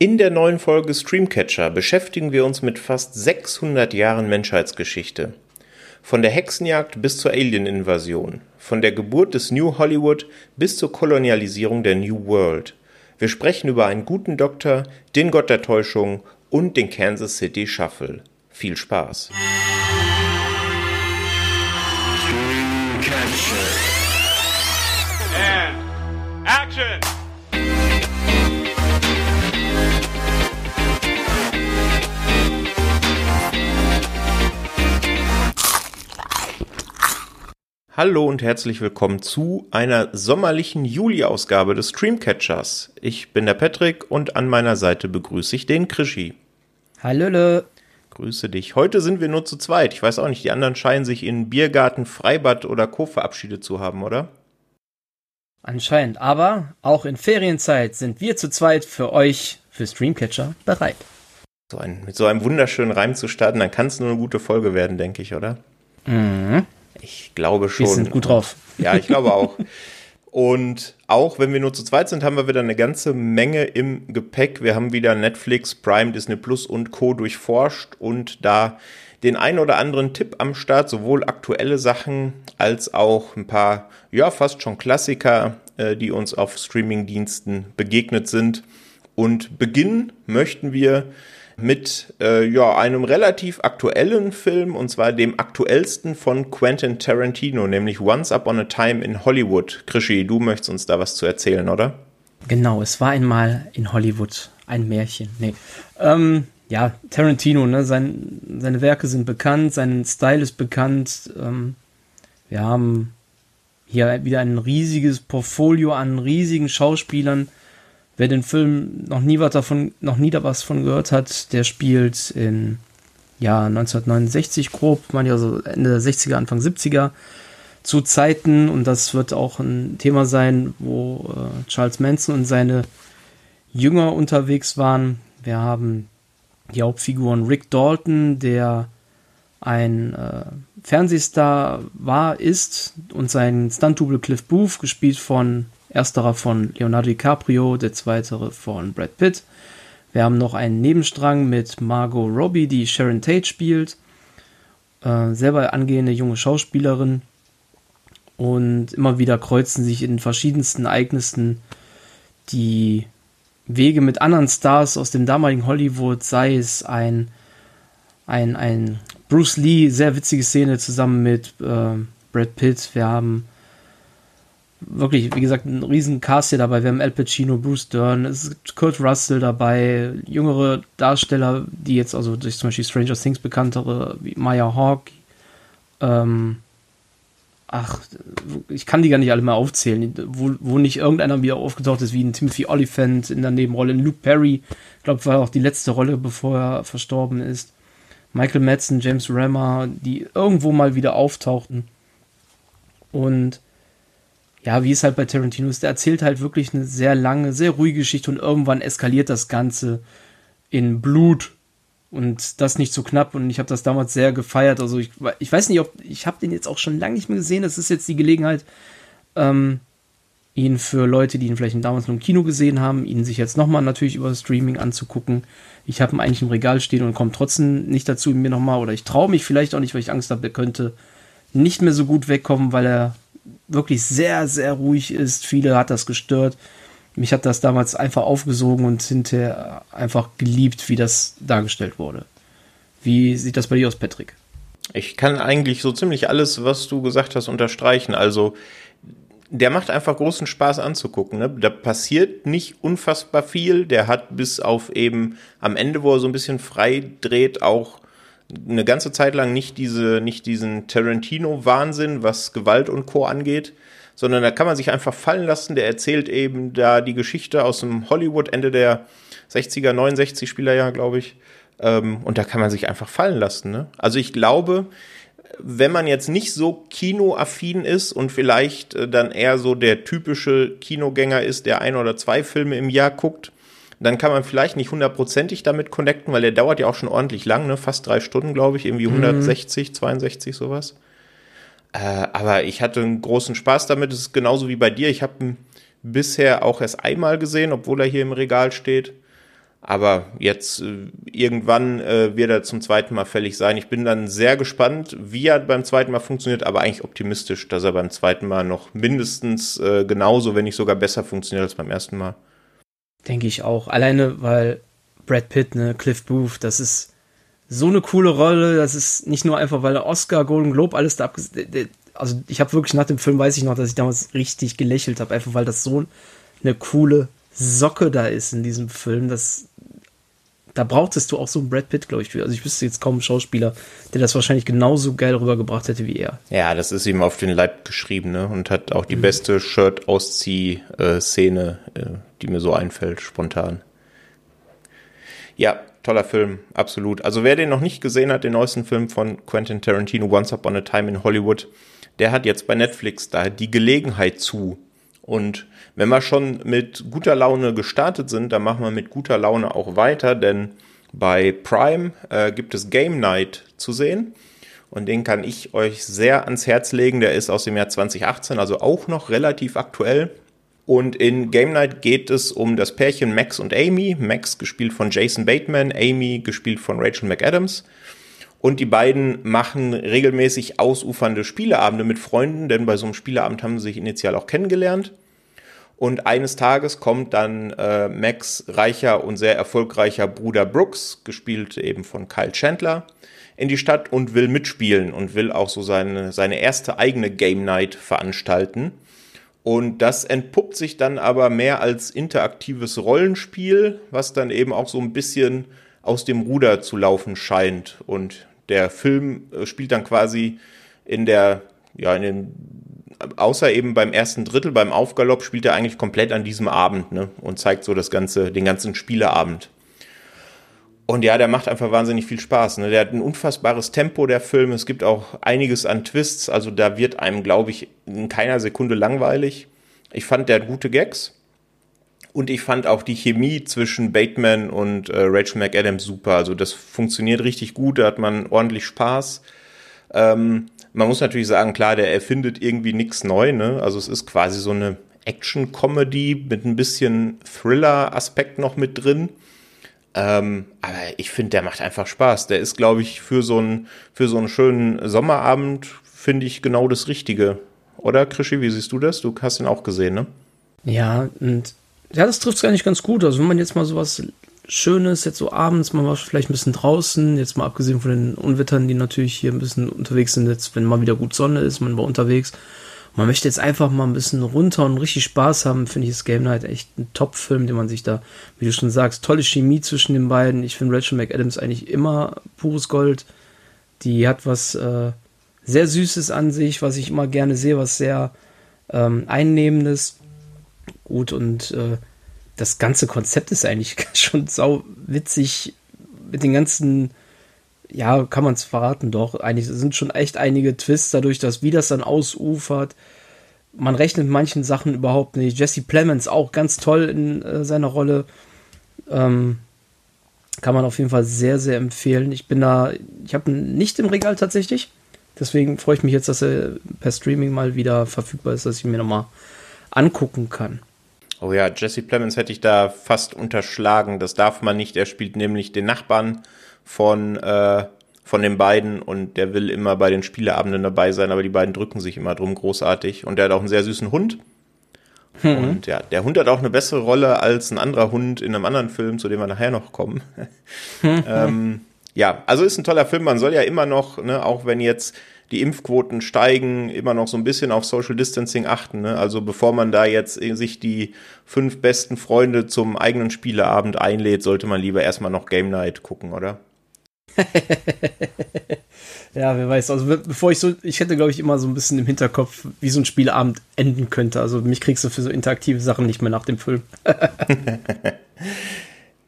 In der neuen Folge Streamcatcher beschäftigen wir uns mit fast 600 Jahren Menschheitsgeschichte. Von der Hexenjagd bis zur Alien-Invasion, von der Geburt des New Hollywood bis zur Kolonialisierung der New World. Wir sprechen über einen guten Doktor, den Gott der Täuschung und den Kansas City Shuffle. Viel Spaß! And action! Hallo und herzlich willkommen zu einer sommerlichen Juli-Ausgabe des Streamcatchers. Ich bin der Patrick und an meiner Seite begrüße ich den Krischi. Hallöle. Grüße dich. Heute sind wir nur zu zweit. Ich weiß auch nicht, die anderen scheinen sich in Biergarten, Freibad oder Co. verabschiedet zu haben, oder? Anscheinend, aber auch in Ferienzeit sind wir zu zweit für euch, für Streamcatcher, bereit. So ein, mit so einem wunderschönen Reim zu starten, dann kann es nur eine gute Folge werden, denke ich, oder? Mhm. Ich glaube schon. Wir sind gut drauf. Ja, ich glaube auch. Und auch wenn wir nur zu zweit sind, haben wir wieder eine ganze Menge im Gepäck. Wir haben wieder Netflix, Prime, Disney Plus und Co. durchforscht und da den einen oder anderen Tipp am Start, sowohl aktuelle Sachen als auch ein paar, ja, fast schon Klassiker, äh, die uns auf Streamingdiensten begegnet sind. Und beginnen möchten wir mit äh, ja, einem relativ aktuellen Film, und zwar dem aktuellsten von Quentin Tarantino, nämlich Once Upon a Time in Hollywood. Krischi, du möchtest uns da was zu erzählen, oder? Genau, es war einmal in Hollywood ein Märchen. Nee. Ähm, ja, Tarantino, ne, sein, seine Werke sind bekannt, sein Style ist bekannt. Ähm, wir haben hier wieder ein riesiges Portfolio an riesigen Schauspielern. Wer den Film noch nie was davon, noch nie da was von gehört hat, der spielt in ja 1969 grob, man ja so Ende der 60er, Anfang 70er zu Zeiten und das wird auch ein Thema sein, wo äh, Charles Manson und seine Jünger unterwegs waren. Wir haben die Hauptfiguren Rick Dalton, der ein äh, Fernsehstar war, ist und sein Stunt-Double Cliff Booth, gespielt von Ersterer von Leonardo DiCaprio, der zweite von Brad Pitt. Wir haben noch einen Nebenstrang mit Margot Robbie, die Sharon Tate spielt. Äh, selber angehende junge Schauspielerin. Und immer wieder kreuzen sich in verschiedensten Ereignissen die Wege mit anderen Stars aus dem damaligen Hollywood, sei es ein, ein, ein Bruce Lee, sehr witzige Szene zusammen mit äh, Brad Pitt. Wir haben wirklich, wie gesagt, ein riesen Cast hier dabei. Wir haben Al Pacino, Bruce Dern, es ist Kurt Russell dabei, jüngere Darsteller, die jetzt also durch zum Beispiel Stranger Things bekanntere, wie Maya Hawk. Ähm, ach, ich kann die gar nicht alle mehr aufzählen, wo, wo nicht irgendeiner wieder aufgetaucht ist, wie ein Timothy Oliphant in der Nebenrolle, in Luke Perry, ich glaube, war auch die letzte Rolle, bevor er verstorben ist. Michael Madsen, James Rammer, die irgendwo mal wieder auftauchten. Und ja, wie es halt bei Tarantino ist, der erzählt halt wirklich eine sehr lange, sehr ruhige Geschichte und irgendwann eskaliert das Ganze in Blut und das nicht so knapp und ich habe das damals sehr gefeiert. Also ich, ich weiß nicht, ob ich habe den jetzt auch schon lange nicht mehr gesehen. Das ist jetzt die Gelegenheit, ähm, ihn für Leute, die ihn vielleicht damals nur im Kino gesehen haben, ihn sich jetzt nochmal natürlich über Streaming anzugucken. Ich habe ihn eigentlich im Regal stehen und komme trotzdem nicht dazu, mir nochmal, oder ich traue mich vielleicht auch nicht, weil ich Angst habe, er könnte nicht mehr so gut wegkommen, weil er wirklich sehr, sehr ruhig ist. Viele hat das gestört. Mich hat das damals einfach aufgesogen und hinterher einfach geliebt, wie das dargestellt wurde. Wie sieht das bei dir aus, Patrick? Ich kann eigentlich so ziemlich alles, was du gesagt hast, unterstreichen. Also, der macht einfach großen Spaß anzugucken. Ne? Da passiert nicht unfassbar viel. Der hat bis auf eben am Ende, wo er so ein bisschen frei dreht, auch eine ganze Zeit lang nicht diese, nicht diesen Tarantino-Wahnsinn, was Gewalt und Co. angeht, sondern da kann man sich einfach fallen lassen. Der erzählt eben da die Geschichte aus dem Hollywood Ende der 60er, 69 Spielerjahr, glaube ich. Ähm, und da kann man sich einfach fallen lassen. Ne? Also ich glaube, wenn man jetzt nicht so kinoaffin ist und vielleicht äh, dann eher so der typische Kinogänger ist, der ein oder zwei Filme im Jahr guckt, dann kann man vielleicht nicht hundertprozentig damit connecten, weil der dauert ja auch schon ordentlich lang, ne? Fast drei Stunden, glaube ich, irgendwie 160, mhm. 62, sowas. Äh, aber ich hatte einen großen Spaß damit. Es ist genauso wie bei dir. Ich habe ihn bisher auch erst einmal gesehen, obwohl er hier im Regal steht. Aber jetzt äh, irgendwann äh, wird er zum zweiten Mal fällig sein. Ich bin dann sehr gespannt, wie er beim zweiten Mal funktioniert, aber eigentlich optimistisch, dass er beim zweiten Mal noch mindestens äh, genauso, wenn nicht sogar besser funktioniert als beim ersten Mal. Denke ich auch. Alleine, weil Brad Pitt, ne, Cliff Booth, das ist so eine coole Rolle. Das ist nicht nur einfach, weil er Oscar, Golden Globe, alles da abgesetzt. Also ich habe wirklich nach dem Film, weiß ich noch, dass ich damals richtig gelächelt habe, einfach weil das so eine coole Socke da ist in diesem Film. Das, da brauchtest du auch so einen Brad Pitt, glaube ich, für. Also ich wüsste jetzt kaum einen Schauspieler, der das wahrscheinlich genauso geil rübergebracht hätte wie er. Ja, das ist ihm auf den Leib geschrieben, ne? Und hat auch die mhm. beste Shirt-Auszieh-Szene, äh, die mir so einfällt, spontan. Ja, toller Film, absolut. Also wer den noch nicht gesehen hat, den neuesten Film von Quentin Tarantino, Once Upon a Time in Hollywood, der hat jetzt bei Netflix da die Gelegenheit zu. Und wenn wir schon mit guter Laune gestartet sind, dann machen wir mit guter Laune auch weiter, denn bei Prime äh, gibt es Game Night zu sehen. Und den kann ich euch sehr ans Herz legen. Der ist aus dem Jahr 2018, also auch noch relativ aktuell. Und in Game Night geht es um das Pärchen Max und Amy. Max gespielt von Jason Bateman, Amy gespielt von Rachel McAdams. Und die beiden machen regelmäßig ausufernde Spieleabende mit Freunden, denn bei so einem Spieleabend haben sie sich initial auch kennengelernt. Und eines Tages kommt dann äh, Max reicher und sehr erfolgreicher Bruder Brooks, gespielt eben von Kyle Chandler, in die Stadt und will mitspielen und will auch so seine, seine erste eigene Game Night veranstalten. Und das entpuppt sich dann aber mehr als interaktives Rollenspiel, was dann eben auch so ein bisschen aus dem Ruder zu laufen scheint. Und der Film äh, spielt dann quasi in der, ja, in den, außer eben beim ersten Drittel, beim Aufgalopp, spielt er eigentlich komplett an diesem Abend, ne? Und zeigt so das ganze, den ganzen Spieleabend. Und ja, der macht einfach wahnsinnig viel Spaß. Ne? Der hat ein unfassbares Tempo, der Film. Es gibt auch einiges an Twists. Also da wird einem, glaube ich, in keiner Sekunde langweilig. Ich fand, der hat gute Gags. Und ich fand auch die Chemie zwischen Bateman und äh, Rachel McAdams super. Also das funktioniert richtig gut, da hat man ordentlich Spaß. Ähm, man muss natürlich sagen, klar, der erfindet irgendwie nichts neu. Ne? Also es ist quasi so eine Action-Comedy mit ein bisschen Thriller-Aspekt noch mit drin. Ähm, aber ich finde, der macht einfach Spaß. Der ist, glaube ich, für so einen für so einen schönen Sommerabend finde ich genau das Richtige. Oder Krischi, wie siehst du das? Du hast ihn auch gesehen, ne? Ja, und ja, das trifft es eigentlich ganz gut. Also wenn man jetzt mal sowas Schönes, jetzt so abends, man war vielleicht ein bisschen draußen, jetzt mal abgesehen von den Unwettern, die natürlich hier ein bisschen unterwegs sind, jetzt wenn mal wieder gut Sonne ist, man war unterwegs man möchte jetzt einfach mal ein bisschen runter und richtig Spaß haben, finde ich das Game Night echt ein Top-Film, den man sich da, wie du schon sagst, tolle Chemie zwischen den beiden. Ich finde Rachel McAdams eigentlich immer pures Gold. Die hat was äh, sehr Süßes an sich, was ich immer gerne sehe, was sehr ähm, Einnehmendes. Gut, und äh, das ganze Konzept ist eigentlich schon sau witzig mit den ganzen ja, kann man es verraten, doch. Eigentlich sind schon echt einige Twists dadurch, dass wie das dann ausufert. Man rechnet manchen Sachen überhaupt nicht. Jesse Plemons auch ganz toll in äh, seiner Rolle. Ähm, kann man auf jeden Fall sehr, sehr empfehlen. Ich bin da, ich habe ihn nicht im Regal tatsächlich. Deswegen freue ich mich jetzt, dass er per Streaming mal wieder verfügbar ist, dass ich mir nochmal angucken kann. Oh ja, Jesse Plemons hätte ich da fast unterschlagen. Das darf man nicht. Er spielt nämlich den Nachbarn von, äh, von den beiden und der will immer bei den Spieleabenden dabei sein, aber die beiden drücken sich immer drum großartig. Und der hat auch einen sehr süßen Hund. Mhm. Und ja, der Hund hat auch eine bessere Rolle als ein anderer Hund in einem anderen Film, zu dem wir nachher noch kommen. ähm, ja, also ist ein toller Film. Man soll ja immer noch, ne, auch wenn jetzt die Impfquoten steigen, immer noch so ein bisschen auf Social Distancing achten. Ne? Also bevor man da jetzt sich die fünf besten Freunde zum eigenen Spieleabend einlädt, sollte man lieber erstmal noch Game Night gucken, oder? ja, wer weiß. Also bevor ich so, ich hätte glaube ich immer so ein bisschen im Hinterkopf, wie so ein Spielabend enden könnte. Also mich kriegst du für so interaktive Sachen nicht mehr nach dem Film.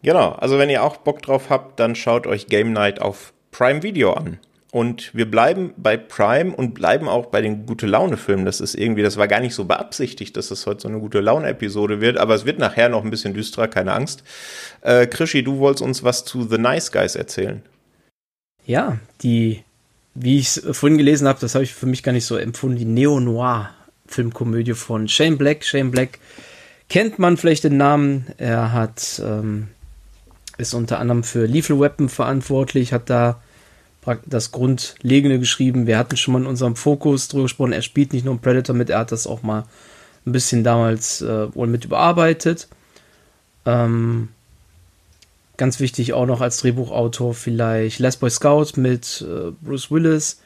genau. Also wenn ihr auch Bock drauf habt, dann schaut euch Game Night auf Prime Video an. Und wir bleiben bei Prime und bleiben auch bei den gute Laune Filmen. Das ist irgendwie, das war gar nicht so beabsichtigt, dass es heute so eine gute Laune Episode wird, aber es wird nachher noch ein bisschen düsterer, keine Angst. Äh, Krischi, du wolltest uns was zu The Nice Guys erzählen. Ja, die, wie ich es vorhin gelesen habe, das habe ich für mich gar nicht so empfunden, die Neo-Noir-Filmkomödie von Shane Black. Shane Black kennt man vielleicht den Namen. Er hat ähm, ist unter anderem für Lethal Weapon verantwortlich, hat da das Grundlegende geschrieben. Wir hatten schon mal in unserem Fokus drüber gesprochen, er spielt nicht nur einen Predator mit, er hat das auch mal ein bisschen damals äh, wohl mit überarbeitet. Ähm, ganz wichtig auch noch als Drehbuchautor vielleicht Last Boy Scout mit äh, Bruce Willis,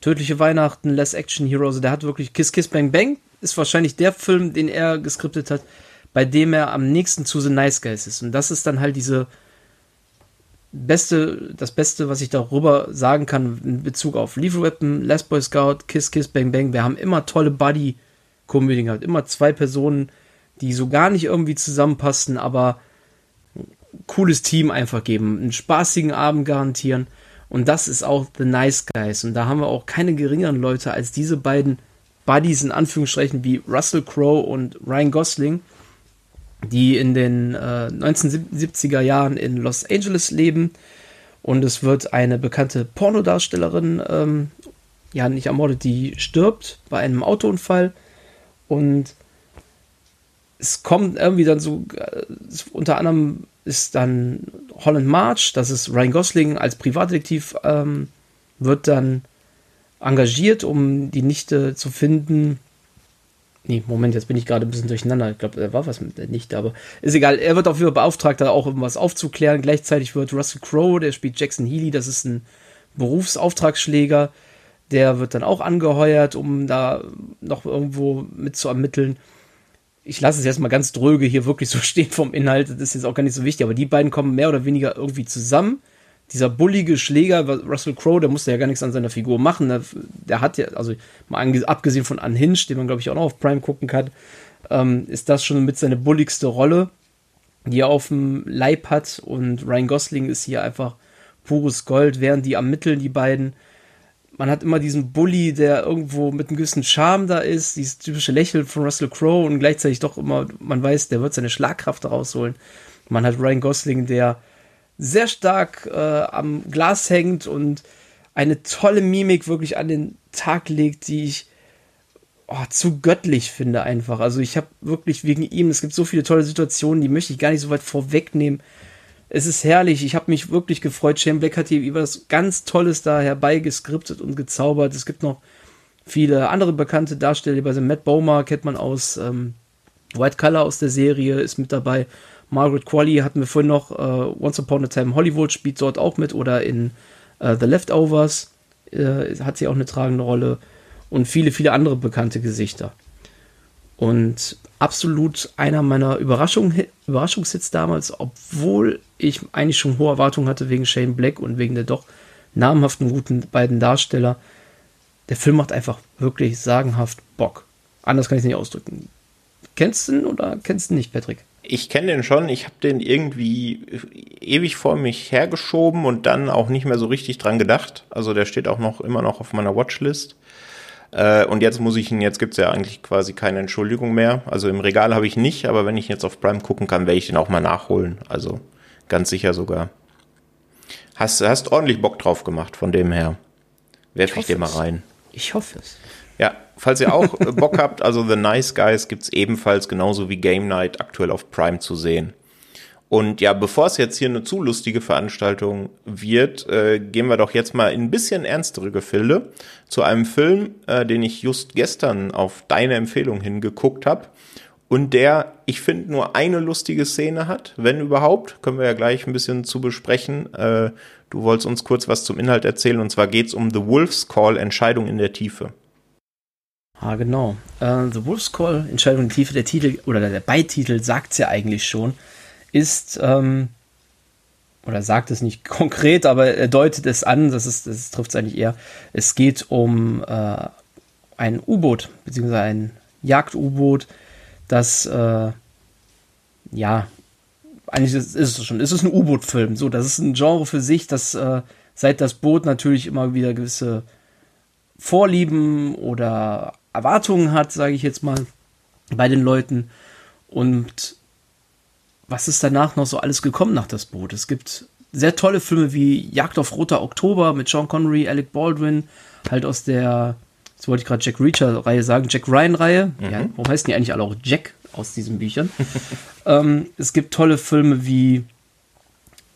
Tödliche Weihnachten, Less Action Hero, also der hat wirklich Kiss Kiss Bang Bang, ist wahrscheinlich der Film, den er geskriptet hat, bei dem er am nächsten zu The Nice Guys ist. Und das ist dann halt diese beste, das Beste, was ich darüber sagen kann in Bezug auf Lethal Weapon, Last Boy Scout, Kiss Kiss Bang Bang. Wir haben immer tolle Buddy-Komödien gehabt. Immer zwei Personen, die so gar nicht irgendwie zusammenpassen, aber ein cooles Team einfach geben, einen spaßigen Abend garantieren. Und das ist auch The Nice Guys. Und da haben wir auch keine geringeren Leute als diese beiden Buddies in Anführungsstrichen wie Russell Crowe und Ryan Gosling die in den äh, 1970er Jahren in Los Angeles leben. Und es wird eine bekannte Pornodarstellerin, ähm, ja, nicht ermordet, die stirbt bei einem Autounfall. Und es kommt irgendwie dann so, äh, unter anderem ist dann Holland March, das ist Ryan Gosling als Privatdetektiv, ähm, wird dann engagiert, um die Nichte zu finden Nee, Moment, jetzt bin ich gerade ein bisschen durcheinander. Ich glaube, da war was mit der Nichte, aber ist egal. Er wird jeden Fall beauftragt, da auch irgendwas aufzuklären. Gleichzeitig wird Russell Crowe, der spielt Jackson Healy, das ist ein Berufsauftragsschläger, der wird dann auch angeheuert, um da noch irgendwo mit zu ermitteln. Ich lasse es jetzt mal ganz dröge hier wirklich so stehen vom Inhalt, das ist jetzt auch gar nicht so wichtig, aber die beiden kommen mehr oder weniger irgendwie zusammen dieser bullige Schläger, Russell Crowe, der musste ja gar nichts an seiner Figur machen. Der, der hat ja, also mal abgesehen von Unhinged, den man glaube ich auch noch auf Prime gucken kann, ähm, ist das schon mit seine bulligste Rolle, die er auf dem Leib hat. Und Ryan Gosling ist hier einfach pures Gold, während die ermitteln, die beiden. Man hat immer diesen Bully, der irgendwo mit einem gewissen Charme da ist, dieses typische Lächeln von Russell Crowe und gleichzeitig doch immer, man weiß, der wird seine Schlagkraft rausholen. Man hat Ryan Gosling, der sehr stark äh, am Glas hängt und eine tolle Mimik wirklich an den Tag legt, die ich oh, zu göttlich finde einfach. Also ich habe wirklich wegen ihm, es gibt so viele tolle Situationen, die möchte ich gar nicht so weit vorwegnehmen. Es ist herrlich, ich habe mich wirklich gefreut. Shane Black hat hier was ganz Tolles da herbeigeskriptet und gezaubert. Es gibt noch viele andere bekannte Darsteller, bei Matt Bowmer kennt man aus ähm, White Color aus der Serie, ist mit dabei. Margaret Qualley hatten wir vorhin noch, äh, Once Upon a Time Hollywood spielt dort auch mit oder in äh, The Leftovers äh, hat sie auch eine tragende Rolle und viele, viele andere bekannte Gesichter. Und absolut einer meiner Überraschung, Überraschungshits damals, obwohl ich eigentlich schon hohe Erwartungen hatte wegen Shane Black und wegen der doch namhaften guten beiden Darsteller. Der Film macht einfach wirklich sagenhaft Bock. Anders kann ich es nicht ausdrücken. Kennst du ihn oder kennst du ihn nicht, Patrick? Ich kenne den schon, ich habe den irgendwie ewig vor mich hergeschoben und dann auch nicht mehr so richtig dran gedacht. Also der steht auch noch immer noch auf meiner Watchlist. Äh, und jetzt muss ich ihn, jetzt gibt's ja eigentlich quasi keine Entschuldigung mehr. Also im Regal habe ich nicht, aber wenn ich jetzt auf Prime gucken kann, werde ich den auch mal nachholen. Also ganz sicher sogar. Hast, hast ordentlich Bock drauf gemacht, von dem her. Werf ich, ich dir mal rein. Ich hoffe es. Ja, falls ihr auch Bock habt, also The Nice Guys gibt's ebenfalls genauso wie Game Night aktuell auf Prime zu sehen. Und ja, bevor es jetzt hier eine zu lustige Veranstaltung wird, äh, gehen wir doch jetzt mal in ein bisschen ernstere Gefilde zu einem Film, äh, den ich just gestern auf deine Empfehlung hingeguckt habe und der, ich finde, nur eine lustige Szene hat, wenn überhaupt. Können wir ja gleich ein bisschen zu besprechen. Äh, du wolltest uns kurz was zum Inhalt erzählen und zwar geht's um The Wolf's Call, Entscheidung in der Tiefe. Ah, genau. Uh, The Wolf's Call, Entscheidung in Tiefe, der Titel oder der Beititel sagt es ja eigentlich schon, ist, ähm, oder sagt es nicht konkret, aber er deutet es an, das, das trifft es eigentlich eher. Es geht um äh, ein U-Boot, beziehungsweise ein Jagd-U-Boot, das, äh, ja, eigentlich ist, ist, es schon, es ist ein U-Boot-Film, so, das ist ein Genre für sich, das äh, seit das Boot natürlich immer wieder gewisse Vorlieben oder Erwartungen hat, sage ich jetzt mal, bei den Leuten. Und was ist danach noch so alles gekommen nach das Boot? Es gibt sehr tolle Filme wie Jagd auf Roter Oktober mit Sean Connery, Alec Baldwin, halt aus der, jetzt wollte ich gerade Jack Reacher-Reihe sagen, Jack Ryan-Reihe. Mhm. Ja, warum heißen die eigentlich alle auch Jack aus diesen Büchern? ähm, es gibt tolle Filme wie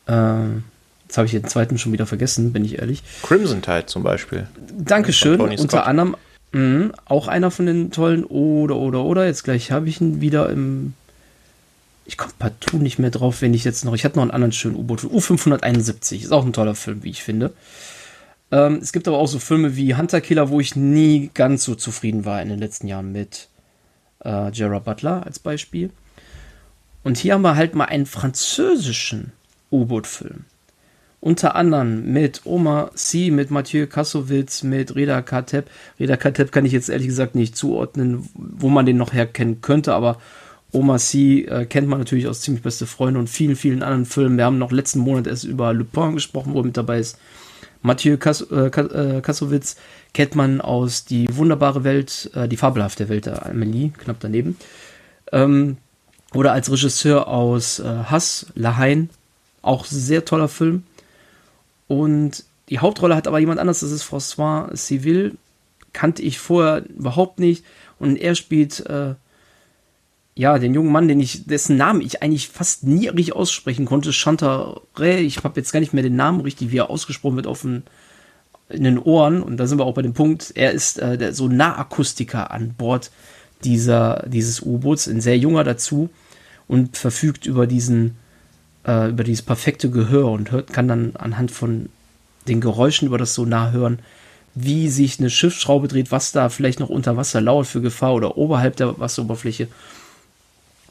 Äh, jetzt habe ich den zweiten schon wieder vergessen, bin ich ehrlich. Crimson Tide zum Beispiel. Dankeschön. Unter anderem mh, auch einer von den tollen oder oder oder. Jetzt gleich habe ich ihn wieder im. Ich komme partout nicht mehr drauf, wenn ich jetzt noch. Ich hatte noch einen anderen schönen U-Boot. U571 ist auch ein toller Film, wie ich finde. Ähm, es gibt aber auch so Filme wie Hunter Killer, wo ich nie ganz so zufrieden war in den letzten Jahren mit äh, Gerard Butler als Beispiel. Und hier haben wir halt mal einen französischen U-Boot-Film. Unter anderem mit Omar Sy, mit Mathieu Kassowitz, mit Reda Kateb. Reda Kateb kann ich jetzt ehrlich gesagt nicht zuordnen, wo man den noch herkennen könnte, aber Omar Sy äh, kennt man natürlich aus ziemlich beste Freunde und vielen, vielen anderen Filmen. Wir haben noch letzten Monat erst über Lupin gesprochen, wo er mit dabei ist. Mathieu Kas äh, äh, Kassowitz kennt man aus Die wunderbare Welt, äh, die fabelhafte Welt der Amelie, knapp daneben. Ähm, oder als Regisseur aus äh, Hass, Lahain, auch sehr toller Film. Und die Hauptrolle hat aber jemand anders, das ist François Civil, kannte ich vorher überhaupt nicht. Und er spielt äh, ja, den jungen Mann, den ich, dessen Namen ich eigentlich fast nie richtig aussprechen konnte, Chantaré, ich habe jetzt gar nicht mehr den Namen richtig, wie er ausgesprochen wird, auf den, in den Ohren. Und da sind wir auch bei dem Punkt, er ist äh, der so Nahakustiker an Bord dieser, dieses U-Boots, ein sehr junger dazu und verfügt über diesen, äh, über dieses perfekte Gehör und hört, kann dann anhand von den Geräuschen über das Sonar hören, wie sich eine Schiffsschraube dreht, was da vielleicht noch unter Wasser lauert für Gefahr oder oberhalb der Wasseroberfläche.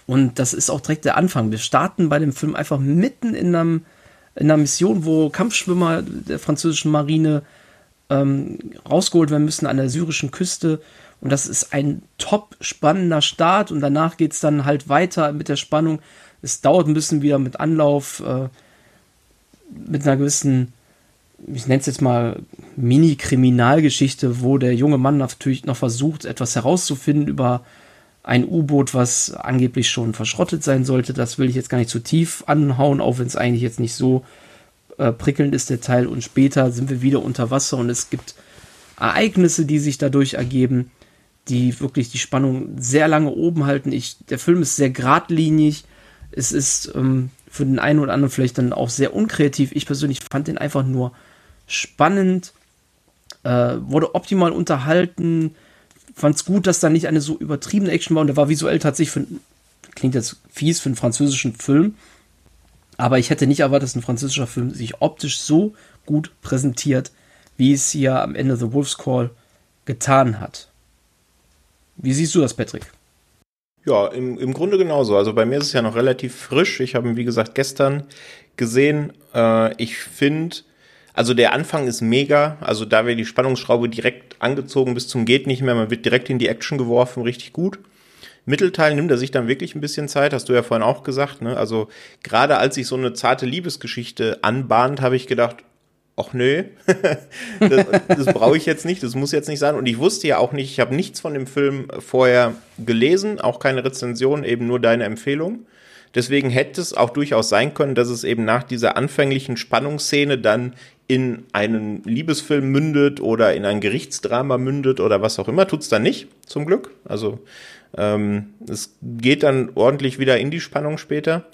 Und das ist auch direkt der Anfang. Wir starten bei dem Film einfach mitten in, einem, in einer Mission, wo Kampfschwimmer der französischen Marine ähm, rausgeholt werden müssen an der syrischen Küste. Und das ist ein top spannender Start. Und danach geht es dann halt weiter mit der Spannung. Es dauert ein bisschen wieder mit Anlauf, äh, mit einer gewissen, ich nenne es jetzt mal Mini-Kriminalgeschichte, wo der junge Mann natürlich noch versucht, etwas herauszufinden über ein U-Boot, was angeblich schon verschrottet sein sollte. Das will ich jetzt gar nicht zu tief anhauen, auch wenn es eigentlich jetzt nicht so äh, prickelnd ist, der Teil. Und später sind wir wieder unter Wasser und es gibt Ereignisse, die sich dadurch ergeben, die wirklich die Spannung sehr lange oben halten. Ich, der Film ist sehr geradlinig. Es ist ähm, für den einen oder anderen vielleicht dann auch sehr unkreativ. Ich persönlich fand den einfach nur spannend, äh, wurde optimal unterhalten fand es gut, dass da nicht eine so übertriebene Action war und der war visuell tatsächlich für, klingt jetzt fies, für einen französischen Film. Aber ich hätte nicht erwartet, dass ein französischer Film sich optisch so gut präsentiert, wie es hier am Ende The Wolf's Call getan hat. Wie siehst du das, Patrick? Ja, im, im Grunde genauso. Also bei mir ist es ja noch relativ frisch. Ich habe ihn, wie gesagt, gestern gesehen. Äh, ich finde, also der Anfang ist mega. Also da wäre die Spannungsschraube direkt angezogen bis zum geht nicht mehr. Man wird direkt in die Action geworfen, richtig gut. Mittelteil nimmt er sich dann wirklich ein bisschen Zeit, hast du ja vorhin auch gesagt. Ne? Also gerade als sich so eine zarte Liebesgeschichte anbahnt, habe ich gedacht, ach nö, das, das brauche ich jetzt nicht, das muss jetzt nicht sein. Und ich wusste ja auch nicht, ich habe nichts von dem Film vorher gelesen, auch keine Rezension, eben nur deine Empfehlung. Deswegen hätte es auch durchaus sein können, dass es eben nach dieser anfänglichen Spannungsszene dann in einen Liebesfilm mündet oder in ein Gerichtsdrama mündet oder was auch immer, tut's dann nicht, zum Glück. Also ähm, es geht dann ordentlich wieder in die Spannung später.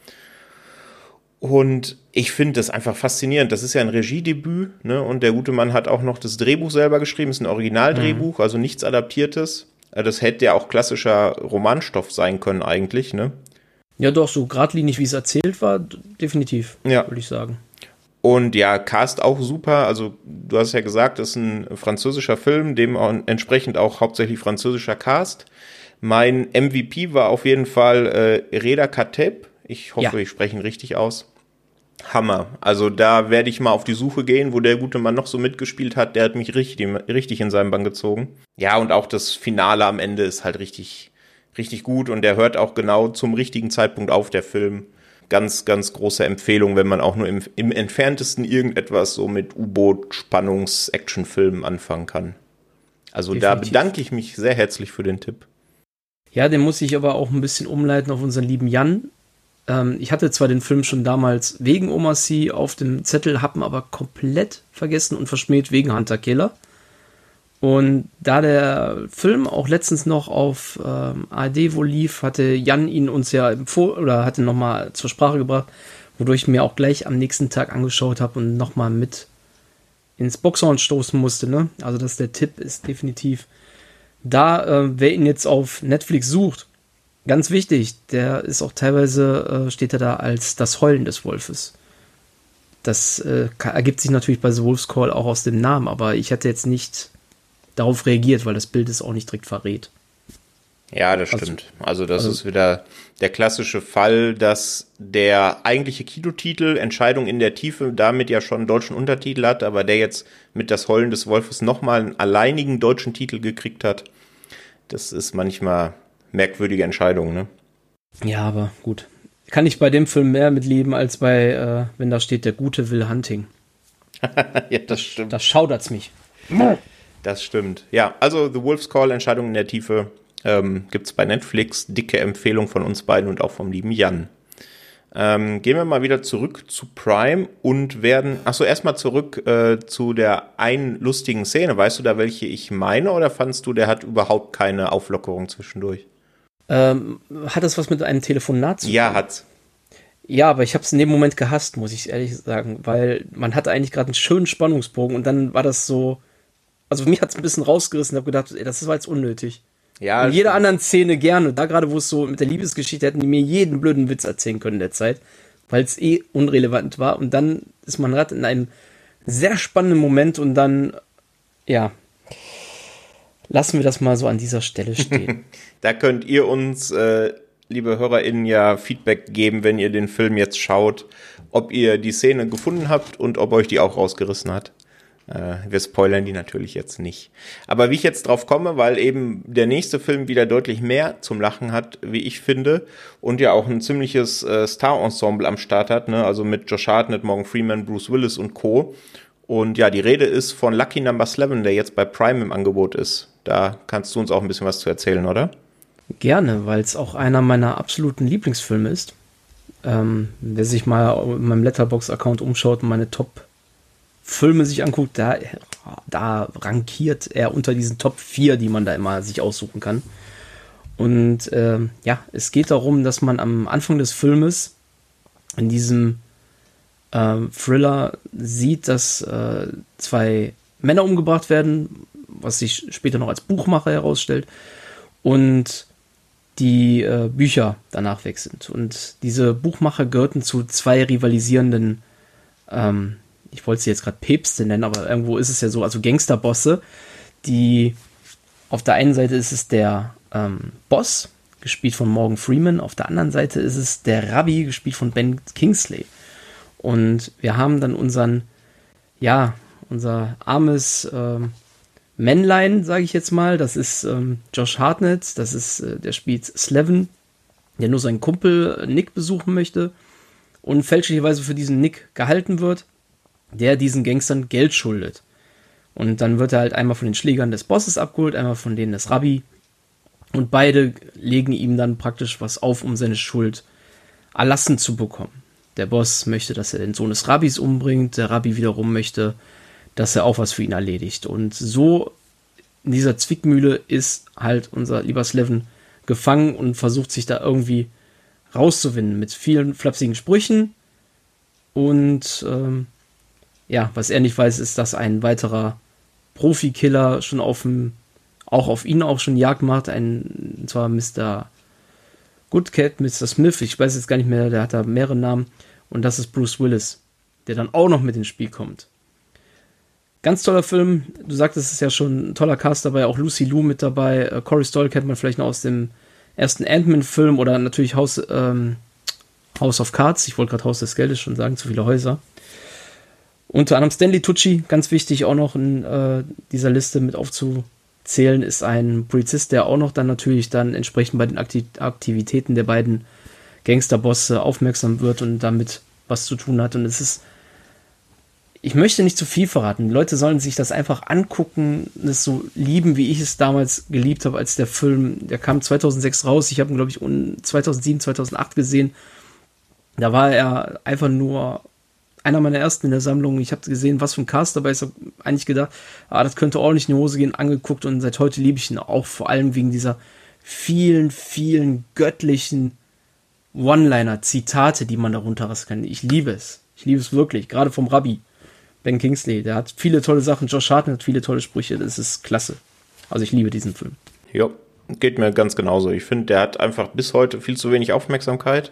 Und ich finde das einfach faszinierend. Das ist ja ein Regiedebüt, ne? Und der gute Mann hat auch noch das Drehbuch selber geschrieben, ist ein Originaldrehbuch, mhm. also nichts Adaptiertes. Äh, das hätte ja auch klassischer Romanstoff sein können, eigentlich, ne? Ja, doch, so geradlinig, wie es erzählt war, definitiv, ja. würde ich sagen. Und ja, Cast auch super. Also du hast ja gesagt, das ist ein französischer Film, dem auch entsprechend auch hauptsächlich französischer Cast. Mein MVP war auf jeden Fall äh, Reda Kateb. Ich hoffe, ja. ich spreche ihn richtig aus. Hammer. Also da werde ich mal auf die Suche gehen, wo der gute Mann noch so mitgespielt hat. Der hat mich richtig, richtig in seinen Bann gezogen. Ja, und auch das Finale am Ende ist halt richtig, richtig gut und der hört auch genau zum richtigen Zeitpunkt auf, der Film ganz, ganz große Empfehlung, wenn man auch nur im, im entferntesten irgendetwas so mit U-Boot, Spannungs-, Actionfilmen anfangen kann. Also Definitiv. da bedanke ich mich sehr herzlich für den Tipp. Ja, den muss ich aber auch ein bisschen umleiten auf unseren lieben Jan. Ähm, ich hatte zwar den Film schon damals wegen Omassi auf dem Zettel, hab ihn aber komplett vergessen und verschmäht wegen Hunter Killer. Und da der Film auch letztens noch auf ähm, ARD wohl lief, hatte Jan ihn uns ja empfohlen oder hatte nochmal zur Sprache gebracht, wodurch ich mir auch gleich am nächsten Tag angeschaut habe und nochmal mit ins Boxhorn stoßen musste. Ne? Also dass der Tipp ist definitiv da. Äh, wer ihn jetzt auf Netflix sucht, ganz wichtig, der ist auch teilweise, äh, steht er da als das Heulen des Wolfes. Das äh, ergibt sich natürlich bei The Wolf's Call auch aus dem Namen, aber ich hätte jetzt nicht darauf reagiert, weil das Bild es auch nicht direkt verrät. Ja, das also, stimmt. Also das also, ist wieder der klassische Fall, dass der eigentliche Kinotitel Entscheidung in der Tiefe damit ja schon einen deutschen Untertitel hat, aber der jetzt mit das Heulen des Wolfes nochmal einen alleinigen deutschen Titel gekriegt hat. Das ist manchmal merkwürdige Entscheidung, ne? Ja, aber gut. Kann ich bei dem Film mehr mitleben, als bei, äh, wenn da steht, der gute Will Hunting. ja, das stimmt. Das schaudert's mich. Das stimmt. Ja, also The Wolf's Call, Entscheidung in der Tiefe, ähm, gibt es bei Netflix. Dicke Empfehlung von uns beiden und auch vom lieben Jan. Ähm, gehen wir mal wieder zurück zu Prime und werden, achso, erstmal zurück äh, zu der einen lustigen Szene. Weißt du da, welche ich meine oder fandst du, der hat überhaupt keine Auflockerung zwischendurch? Ähm, hat das was mit einem Telefonat zu tun? Ja, hat's. Ja, aber ich habe es in dem Moment gehasst, muss ich ehrlich sagen, weil man hatte eigentlich gerade einen schönen Spannungsbogen und dann war das so, also mich hat es ein bisschen rausgerissen, habe gedacht, ey, das war jetzt unnötig. Ja. In jeder anderen Szene gerne. Da gerade, wo es so mit der Liebesgeschichte hätten die mir jeden blöden Witz erzählen können in der Zeit, weil es eh unrelevant war. Und dann ist man gerade in einem sehr spannenden Moment und dann, ja, lassen wir das mal so an dieser Stelle stehen. da könnt ihr uns, äh, liebe HörerInnen, ja Feedback geben, wenn ihr den Film jetzt schaut, ob ihr die Szene gefunden habt und ob euch die auch rausgerissen hat. Äh, wir spoilern die natürlich jetzt nicht. Aber wie ich jetzt drauf komme, weil eben der nächste Film wieder deutlich mehr zum Lachen hat, wie ich finde, und ja auch ein ziemliches äh, Star-Ensemble am Start hat, ne? also mit Josh Hartnett, Morgan Freeman, Bruce Willis und Co. Und ja, die Rede ist von Lucky Number 11, der jetzt bei Prime im Angebot ist. Da kannst du uns auch ein bisschen was zu erzählen, oder? Gerne, weil es auch einer meiner absoluten Lieblingsfilme ist. Ähm, wer sich mal in meinem Letterbox-Account umschaut und meine Top Filme sich anguckt, da, da rankiert er unter diesen Top 4, die man da immer sich aussuchen kann. Und äh, ja, es geht darum, dass man am Anfang des Filmes in diesem äh, Thriller sieht, dass äh, zwei Männer umgebracht werden, was sich später noch als Buchmacher herausstellt, und die äh, Bücher danach weg sind. Und diese Buchmacher gehörten zu zwei rivalisierenden ähm, ich wollte sie jetzt gerade Päpste nennen, aber irgendwo ist es ja so, also Gangsterbosse, die auf der einen Seite ist es der ähm, Boss, gespielt von Morgan Freeman, auf der anderen Seite ist es der Rabbi, gespielt von Ben Kingsley. Und wir haben dann unseren, ja, unser armes ähm, Männlein, sage ich jetzt mal, das ist ähm, Josh Hartnett, das ist, äh, der spielt Slevin, der nur seinen Kumpel Nick besuchen möchte und fälschlicherweise für diesen Nick gehalten wird der diesen Gangstern Geld schuldet. Und dann wird er halt einmal von den Schlägern des Bosses abgeholt, einmal von denen des Rabbi. Und beide legen ihm dann praktisch was auf, um seine Schuld erlassen zu bekommen. Der Boss möchte, dass er den Sohn des Rabbis umbringt, der Rabbi wiederum möchte, dass er auch was für ihn erledigt. Und so in dieser Zwickmühle ist halt unser lieber Slevin gefangen und versucht sich da irgendwie rauszuwinden mit vielen flapsigen Sprüchen und ähm, ja, was er nicht weiß, ist, dass ein weiterer Profikiller schon auf dem, auch auf ihn auch schon Jagd macht, ein, und zwar Mr. Goodcat, Mr. Smith, ich weiß jetzt gar nicht mehr, der hat da mehrere Namen, und das ist Bruce Willis, der dann auch noch mit ins Spiel kommt. Ganz toller Film, du sagtest, es ist ja schon ein toller Cast dabei, auch Lucy Liu mit dabei, äh, Corey Stoll kennt man vielleicht noch aus dem ersten Ant-Man-Film oder natürlich House, ähm, House of Cards, ich wollte gerade Haus des Geldes schon sagen, zu viele Häuser. Unter anderem Stanley Tucci, ganz wichtig auch noch in äh, dieser Liste mit aufzuzählen, ist ein Polizist, der auch noch dann natürlich dann entsprechend bei den Aktiv Aktivitäten der beiden Gangsterbosse aufmerksam wird und damit was zu tun hat. Und es ist, ich möchte nicht zu viel verraten. Die Leute sollen sich das einfach angucken, es so lieben, wie ich es damals geliebt habe, als der Film, der kam 2006 raus. Ich habe ihn, glaube ich, 2007, 2008 gesehen. Da war er einfach nur einer meiner ersten in der Sammlung. Ich habe gesehen, was für ein Cast dabei ist. habe eigentlich gedacht, ah, das könnte ordentlich in die Hose gehen, angeguckt und seit heute liebe ich ihn auch, vor allem wegen dieser vielen, vielen göttlichen One-Liner, Zitate, die man darunter raus kann. Ich liebe es. Ich liebe es wirklich. Gerade vom Rabbi. Ben Kingsley. Der hat viele tolle Sachen. Josh Hartnett hat viele tolle Sprüche. Das ist klasse. Also ich liebe diesen Film. Ja, geht mir ganz genauso. Ich finde, der hat einfach bis heute viel zu wenig Aufmerksamkeit.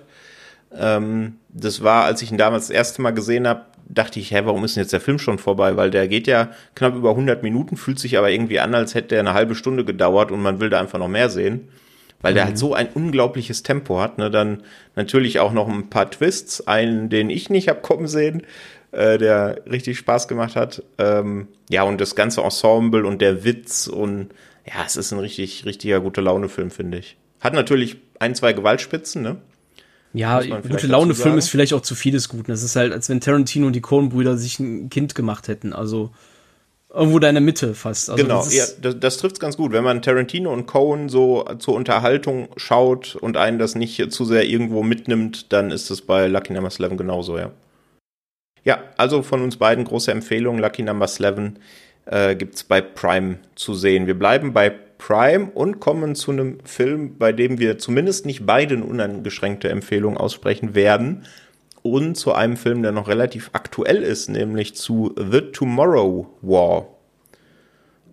Ähm, das war, als ich ihn damals das erste Mal gesehen habe, dachte ich, hä, warum ist denn jetzt der Film schon vorbei? Weil der geht ja knapp über 100 Minuten, fühlt sich aber irgendwie an, als hätte er eine halbe Stunde gedauert und man will da einfach noch mehr sehen. Weil der mhm. halt so ein unglaubliches Tempo hat. Ne? Dann natürlich auch noch ein paar Twists, einen, den ich nicht hab kommen sehen, äh, der richtig Spaß gemacht hat. Ähm, ja, und das ganze Ensemble und der Witz und ja, es ist ein richtig, richtiger gute Laune-Film, finde ich. Hat natürlich ein, zwei Gewaltspitzen, ne? Ja, gute Laune-Film ist vielleicht auch zu vieles Guten. Es ist halt, als wenn Tarantino und die Coen-Brüder sich ein Kind gemacht hätten. Also irgendwo da in der Mitte fast. Also genau, das, ja, das, das trifft ganz gut. Wenn man Tarantino und Cohen so zur Unterhaltung schaut und einen das nicht zu sehr irgendwo mitnimmt, dann ist es bei Lucky Number 11 genauso, ja. Ja, also von uns beiden große Empfehlung. Lucky Number 11 äh, gibt es bei Prime zu sehen. Wir bleiben bei Prime und kommen zu einem Film, bei dem wir zumindest nicht beide eine uneingeschränkte Empfehlung aussprechen werden. Und zu einem Film, der noch relativ aktuell ist, nämlich zu The Tomorrow War.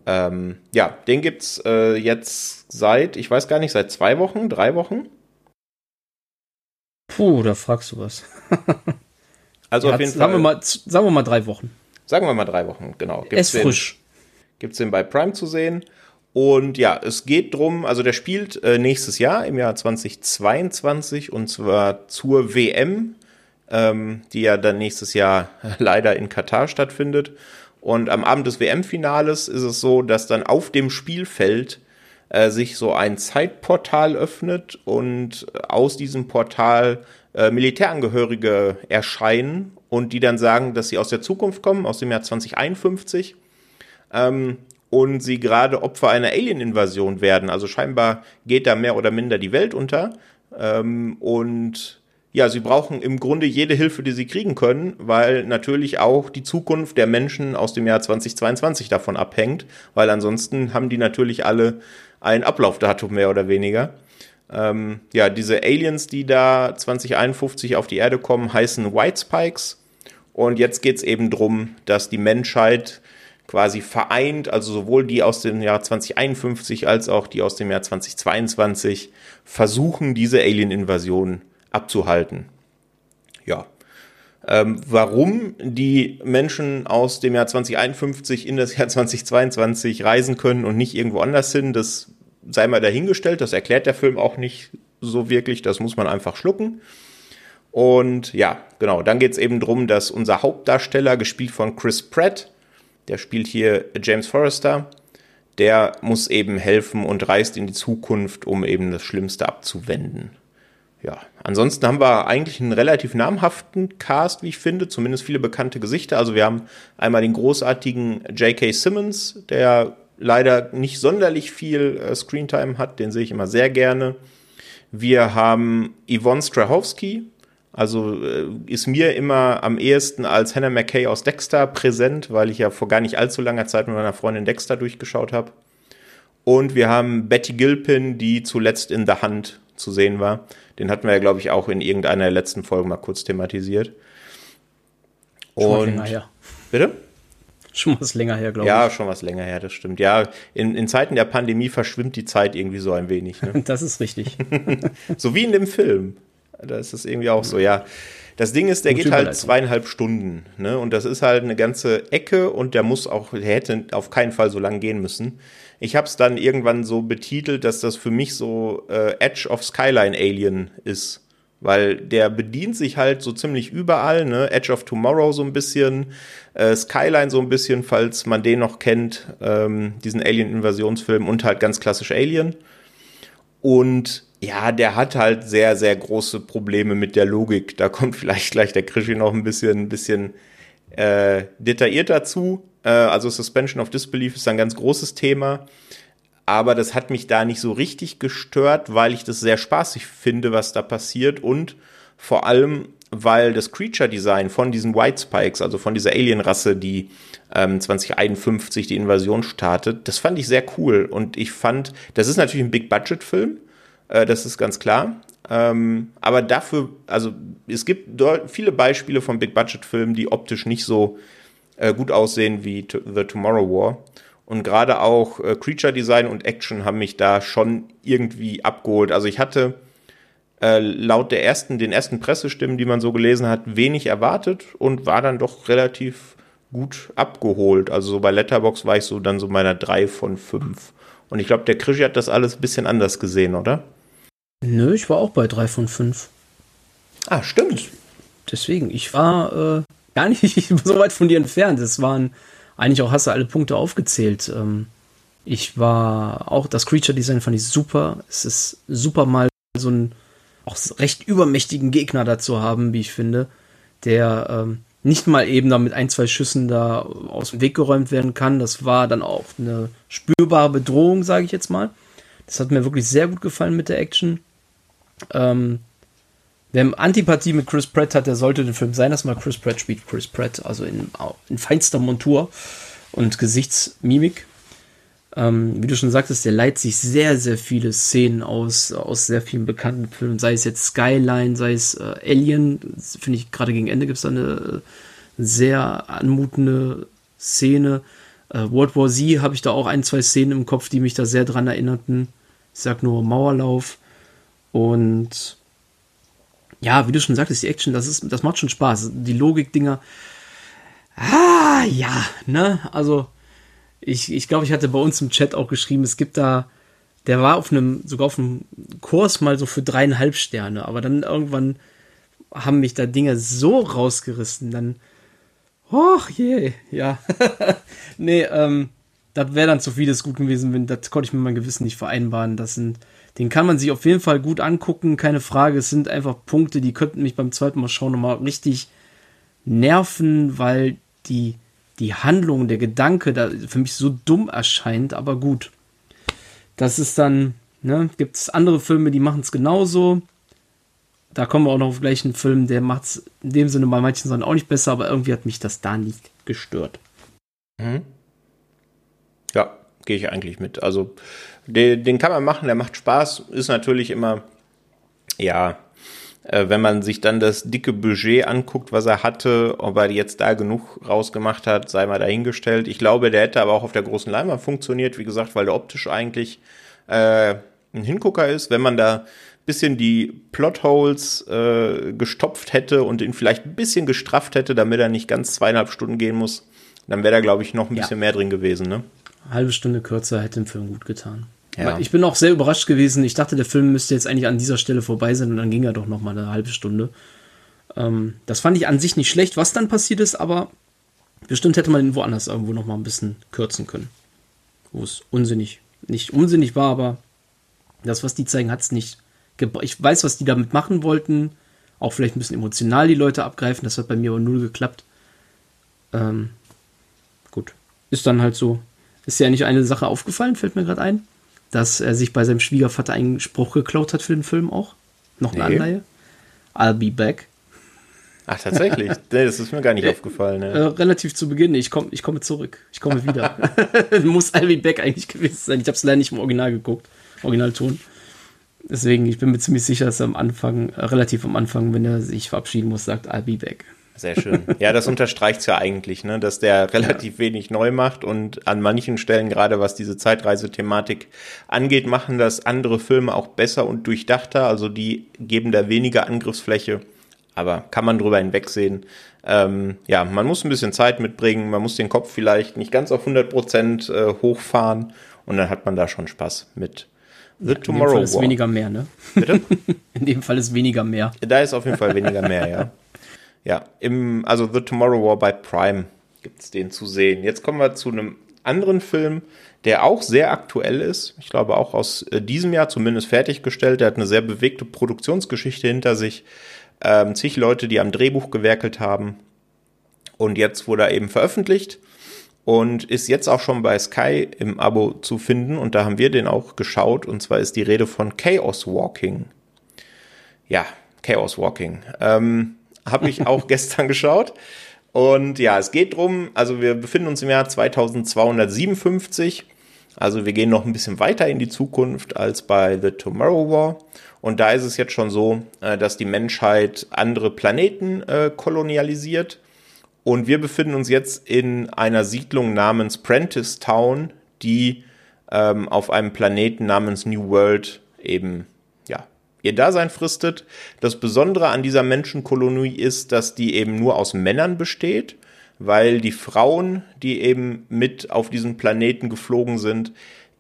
Ähm, ja, den gibt's äh, jetzt seit, ich weiß gar nicht, seit zwei Wochen, drei Wochen. Puh, da fragst du was. also auf jeden sagen Fall. Wir mal, sagen wir mal drei Wochen. Sagen wir mal drei Wochen, genau. Gibt's es frisch. Gibt es den bei Prime zu sehen. Und ja, es geht drum, also der spielt äh, nächstes Jahr im Jahr 2022 und zwar zur WM, ähm, die ja dann nächstes Jahr leider in Katar stattfindet. Und am Abend des WM-Finales ist es so, dass dann auf dem Spielfeld äh, sich so ein Zeitportal öffnet und aus diesem Portal äh, Militärangehörige erscheinen und die dann sagen, dass sie aus der Zukunft kommen, aus dem Jahr 2051. Ähm, und sie gerade Opfer einer Alien-Invasion werden. Also scheinbar geht da mehr oder minder die Welt unter. Ähm, und ja, sie brauchen im Grunde jede Hilfe, die sie kriegen können, weil natürlich auch die Zukunft der Menschen aus dem Jahr 2022 davon abhängt, weil ansonsten haben die natürlich alle ein Ablaufdatum mehr oder weniger. Ähm, ja, diese Aliens, die da 2051 auf die Erde kommen, heißen White Spikes. Und jetzt geht es eben darum, dass die Menschheit quasi vereint, also sowohl die aus dem Jahr 2051 als auch die aus dem Jahr 2022 versuchen, diese Alien-Invasion abzuhalten. Ja. Ähm, warum die Menschen aus dem Jahr 2051 in das Jahr 2022 reisen können und nicht irgendwo anders hin, das sei mal dahingestellt. Das erklärt der Film auch nicht so wirklich. Das muss man einfach schlucken. Und ja, genau, dann geht es eben darum, dass unser Hauptdarsteller, gespielt von Chris Pratt, der spielt hier James Forrester, der muss eben helfen und reist in die Zukunft, um eben das Schlimmste abzuwenden. Ja, ansonsten haben wir eigentlich einen relativ namhaften Cast, wie ich finde, zumindest viele bekannte Gesichter. Also wir haben einmal den großartigen J.K. Simmons, der leider nicht sonderlich viel äh, Screentime hat, den sehe ich immer sehr gerne. Wir haben Yvonne Strahovski, also äh, ist mir immer am ehesten als Hannah McKay aus Dexter präsent, weil ich ja vor gar nicht allzu langer Zeit mit meiner Freundin Dexter durchgeschaut habe. Und wir haben Betty Gilpin, die zuletzt in The Hand zu sehen war. Den hatten wir ja, glaube ich, auch in irgendeiner der letzten Folgen mal kurz thematisiert. Und bitte? Schon was länger her, glaube ich. Ja, schon was länger her, das stimmt. Ja, in, in Zeiten der Pandemie verschwimmt die Zeit irgendwie so ein wenig. Ne? Das ist richtig. so wie in dem Film. Da ist es irgendwie auch so, ja. Das Ding ist, der Gute geht halt zweieinhalb Stunden, ne? Und das ist halt eine ganze Ecke und der muss auch, der hätte auf keinen Fall so lang gehen müssen. Ich habe es dann irgendwann so betitelt, dass das für mich so äh, Edge of Skyline Alien ist weil der bedient sich halt so ziemlich überall, ne? Edge of Tomorrow so ein bisschen, äh, Skyline so ein bisschen, falls man den noch kennt, ähm, diesen Alien-Invasionsfilm und halt ganz klassisch Alien. Und ja, der hat halt sehr, sehr große Probleme mit der Logik. Da kommt vielleicht gleich der Krischi noch ein bisschen, ein bisschen äh, detailliert dazu. Äh, also Suspension of Disbelief ist ein ganz großes Thema aber das hat mich da nicht so richtig gestört, weil ich das sehr spaßig finde, was da passiert und vor allem, weil das Creature Design von diesen White Spikes, also von dieser Alien-Rasse, die ähm, 2051 die Invasion startet, das fand ich sehr cool und ich fand, das ist natürlich ein Big-Budget-Film, äh, das ist ganz klar, Ähm, aber dafür, also es gibt viele Beispiele von Big-Budget-Filmen, die optisch nicht so äh, gut aussehen wie The Tomorrow War. Und gerade auch äh, Creature Design und Action haben mich da schon irgendwie abgeholt. Also ich hatte äh, laut der ersten, den ersten Pressestimmen, die man so gelesen hat, wenig erwartet und war dann doch relativ gut abgeholt. Also so bei Letterbox war ich so dann so meiner 3 von 5. Und ich glaube, der Krischi hat das alles ein bisschen anders gesehen, oder? Nö, ich war auch bei 3 von 5. Ah, stimmt. Deswegen, ich war äh, gar nicht so weit von dir entfernt. Es waren eigentlich auch, hast du alle Punkte aufgezählt. Ähm, ich war auch, das Creature Design fand ich super. Es ist super mal so einen auch recht übermächtigen Gegner dazu haben, wie ich finde, der ähm, nicht mal eben da mit ein, zwei Schüssen da aus dem Weg geräumt werden kann. Das war dann auch eine spürbare Bedrohung, sage ich jetzt mal. Das hat mir wirklich sehr gut gefallen mit der Action. Ähm, wer Antipathie mit Chris Pratt hat, der sollte den Film sein, dass mal Chris Pratt spielt. Chris Pratt, also in, in feinster Montur und Gesichtsmimik. Ähm, wie du schon sagtest, der leiht sich sehr, sehr viele Szenen aus, aus sehr vielen bekannten Filmen, sei es jetzt Skyline, sei es äh, Alien, finde ich gerade gegen Ende gibt es da eine äh, sehr anmutende Szene. Äh, World War Z habe ich da auch ein, zwei Szenen im Kopf, die mich da sehr dran erinnerten. Ich sag nur Mauerlauf. Und ja, wie du schon sagtest, die Action, das ist, das macht schon Spaß. Die Logik-Dinger. Ah, ja, ne? Also, ich, ich glaube, ich hatte bei uns im Chat auch geschrieben, es gibt da, der war auf einem, sogar auf einem Kurs mal so für dreieinhalb Sterne, aber dann irgendwann haben mich da Dinge so rausgerissen, dann, och je, ja. nee, ähm, das wäre dann zu vieles gut gewesen, wenn, das konnte ich mit meinem Gewissen nicht vereinbaren. Das sind, den kann man sich auf jeden Fall gut angucken, keine Frage. Es sind einfach Punkte, die könnten mich beim zweiten Mal schauen nochmal richtig nerven, weil die die Handlung, der Gedanke da für mich so dumm erscheint, aber gut. Das ist dann, ne, gibt es andere Filme, die machen es genauso. Da kommen wir auch noch auf gleich einen Film, der macht es in dem Sinne bei manchen Sachen auch nicht besser, aber irgendwie hat mich das da nicht gestört. Mhm. Ja, gehe ich eigentlich mit. Also, den, den kann man machen, der macht Spaß, ist natürlich immer, ja, äh, wenn man sich dann das dicke Budget anguckt, was er hatte, ob er jetzt da genug rausgemacht hat, sei mal dahingestellt. Ich glaube, der hätte aber auch auf der großen Leinwand funktioniert, wie gesagt, weil der optisch eigentlich äh, ein Hingucker ist. Wenn man da bisschen die Plotholes äh, gestopft hätte und ihn vielleicht ein bisschen gestrafft hätte, damit er nicht ganz zweieinhalb Stunden gehen muss, dann wäre da, glaube ich, noch ein bisschen mehr drin gewesen. Ne? Halbe Stunde kürzer hätte dem Film gut getan. Ja. Ich bin auch sehr überrascht gewesen. Ich dachte, der Film müsste jetzt eigentlich an dieser Stelle vorbei sein und dann ging er doch noch mal eine halbe Stunde. Ähm, das fand ich an sich nicht schlecht, was dann passiert ist, aber bestimmt hätte man ihn woanders irgendwo noch mal ein bisschen kürzen können. Wo es unsinnig, nicht unsinnig war, aber das, was die zeigen, hat es nicht. Ich weiß, was die damit machen wollten. Auch vielleicht ein bisschen emotional die Leute abgreifen. Das hat bei mir aber null geklappt. Ähm, gut. Ist dann halt so. Ist ja nicht eine Sache aufgefallen, fällt mir gerade ein dass er sich bei seinem Schwiegervater einen Spruch geklaut hat für den Film auch. Noch eine nee. Anleihe. I'll be back. Ach, tatsächlich? nee, das ist mir gar nicht aufgefallen. Ne? Äh, relativ zu Beginn. Ich, komm, ich komme zurück. Ich komme wieder. Muss I'll be back eigentlich gewesen sein. Ich habe es leider nicht im Original geguckt. Originalton. Deswegen, ich bin mir ziemlich sicher, dass er am Anfang, äh, relativ am Anfang, wenn er sich verabschieden muss, sagt, I'll be back. Sehr schön. Ja, das unterstreicht es ja eigentlich, ne, dass der relativ ja. wenig neu macht und an manchen Stellen, gerade was diese Zeitreisethematik angeht, machen das andere Filme auch besser und durchdachter. Also die geben da weniger Angriffsfläche, aber kann man drüber hinwegsehen. Ähm, ja, man muss ein bisschen Zeit mitbringen, man muss den Kopf vielleicht nicht ganz auf 100 Prozent äh, hochfahren und dann hat man da schon Spaß mit. The ja, Tomorrow in dem Fall ist War. weniger mehr, ne? Bitte? in dem Fall ist weniger mehr. Da ist auf jeden Fall weniger mehr, ja. Ja, im, also The Tomorrow War bei Prime gibt es den zu sehen. Jetzt kommen wir zu einem anderen Film, der auch sehr aktuell ist. Ich glaube auch aus äh, diesem Jahr zumindest fertiggestellt. Der hat eine sehr bewegte Produktionsgeschichte hinter sich. Ähm, zig Leute, die am Drehbuch gewerkelt haben. Und jetzt wurde er eben veröffentlicht und ist jetzt auch schon bei Sky im Abo zu finden. Und da haben wir den auch geschaut. Und zwar ist die Rede von Chaos Walking. Ja, Chaos Walking. Ähm, habe ich auch gestern geschaut. Und ja, es geht drum, also wir befinden uns im Jahr 2257. Also wir gehen noch ein bisschen weiter in die Zukunft als bei The Tomorrow War. Und da ist es jetzt schon so, äh, dass die Menschheit andere Planeten äh, kolonialisiert. Und wir befinden uns jetzt in einer Siedlung namens Prentice Town, die ähm, auf einem Planeten namens New World eben ihr Dasein fristet. Das Besondere an dieser Menschenkolonie ist, dass die eben nur aus Männern besteht, weil die Frauen, die eben mit auf diesen Planeten geflogen sind,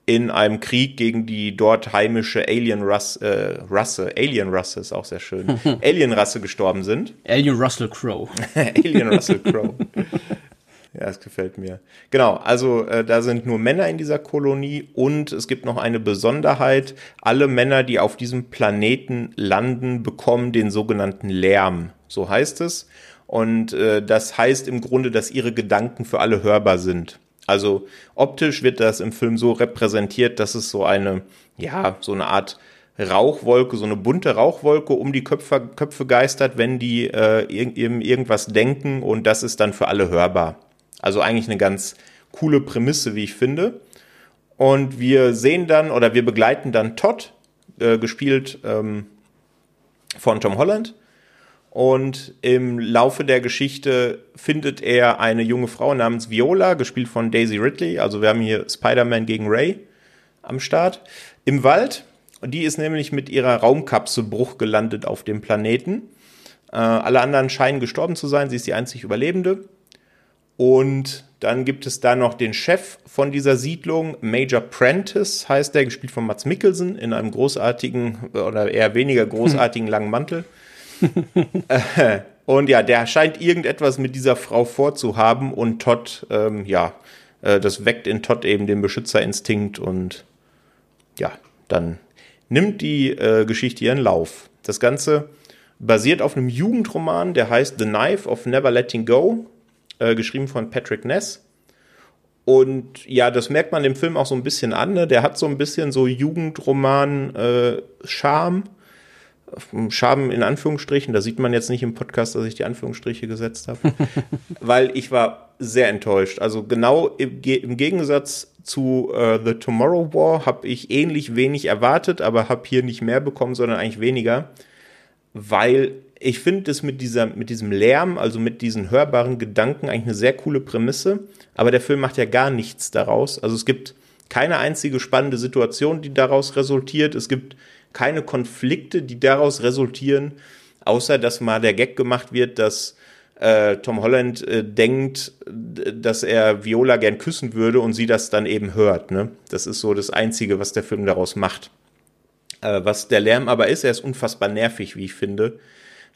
in einem Krieg gegen die dort heimische Alien-Rasse, äh, Rasse, Alien-Rasse ist auch sehr schön, Alien-Rasse gestorben sind. Alien Russell Crowe. Alien Russell Crowe. Ja, es gefällt mir. Genau, also äh, da sind nur Männer in dieser Kolonie und es gibt noch eine Besonderheit. Alle Männer, die auf diesem Planeten landen, bekommen den sogenannten Lärm. So heißt es. Und äh, das heißt im Grunde, dass ihre Gedanken für alle hörbar sind. Also optisch wird das im Film so repräsentiert, dass es so eine, ja, so eine Art Rauchwolke, so eine bunte Rauchwolke um die Köpfe, Köpfe geistert, wenn die äh, irg irgendwas denken und das ist dann für alle hörbar. Also eigentlich eine ganz coole Prämisse, wie ich finde. Und wir sehen dann oder wir begleiten dann Todd, äh, gespielt ähm, von Tom Holland. Und im Laufe der Geschichte findet er eine junge Frau namens Viola, gespielt von Daisy Ridley. Also wir haben hier Spider-Man gegen Ray am Start. Im Wald. Die ist nämlich mit ihrer Raumkapsel Bruch gelandet auf dem Planeten. Äh, alle anderen scheinen gestorben zu sein. Sie ist die einzig Überlebende. Und dann gibt es da noch den Chef von dieser Siedlung, Major Prentice heißt der, gespielt von Mats Mikkelsen in einem großartigen oder eher weniger großartigen langen Mantel. Äh, und ja, der scheint irgendetwas mit dieser Frau vorzuhaben und Todd, ähm, ja, äh, das weckt in Todd eben den Beschützerinstinkt und ja, dann nimmt die äh, Geschichte ihren Lauf. Das Ganze basiert auf einem Jugendroman, der heißt The Knife of Never Letting Go äh, geschrieben von Patrick Ness. Und ja, das merkt man dem Film auch so ein bisschen an. Ne? Der hat so ein bisschen so Jugendroman-Charme. Äh, Charme in Anführungsstrichen. Da sieht man jetzt nicht im Podcast, dass ich die Anführungsstriche gesetzt habe. Weil ich war sehr enttäuscht. Also genau im, im Gegensatz zu äh, The Tomorrow War habe ich ähnlich wenig erwartet, aber habe hier nicht mehr bekommen, sondern eigentlich weniger. Weil ich finde es mit mit diesem Lärm, also mit diesen hörbaren Gedanken eigentlich eine sehr coole Prämisse. Aber der Film macht ja gar nichts daraus. Also es gibt keine einzige spannende Situation, die daraus resultiert. Es gibt keine Konflikte, die daraus resultieren, außer dass mal der Gag gemacht wird, dass äh, Tom Holland äh, denkt, dass er Viola gern küssen würde und sie das dann eben hört. Ne? Das ist so das Einzige, was der Film daraus macht. Äh, was der Lärm aber ist, er ist unfassbar nervig, wie ich finde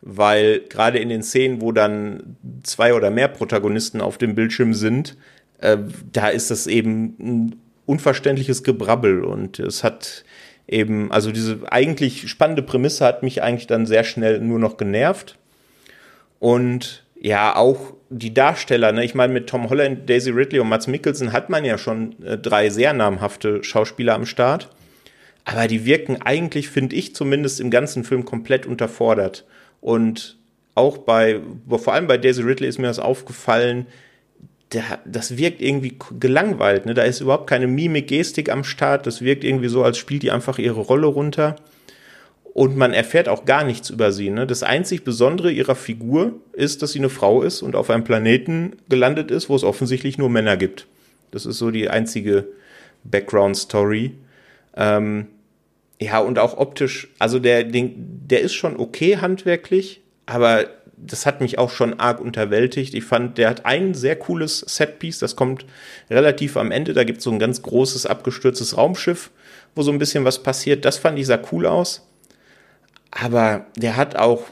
weil gerade in den Szenen, wo dann zwei oder mehr Protagonisten auf dem Bildschirm sind, äh, da ist das eben ein unverständliches Gebrabbel und es hat eben, also diese eigentlich spannende Prämisse hat mich eigentlich dann sehr schnell nur noch genervt und ja, auch die Darsteller, ne? ich meine, mit Tom Holland, Daisy Ridley und Mats Mikkelsen hat man ja schon äh, drei sehr namhafte Schauspieler am Start. Aber die wirken eigentlich, finde ich zumindest, im ganzen Film komplett unterfordert. Und auch bei, vor allem bei Daisy Ridley ist mir das aufgefallen, der, das wirkt irgendwie gelangweilt. Ne? Da ist überhaupt keine Mimik, Gestik am Start. Das wirkt irgendwie so, als spielt die einfach ihre Rolle runter. Und man erfährt auch gar nichts über sie. Ne? Das einzig Besondere ihrer Figur ist, dass sie eine Frau ist und auf einem Planeten gelandet ist, wo es offensichtlich nur Männer gibt. Das ist so die einzige Background-Story. Ähm, ja, und auch optisch, also der, den, der ist schon okay handwerklich, aber das hat mich auch schon arg unterwältigt. Ich fand, der hat ein sehr cooles Setpiece, das kommt relativ am Ende. Da gibt es so ein ganz großes abgestürztes Raumschiff, wo so ein bisschen was passiert. Das fand ich sah cool aus. Aber der hat auch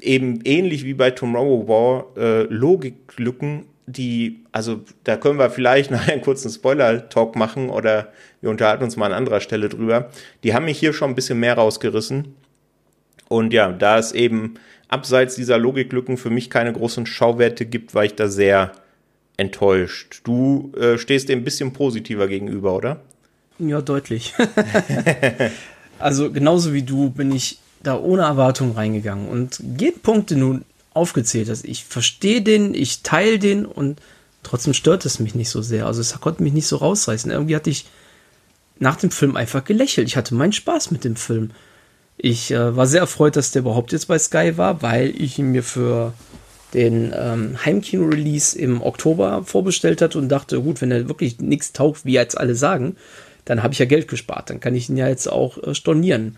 eben ähnlich wie bei Tomorrow War äh, Logiklücken die, also da können wir vielleicht noch einen kurzen Spoiler-Talk machen oder wir unterhalten uns mal an anderer Stelle drüber. Die haben mich hier schon ein bisschen mehr rausgerissen. Und ja, da es eben abseits dieser Logiklücken für mich keine großen Schauwerte gibt, war ich da sehr enttäuscht. Du äh, stehst dem ein bisschen positiver gegenüber, oder? Ja, deutlich. also genauso wie du bin ich da ohne Erwartung reingegangen und jeden Punkt, den du aufgezählt hast. Ich verstehe den, ich teile den und trotzdem stört es mich nicht so sehr. Also es konnte mich nicht so rausreißen. Irgendwie hatte ich nach dem Film einfach gelächelt. Ich hatte meinen Spaß mit dem Film. Ich äh, war sehr erfreut, dass der überhaupt jetzt bei Sky war, weil ich ihn mir für den ähm, Heimkino-Release im Oktober vorbestellt hatte und dachte, gut, wenn er wirklich nichts taugt, wie jetzt alle sagen, dann habe ich ja Geld gespart. Dann kann ich ihn ja jetzt auch äh, stornieren.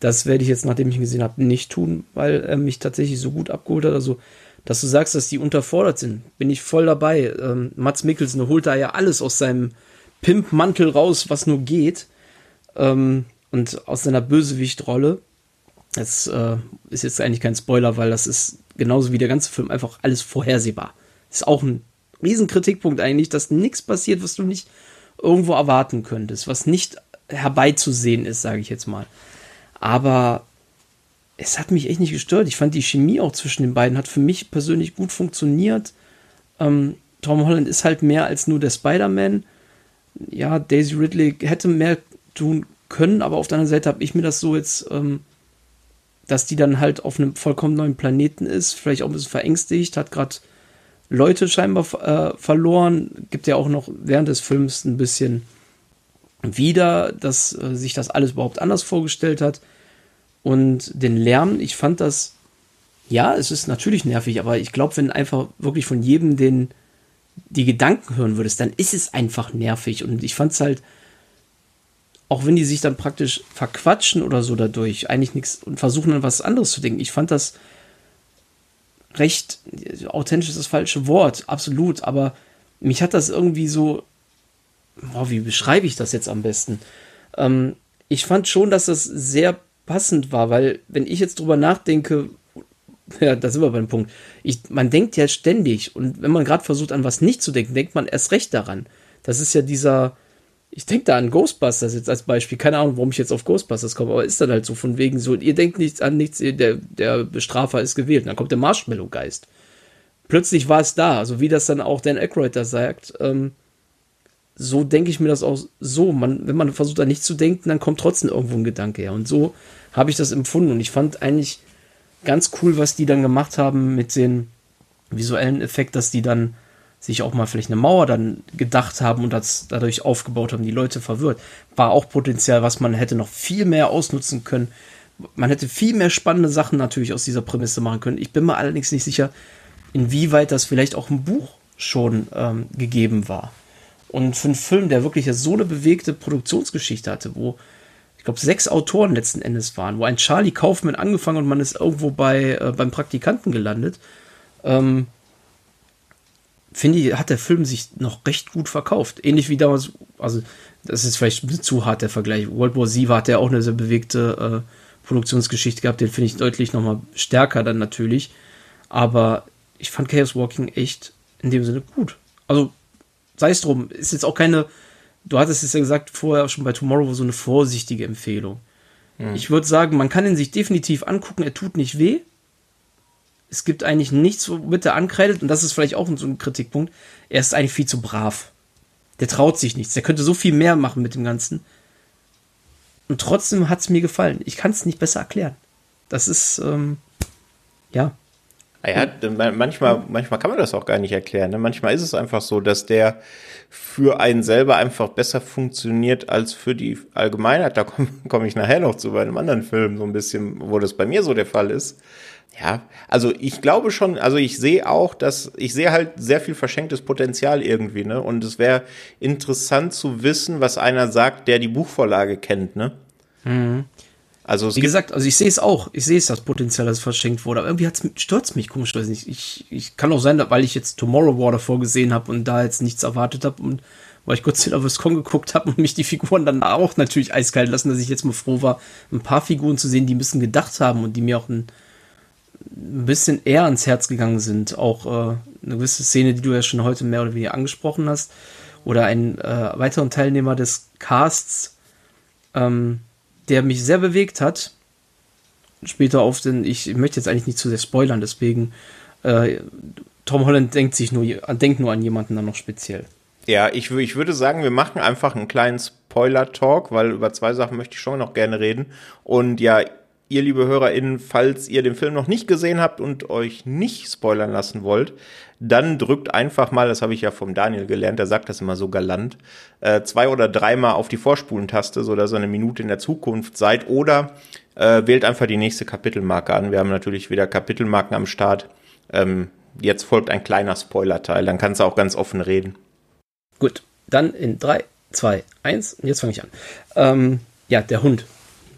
Das werde ich jetzt, nachdem ich ihn gesehen habe, nicht tun, weil er mich tatsächlich so gut abgeholt hat. Also, dass du sagst, dass die unterfordert sind, bin ich voll dabei. Ähm, Mats Mikkelsen holt da ja alles aus seinem Pimp-Mantel raus, was nur geht. Ähm, und aus seiner Bösewicht-Rolle. Das äh, ist jetzt eigentlich kein Spoiler, weil das ist genauso wie der ganze Film einfach alles vorhersehbar. Ist auch ein Riesenkritikpunkt eigentlich, dass nichts passiert, was du nicht irgendwo erwarten könntest, was nicht herbeizusehen ist, sage ich jetzt mal. Aber es hat mich echt nicht gestört. Ich fand die Chemie auch zwischen den beiden hat für mich persönlich gut funktioniert. Ähm, Tom Holland ist halt mehr als nur der Spider-Man. Ja, Daisy Ridley hätte mehr tun können, aber auf der anderen Seite habe ich mir das so jetzt, ähm, dass die dann halt auf einem vollkommen neuen Planeten ist, vielleicht auch ein bisschen verängstigt, hat gerade Leute scheinbar äh, verloren. Gibt ja auch noch während des Films ein bisschen wieder, dass äh, sich das alles überhaupt anders vorgestellt hat. Und den Lärm, ich fand das, ja, es ist natürlich nervig, aber ich glaube, wenn einfach wirklich von jedem den, die Gedanken hören würdest, dann ist es einfach nervig. Und ich fand es halt, auch wenn die sich dann praktisch verquatschen oder so dadurch, eigentlich nichts und versuchen dann was anderes zu denken. Ich fand das recht, authentisch ist das falsche Wort, absolut, aber mich hat das irgendwie so boah, wie beschreibe ich das jetzt am besten? Ähm, ich fand schon, dass das sehr passend war, weil wenn ich jetzt drüber nachdenke, ja, da sind wir beim Punkt. Ich, man denkt ja ständig und wenn man gerade versucht, an was nicht zu denken, denkt man erst recht daran. Das ist ja dieser, ich denke da an Ghostbusters jetzt als Beispiel. Keine Ahnung, warum ich jetzt auf Ghostbusters komme, aber ist dann halt so von wegen so, ihr denkt nichts an nichts, der, der Bestrafer ist gewählt. Und dann kommt der Marshmallow-Geist. Plötzlich war es da, also wie das dann auch Dan Aykroyd da sagt, ähm, so denke ich mir das auch so. Man, wenn man versucht, da nicht zu denken, dann kommt trotzdem irgendwo ein Gedanke her. Und so habe ich das empfunden. Und ich fand eigentlich ganz cool, was die dann gemacht haben mit dem visuellen Effekt, dass die dann sich auch mal vielleicht eine Mauer dann gedacht haben und das dadurch aufgebaut haben, die Leute verwirrt. War auch Potenzial, was man hätte noch viel mehr ausnutzen können. Man hätte viel mehr spannende Sachen natürlich aus dieser Prämisse machen können. Ich bin mir allerdings nicht sicher, inwieweit das vielleicht auch im Buch schon ähm, gegeben war. Und für einen Film, der wirklich so eine bewegte Produktionsgeschichte hatte, wo ich glaube sechs Autoren letzten Endes waren, wo ein Charlie Kaufman angefangen und man ist irgendwo bei äh, beim Praktikanten gelandet, ähm, finde ich, hat der Film sich noch recht gut verkauft. Ähnlich wie damals, also das ist vielleicht ein zu hart der Vergleich. World War Z hat ja auch eine sehr bewegte äh, Produktionsgeschichte gehabt, den finde ich deutlich nochmal stärker dann natürlich. Aber ich fand Chaos Walking echt in dem Sinne gut. Also sei es drum, ist jetzt auch keine, du hattest es ja gesagt vorher schon bei Tomorrow so eine vorsichtige Empfehlung. Mhm. Ich würde sagen, man kann ihn sich definitiv angucken, er tut nicht weh. Es gibt eigentlich nichts, womit er ankreidet, und das ist vielleicht auch so ein Kritikpunkt. Er ist eigentlich viel zu brav. Der traut sich nichts. Der könnte so viel mehr machen mit dem Ganzen. Und trotzdem hat es mir gefallen. Ich kann es nicht besser erklären. Das ist, ähm, ja, ja, manchmal, manchmal kann man das auch gar nicht erklären. Ne? Manchmal ist es einfach so, dass der für einen selber einfach besser funktioniert als für die Allgemeinheit. Da komme komm ich nachher noch zu bei einem anderen Film, so ein bisschen, wo das bei mir so der Fall ist. Ja, also ich glaube schon, also ich sehe auch, dass ich sehe halt sehr viel verschenktes Potenzial irgendwie, ne? Und es wäre interessant zu wissen, was einer sagt, der die Buchvorlage kennt, ne? Mhm. Also Wie gesagt, also ich sehe es auch. Ich sehe es, das Potenzial, das verschenkt wurde. Aber irgendwie stört es mich komisch. Ich, ich, ich kann auch sein, weil ich jetzt Tomorrow War davor gesehen habe und da jetzt nichts erwartet habe und weil ich kurz auf Con geguckt habe und mich die Figuren dann auch natürlich eiskalt lassen, dass ich jetzt mal froh war, ein paar Figuren zu sehen, die ein bisschen gedacht haben und die mir auch ein, ein bisschen eher ans Herz gegangen sind. Auch äh, eine gewisse Szene, die du ja schon heute mehr oder weniger angesprochen hast. Oder ein äh, weiteren Teilnehmer des Casts, ähm, der mich sehr bewegt hat. Später auf den, ich möchte jetzt eigentlich nicht zu sehr spoilern, deswegen äh, Tom Holland denkt sich nur, denkt nur an jemanden dann noch speziell. Ja, ich, ich würde sagen, wir machen einfach einen kleinen Spoiler-Talk, weil über zwei Sachen möchte ich schon noch gerne reden. Und ja, ihr liebe HörerInnen, falls ihr den Film noch nicht gesehen habt und euch nicht spoilern lassen wollt, dann drückt einfach mal, das habe ich ja vom Daniel gelernt, der sagt das immer so galant, äh, zwei oder dreimal auf die Vorspulentaste, so dass ihr eine Minute in der Zukunft seid oder äh, wählt einfach die nächste Kapitelmarke an. Wir haben natürlich wieder Kapitelmarken am Start. Ähm, jetzt folgt ein kleiner Spoiler-Teil, dann kannst du auch ganz offen reden. Gut, dann in 3, 2, 1, und jetzt fange ich an. Ähm, ja, der Hund.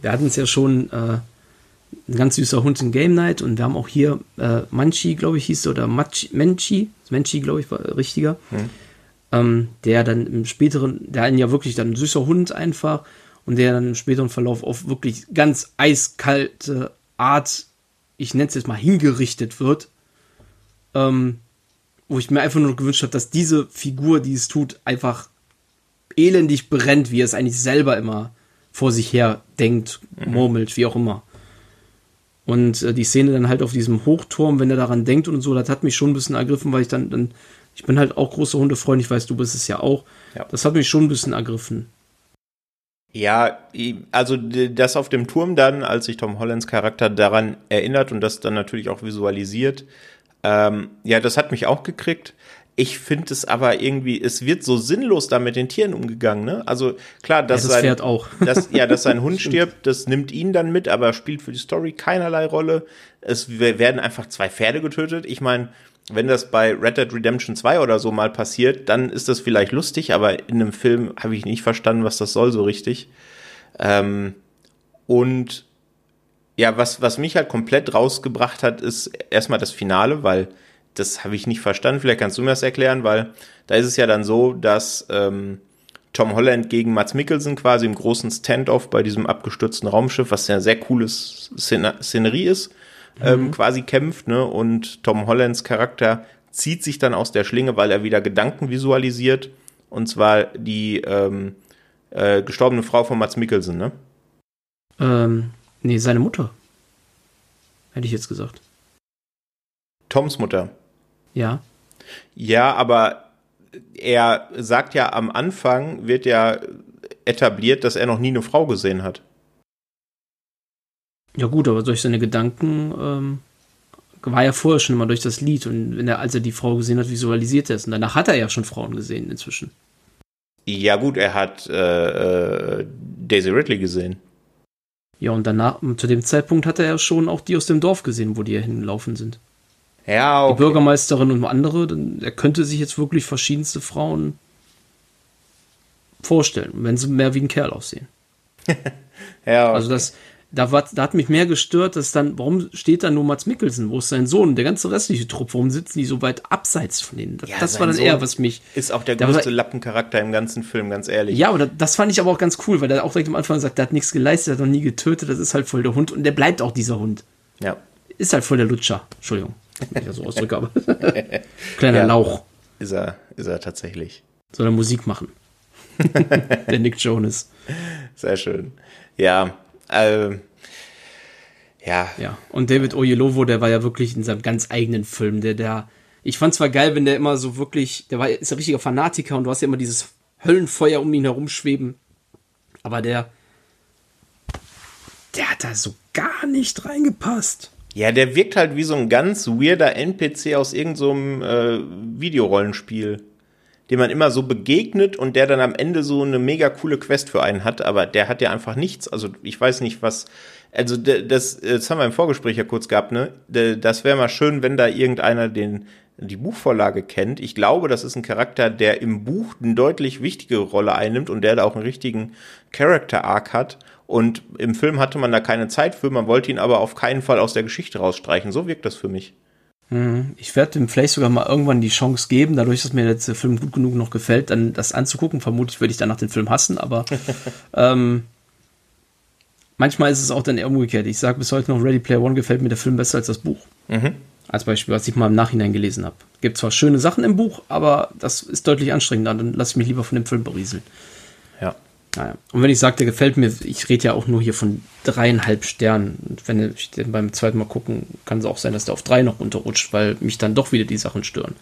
Wir hatten es ja schon, äh, ein ganz süßer Hund in Game Night und wir haben auch hier äh, Manchi, glaube ich, hieß er, oder Machi, Menchi, Menchi, glaube ich, war richtiger. Hm. Ähm, der dann im späteren, der einen ja wirklich dann ein süßer Hund einfach und der dann im späteren Verlauf auf wirklich ganz eiskalte Art, ich nenne es jetzt mal, hingerichtet wird. Ähm, wo ich mir einfach nur gewünscht habe, dass diese Figur, die es tut, einfach elendig brennt, wie er es eigentlich selber immer vor sich her denkt, mhm. murmelt, wie auch immer. Und äh, die Szene dann halt auf diesem Hochturm, wenn er daran denkt und so, das hat mich schon ein bisschen ergriffen, weil ich dann, dann ich bin halt auch großer Hundefreund, ich weiß, du bist es ja auch. Ja. Das hat mich schon ein bisschen ergriffen. Ja, also das auf dem Turm dann, als sich Tom Hollands Charakter daran erinnert und das dann natürlich auch visualisiert, ähm, ja, das hat mich auch gekriegt. Ich finde es aber irgendwie, es wird so sinnlos da mit den Tieren umgegangen, ne? Also klar, dass ja, das sein, Pferd auch. dass, ja, dass sein Hund stirbt, das nimmt ihn dann mit, aber spielt für die Story keinerlei Rolle. Es werden einfach zwei Pferde getötet. Ich meine, wenn das bei Red Dead Redemption 2 oder so mal passiert, dann ist das vielleicht lustig, aber in einem Film habe ich nicht verstanden, was das soll so richtig. Ähm, und ja, was, was mich halt komplett rausgebracht hat, ist erstmal das Finale, weil das habe ich nicht verstanden. Vielleicht kannst du mir das erklären, weil da ist es ja dann so, dass ähm, Tom Holland gegen Mats Mikkelsen quasi im großen Standoff bei diesem abgestürzten Raumschiff, was ja eine sehr cooles Szenerie ist, ähm, mhm. quasi kämpft, ne? Und Tom Hollands Charakter zieht sich dann aus der Schlinge, weil er wieder Gedanken visualisiert. Und zwar die ähm, äh, gestorbene Frau von Mats Mikkelsen, ne? Ähm, nee, seine Mutter. Hätte ich jetzt gesagt. Toms Mutter. Ja. Ja, aber er sagt ja am Anfang, wird ja etabliert, dass er noch nie eine Frau gesehen hat. Ja gut, aber durch seine Gedanken ähm, war er vorher schon immer durch das Lied und wenn er, als er die Frau gesehen hat, visualisiert er es. Und danach hat er ja schon Frauen gesehen inzwischen. Ja gut, er hat äh, äh Daisy Ridley gesehen. Ja, und danach, zu dem Zeitpunkt hat er ja schon auch die aus dem Dorf gesehen, wo die ja hingelaufen sind. Ja, okay. Die Bürgermeisterin und andere, er könnte sich jetzt wirklich verschiedenste Frauen vorstellen, wenn sie mehr wie ein Kerl aussehen. ja, okay. Also das, da, war, da hat mich mehr gestört, dass dann, warum steht da nur Mats Mikkelsen? Wo ist sein Sohn? Der ganze restliche Trupp, warum sitzen die so weit abseits von denen? Das, ja, das war dann Sohn eher, was mich. Ist auch der größte war, Lappencharakter im ganzen Film, ganz ehrlich. Ja, aber das fand ich aber auch ganz cool, weil er auch direkt am Anfang sagt, der hat nichts geleistet, hat noch nie getötet, das ist halt voll der Hund und der bleibt auch dieser Hund. Ja. Ist halt voll der Lutscher. Entschuldigung, wenn ich das so ausdrücke, aber. Kleiner ja, Lauch. Ist er, ist er tatsächlich. Soll er Musik machen? der Nick Jonas. Sehr schön. Ja, äh, ja. Ja. Und David Oyelowo, der war ja wirklich in seinem ganz eigenen Film, der, der, ich fand zwar geil, wenn der immer so wirklich, der war, ist ein richtiger Fanatiker und du hast ja immer dieses Höllenfeuer um ihn herum schweben. Aber der, der hat da so gar nicht reingepasst. Ja, der wirkt halt wie so ein ganz weirder NPC aus irgendeinem so äh, Videorollenspiel, dem man immer so begegnet und der dann am Ende so eine mega coole Quest für einen hat, aber der hat ja einfach nichts. Also ich weiß nicht, was also das, das haben wir im Vorgespräch ja kurz gehabt, ne? Das wäre mal schön, wenn da irgendeiner den die Buchvorlage kennt. Ich glaube, das ist ein Charakter, der im Buch eine deutlich wichtige Rolle einnimmt und der da auch einen richtigen Character Arc hat. Und im Film hatte man da keine Zeit für, man wollte ihn aber auf keinen Fall aus der Geschichte rausstreichen. So wirkt das für mich. Mhm. Ich werde dem vielleicht sogar mal irgendwann die Chance geben, dadurch, dass mir der Film gut genug noch gefällt, dann das anzugucken. Vermutlich würde ich danach den Film hassen, aber ähm, Manchmal ist es auch dann eher umgekehrt. Ich sage bis heute noch, Ready Player One gefällt mir der Film besser als das Buch. Mhm. Als Beispiel, was ich mal im Nachhinein gelesen habe. Gibt zwar schöne Sachen im Buch, aber das ist deutlich anstrengender. Dann lasse ich mich lieber von dem Film berieseln. Ja. Naja. Und wenn ich sage, der gefällt mir, ich rede ja auch nur hier von dreieinhalb Sternen. Und wenn ich den beim zweiten Mal gucken, kann es auch sein, dass der auf drei noch runterrutscht, weil mich dann doch wieder die Sachen stören.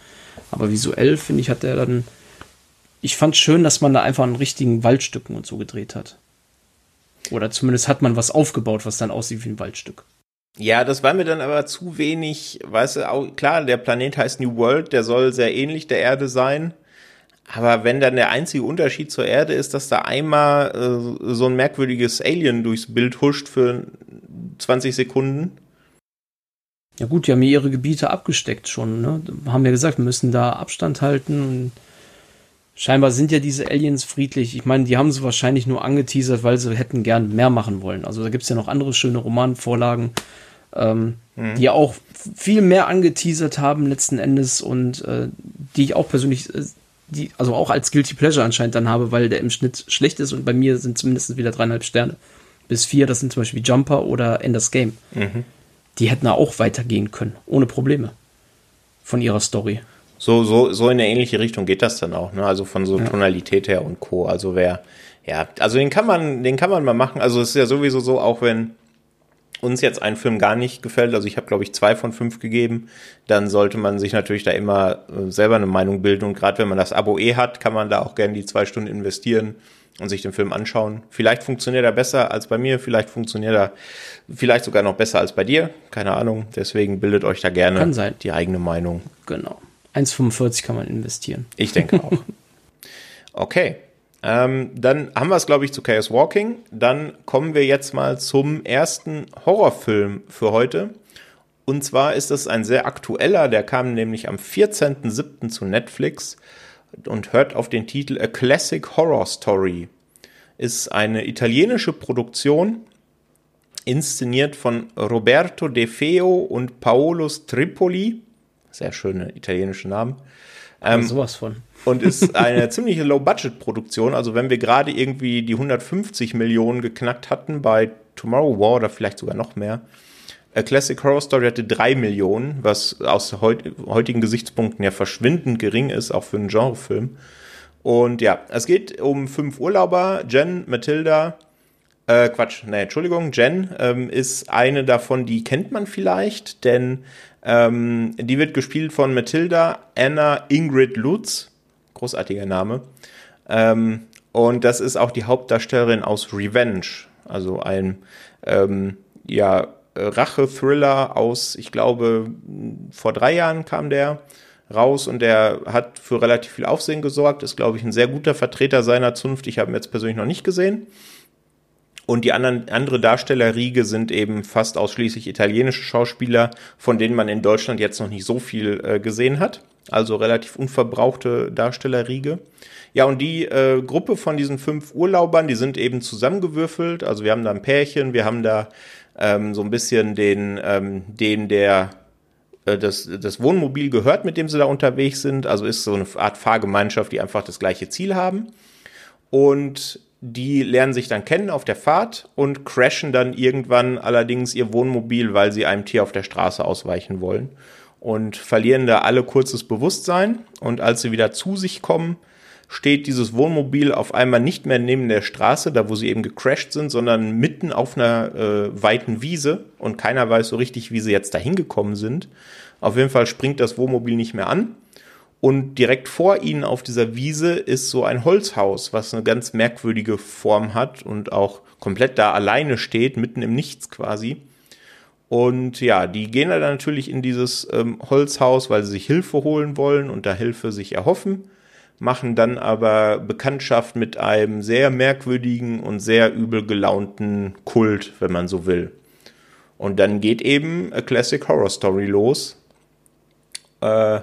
Aber visuell, finde ich, hat der dann. Ich fand schön, dass man da einfach an richtigen Waldstücken und so gedreht hat. Oder zumindest hat man was aufgebaut, was dann aussieht wie ein Waldstück. Ja, das war mir dann aber zu wenig, weißt du, auch, klar, der Planet heißt New World, der soll sehr ähnlich der Erde sein, Aber wenn dann der einzige Unterschied zur Erde ist, dass da einmal äh, so ein merkwürdiges Alien durchs Bild huscht für 20 Sekunden. Ja gut, die haben ja ihre Gebiete abgesteckt schon, ne? Haben ja gesagt, wir müssen da Abstand halten und scheinbar sind ja diese Aliens friedlich. Ich meine, die haben sie wahrscheinlich nur angeteasert, weil sie hätten gern mehr machen wollen. Also da gibt es ja noch andere schöne Romanvorlagen, ähm, mhm. die ja auch viel mehr angeteasert haben letzten Endes und äh, die ich auch persönlich äh, die, also auch als Guilty Pleasure anscheinend dann habe, weil der im Schnitt schlecht ist und bei mir sind zumindest wieder dreieinhalb Sterne. Bis vier, das sind zum Beispiel Jumper oder Enders Game. Mhm. Die hätten da auch weitergehen können, ohne Probleme. Von ihrer Story. So, so, so in eine ähnliche Richtung geht das dann auch, ne? Also von so ja. Tonalität her und Co. Also wer, ja, also den kann man, den kann man mal machen. Also es ist ja sowieso so, auch wenn uns jetzt ein Film gar nicht gefällt, also ich habe glaube ich zwei von fünf gegeben, dann sollte man sich natürlich da immer äh, selber eine Meinung bilden und gerade wenn man das Abo eh hat, kann man da auch gerne die zwei Stunden investieren und sich den Film anschauen. Vielleicht funktioniert er besser als bei mir, vielleicht funktioniert er vielleicht sogar noch besser als bei dir, keine Ahnung. Deswegen bildet euch da gerne die eigene Meinung. Genau. 1,45 kann man investieren. Ich denke auch. okay. Ähm, dann haben wir es, glaube ich, zu Chaos Walking. Dann kommen wir jetzt mal zum ersten Horrorfilm für heute. Und zwar ist es ein sehr aktueller, der kam nämlich am 14.07. zu Netflix und hört auf den Titel A Classic Horror Story. Ist eine italienische Produktion, inszeniert von Roberto De Feo und Paolo Stripoli. Sehr schöne italienische Namen. Ähm, sowas von. Und ist eine ziemliche Low-Budget-Produktion. Also wenn wir gerade irgendwie die 150 Millionen geknackt hatten bei Tomorrow War oder vielleicht sogar noch mehr. A Classic Horror Story hatte drei Millionen, was aus heut, heutigen Gesichtspunkten ja verschwindend gering ist, auch für einen Genrefilm. Und ja, es geht um fünf Urlauber, Jen, Matilda, äh, Quatsch, nee, Entschuldigung, Jen ähm, ist eine davon, die kennt man vielleicht, denn ähm, die wird gespielt von Matilda Anna Ingrid Lutz. Großartiger Name. Ähm, und das ist auch die Hauptdarstellerin aus Revenge. Also ein ähm, ja, Rache-Thriller aus, ich glaube, vor drei Jahren kam der raus und der hat für relativ viel Aufsehen gesorgt. Ist, glaube ich, ein sehr guter Vertreter seiner Zunft. Ich habe ihn jetzt persönlich noch nicht gesehen. Und die anderen, andere Darstellerriege sind eben fast ausschließlich italienische Schauspieler, von denen man in Deutschland jetzt noch nicht so viel äh, gesehen hat. Also relativ unverbrauchte Darstellerriege. Ja, und die äh, Gruppe von diesen fünf Urlaubern, die sind eben zusammengewürfelt. Also wir haben da ein Pärchen, wir haben da ähm, so ein bisschen den, ähm, den der äh, das, das Wohnmobil gehört, mit dem sie da unterwegs sind. Also ist so eine Art Fahrgemeinschaft, die einfach das gleiche Ziel haben. Und die lernen sich dann kennen auf der Fahrt und crashen dann irgendwann allerdings ihr Wohnmobil, weil sie einem Tier auf der Straße ausweichen wollen und verlieren da alle kurzes Bewusstsein. Und als sie wieder zu sich kommen, steht dieses Wohnmobil auf einmal nicht mehr neben der Straße, da wo sie eben gecrashed sind, sondern mitten auf einer äh, weiten Wiese und keiner weiß so richtig, wie sie jetzt da hingekommen sind. Auf jeden Fall springt das Wohnmobil nicht mehr an und direkt vor ihnen auf dieser Wiese ist so ein Holzhaus, was eine ganz merkwürdige Form hat und auch komplett da alleine steht, mitten im Nichts quasi. Und ja, die gehen dann natürlich in dieses ähm, Holzhaus, weil sie sich Hilfe holen wollen und da Hilfe sich erhoffen, machen dann aber Bekanntschaft mit einem sehr merkwürdigen und sehr übel gelaunten Kult, wenn man so will. Und dann geht eben A Classic Horror Story los. Äh,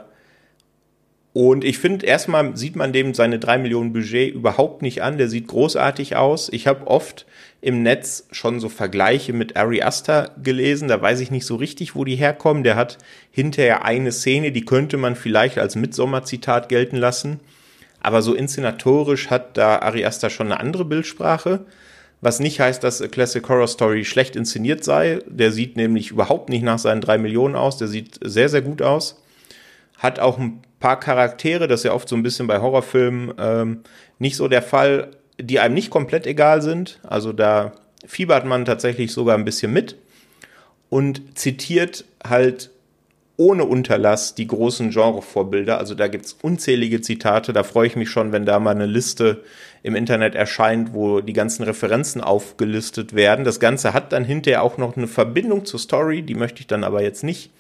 und ich finde, erstmal sieht man dem seine drei Millionen Budget überhaupt nicht an. Der sieht großartig aus. Ich habe oft im Netz schon so Vergleiche mit Ari Aster gelesen. Da weiß ich nicht so richtig, wo die herkommen. Der hat hinterher eine Szene, die könnte man vielleicht als Mitsommer-Zitat gelten lassen. Aber so inszenatorisch hat da Ari Aster schon eine andere Bildsprache. Was nicht heißt, dass A Classic Horror Story schlecht inszeniert sei. Der sieht nämlich überhaupt nicht nach seinen drei Millionen aus. Der sieht sehr, sehr gut aus. Hat auch ein paar Charaktere, das ist ja oft so ein bisschen bei Horrorfilmen ähm, nicht so der Fall, die einem nicht komplett egal sind. Also da fiebert man tatsächlich sogar ein bisschen mit und zitiert halt ohne Unterlass die großen Genrevorbilder. Also da gibt's unzählige Zitate. Da freue ich mich schon, wenn da mal eine Liste im Internet erscheint, wo die ganzen Referenzen aufgelistet werden. Das Ganze hat dann hinterher auch noch eine Verbindung zur Story, die möchte ich dann aber jetzt nicht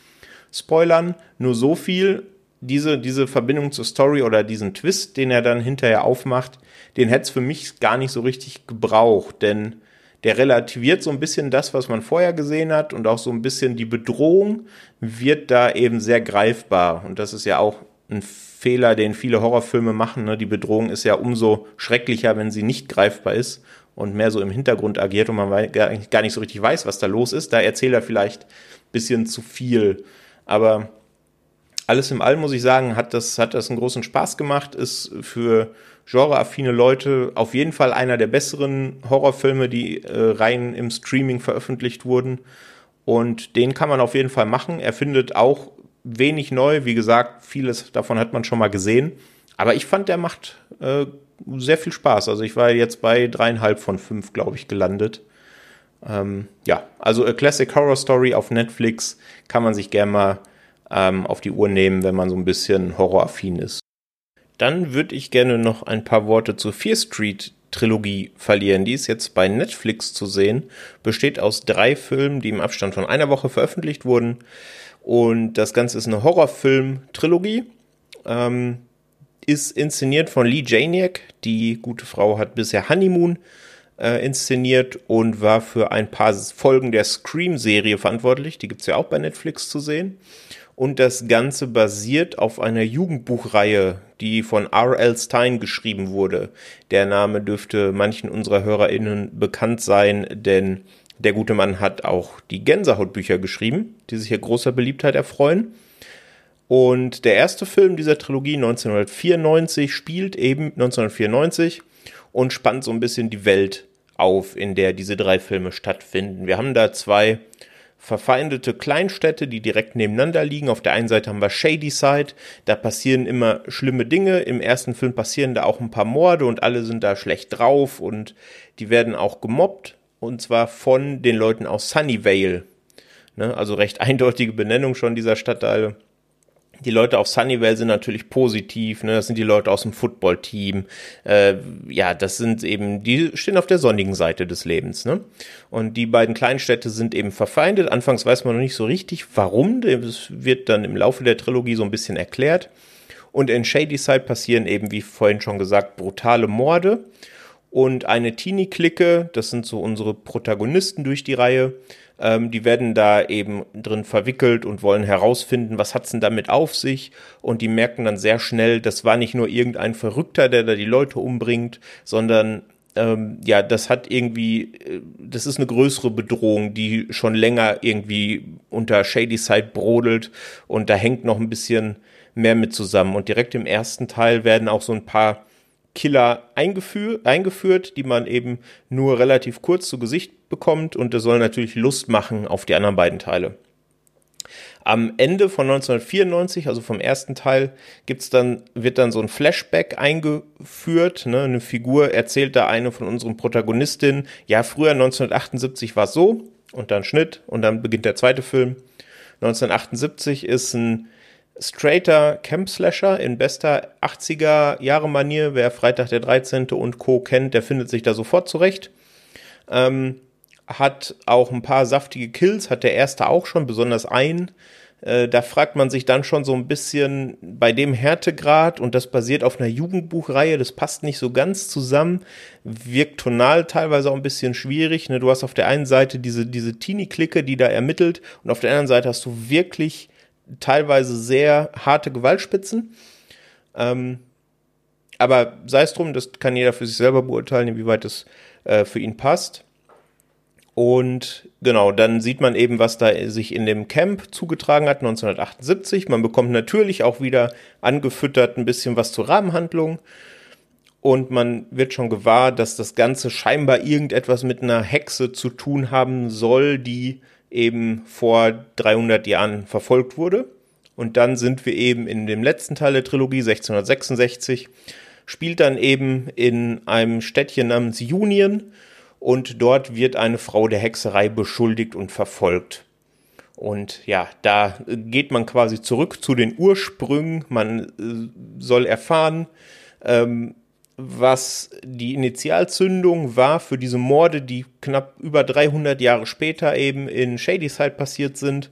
spoilern. Nur so viel, diese, diese Verbindung zur Story oder diesen Twist, den er dann hinterher aufmacht, den hätte es für mich gar nicht so richtig gebraucht, denn der relativiert so ein bisschen das, was man vorher gesehen hat und auch so ein bisschen die Bedrohung wird da eben sehr greifbar. Und das ist ja auch ein Fehler, den viele Horrorfilme machen. Ne? Die Bedrohung ist ja umso schrecklicher, wenn sie nicht greifbar ist und mehr so im Hintergrund agiert und man gar nicht so richtig weiß, was da los ist. Da erzählt er vielleicht ein bisschen zu viel. Aber alles im All muss ich sagen, hat das, hat das einen großen Spaß gemacht, ist für genreaffine Leute auf jeden Fall einer der besseren Horrorfilme, die äh, rein im Streaming veröffentlicht wurden. Und den kann man auf jeden Fall machen. Er findet auch wenig neu. Wie gesagt, vieles davon hat man schon mal gesehen. Aber ich fand, der macht äh, sehr viel Spaß. Also ich war jetzt bei dreieinhalb von fünf, glaube ich, gelandet. Ähm, ja, also A Classic Horror Story auf Netflix kann man sich gerne mal ähm, auf die Uhr nehmen, wenn man so ein bisschen horroraffin ist. Dann würde ich gerne noch ein paar Worte zur Fear Street Trilogie verlieren. Die ist jetzt bei Netflix zu sehen, besteht aus drei Filmen, die im Abstand von einer Woche veröffentlicht wurden. Und das Ganze ist eine Horrorfilm-Trilogie. Ähm, ist inszeniert von Lee Janiak. Die gute Frau hat bisher Honeymoon äh, inszeniert und war für ein paar Folgen der Scream-Serie verantwortlich. Die gibt es ja auch bei Netflix zu sehen. Und das Ganze basiert auf einer Jugendbuchreihe, die von R.L. Stein geschrieben wurde. Der Name dürfte manchen unserer HörerInnen bekannt sein, denn der gute Mann hat auch die Gänsehautbücher geschrieben, die sich hier großer Beliebtheit erfreuen. Und der erste Film dieser Trilogie 1994 spielt eben 1994 und spannt so ein bisschen die Welt auf, in der diese drei Filme stattfinden. Wir haben da zwei verfeindete Kleinstädte, die direkt nebeneinander liegen. Auf der einen Seite haben wir Shady Side, da passieren immer schlimme Dinge. Im ersten Film passieren da auch ein paar Morde und alle sind da schlecht drauf und die werden auch gemobbt. Und zwar von den Leuten aus Sunnyvale. Ne? Also recht eindeutige Benennung schon dieser Stadtteile die Leute auf Sunnyvale sind natürlich positiv, ne? Das sind die Leute aus dem Footballteam. Äh, ja, das sind eben, die stehen auf der sonnigen Seite des Lebens, ne? Und die beiden Kleinstädte sind eben verfeindet. Anfangs weiß man noch nicht so richtig, warum. Das wird dann im Laufe der Trilogie so ein bisschen erklärt. Und in Shadyside passieren eben, wie vorhin schon gesagt, brutale Morde. Und eine Teenie-Clique, das sind so unsere Protagonisten durch die Reihe, ähm, die werden da eben drin verwickelt und wollen herausfinden, was hat's denn damit auf sich. Und die merken dann sehr schnell, das war nicht nur irgendein Verrückter, der da die Leute umbringt, sondern ähm, ja, das hat irgendwie, äh, das ist eine größere Bedrohung, die schon länger irgendwie unter Shady Side brodelt und da hängt noch ein bisschen mehr mit zusammen. Und direkt im ersten Teil werden auch so ein paar Killer eingeführt, die man eben nur relativ kurz zu Gesicht bekommt und das soll natürlich Lust machen auf die anderen beiden Teile. Am Ende von 1994, also vom ersten Teil, gibt's dann, wird dann so ein Flashback eingeführt. Ne? Eine Figur erzählt da eine von unseren Protagonistinnen, ja, früher 1978 war so, und dann Schnitt, und dann beginnt der zweite Film. 1978 ist ein straighter Camp-Slasher in bester 80er-Jahre-Manier. Wer Freitag der 13. und Co. kennt, der findet sich da sofort zurecht. Ähm, hat auch ein paar saftige Kills, hat der erste auch schon, besonders ein. Äh, da fragt man sich dann schon so ein bisschen bei dem Härtegrad und das basiert auf einer Jugendbuchreihe, das passt nicht so ganz zusammen, wirkt tonal teilweise auch ein bisschen schwierig. Ne? Du hast auf der einen Seite diese, diese Teenie-Clique, die da ermittelt und auf der anderen Seite hast du wirklich teilweise sehr harte Gewaltspitzen. Ähm, aber sei es drum, das kann jeder für sich selber beurteilen, inwieweit das äh, für ihn passt. Und genau, dann sieht man eben, was da sich in dem Camp zugetragen hat, 1978. Man bekommt natürlich auch wieder angefüttert ein bisschen was zur Rahmenhandlung. Und man wird schon gewahr, dass das Ganze scheinbar irgendetwas mit einer Hexe zu tun haben soll, die eben vor 300 Jahren verfolgt wurde. Und dann sind wir eben in dem letzten Teil der Trilogie, 1666, spielt dann eben in einem Städtchen namens Union und dort wird eine Frau der Hexerei beschuldigt und verfolgt. Und ja, da geht man quasi zurück zu den Ursprüngen. Man äh, soll erfahren, ähm, was die Initialzündung war für diese Morde, die knapp über 300 Jahre später eben in Shadyside passiert sind.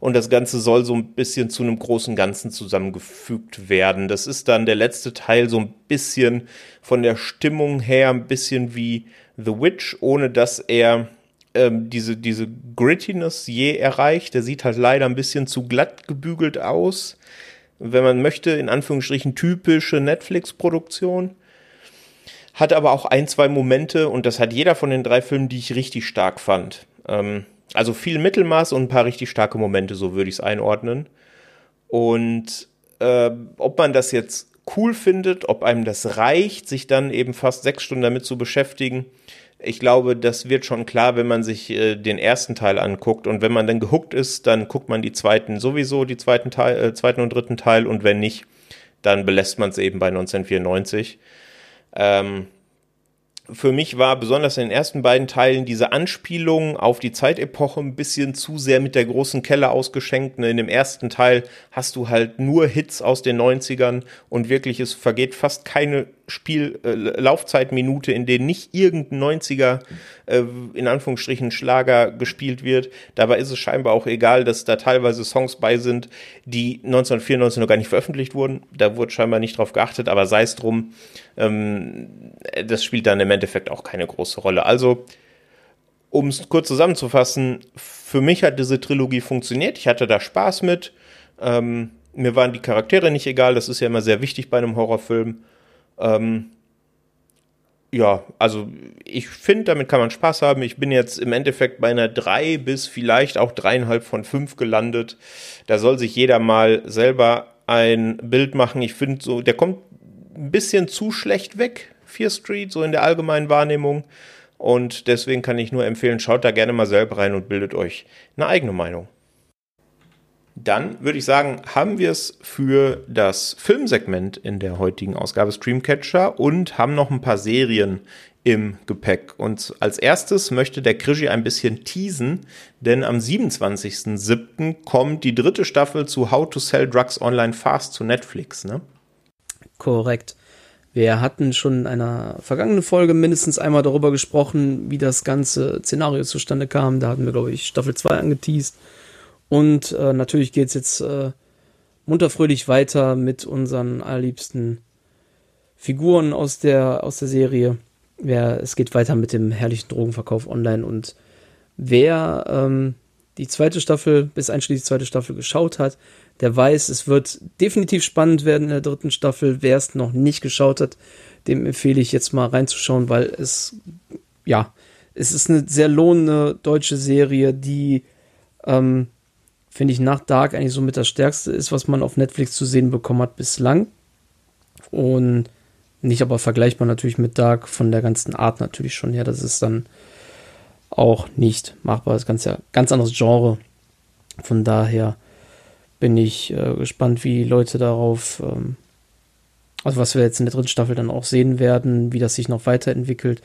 Und das Ganze soll so ein bisschen zu einem großen Ganzen zusammengefügt werden. Das ist dann der letzte Teil so ein bisschen von der Stimmung her ein bisschen wie The Witch, ohne dass er ähm, diese, diese Grittiness je erreicht. Der sieht halt leider ein bisschen zu glatt gebügelt aus. Wenn man möchte, in Anführungsstrichen typische Netflix-Produktion. Hat aber auch ein, zwei Momente und das hat jeder von den drei Filmen, die ich richtig stark fand. Ähm, also viel Mittelmaß und ein paar richtig starke Momente, so würde ich es einordnen. Und äh, ob man das jetzt cool findet, ob einem das reicht, sich dann eben fast sechs Stunden damit zu beschäftigen, ich glaube, das wird schon klar, wenn man sich äh, den ersten Teil anguckt. Und wenn man dann gehuckt ist, dann guckt man die zweiten sowieso, die zweiten Teil, äh, zweiten und dritten Teil. Und wenn nicht, dann belässt man es eben bei 1994. Ähm, für mich war besonders in den ersten beiden Teilen diese Anspielung auf die Zeitepoche ein bisschen zu sehr mit der großen Kelle ausgeschenkt. Ne? In dem ersten Teil hast du halt nur Hits aus den 90ern und wirklich es vergeht fast keine Spiel äh, Laufzeitminute, in denen nicht irgendein 90er äh, in Anführungsstrichen Schlager gespielt wird. Dabei ist es scheinbar auch egal, dass da teilweise Songs bei sind, die 1994 noch gar nicht veröffentlicht wurden. Da wurde scheinbar nicht drauf geachtet, aber sei es drum, ähm, das spielt dann im Endeffekt auch keine große Rolle. Also, um es kurz zusammenzufassen, für mich hat diese Trilogie funktioniert. Ich hatte da Spaß mit. Ähm, mir waren die Charaktere nicht egal. Das ist ja immer sehr wichtig bei einem Horrorfilm. Ähm, ja, also ich finde, damit kann man Spaß haben. Ich bin jetzt im Endeffekt bei einer 3 bis vielleicht auch dreieinhalb von 5 gelandet. Da soll sich jeder mal selber ein Bild machen. Ich finde so, der kommt ein bisschen zu schlecht weg, Fear Street, so in der allgemeinen Wahrnehmung. Und deswegen kann ich nur empfehlen, schaut da gerne mal selber rein und bildet euch eine eigene Meinung. Dann würde ich sagen, haben wir es für das Filmsegment in der heutigen Ausgabe Streamcatcher und haben noch ein paar Serien im Gepäck. Und als erstes möchte der Krischi ein bisschen teasen, denn am 27.07. kommt die dritte Staffel zu How to Sell Drugs Online Fast zu Netflix, ne? Korrekt. Wir hatten schon in einer vergangenen Folge mindestens einmal darüber gesprochen, wie das ganze Szenario zustande kam. Da hatten wir, glaube ich, Staffel 2 angeteased. Und äh, natürlich geht es jetzt äh, munterfröhlich weiter mit unseren allerliebsten Figuren aus der, aus der Serie. Ja, es geht weiter mit dem herrlichen Drogenverkauf online. Und wer ähm, die zweite Staffel, bis einschließlich die zweite Staffel geschaut hat, der weiß, es wird definitiv spannend werden in der dritten Staffel. Wer es noch nicht geschaut hat, dem empfehle ich jetzt mal reinzuschauen, weil es, ja, es ist eine sehr lohnende deutsche Serie, die, ähm, finde ich, nach Dark eigentlich so mit das Stärkste ist, was man auf Netflix zu sehen bekommen hat bislang. Und nicht aber vergleichbar natürlich mit Dark von der ganzen Art natürlich schon her. Das ist dann auch nicht machbar. Das ist ganz, ja, ganz anderes Genre. Von daher bin ich äh, gespannt, wie Leute darauf, ähm, also was wir jetzt in der dritten Staffel dann auch sehen werden, wie das sich noch weiterentwickelt.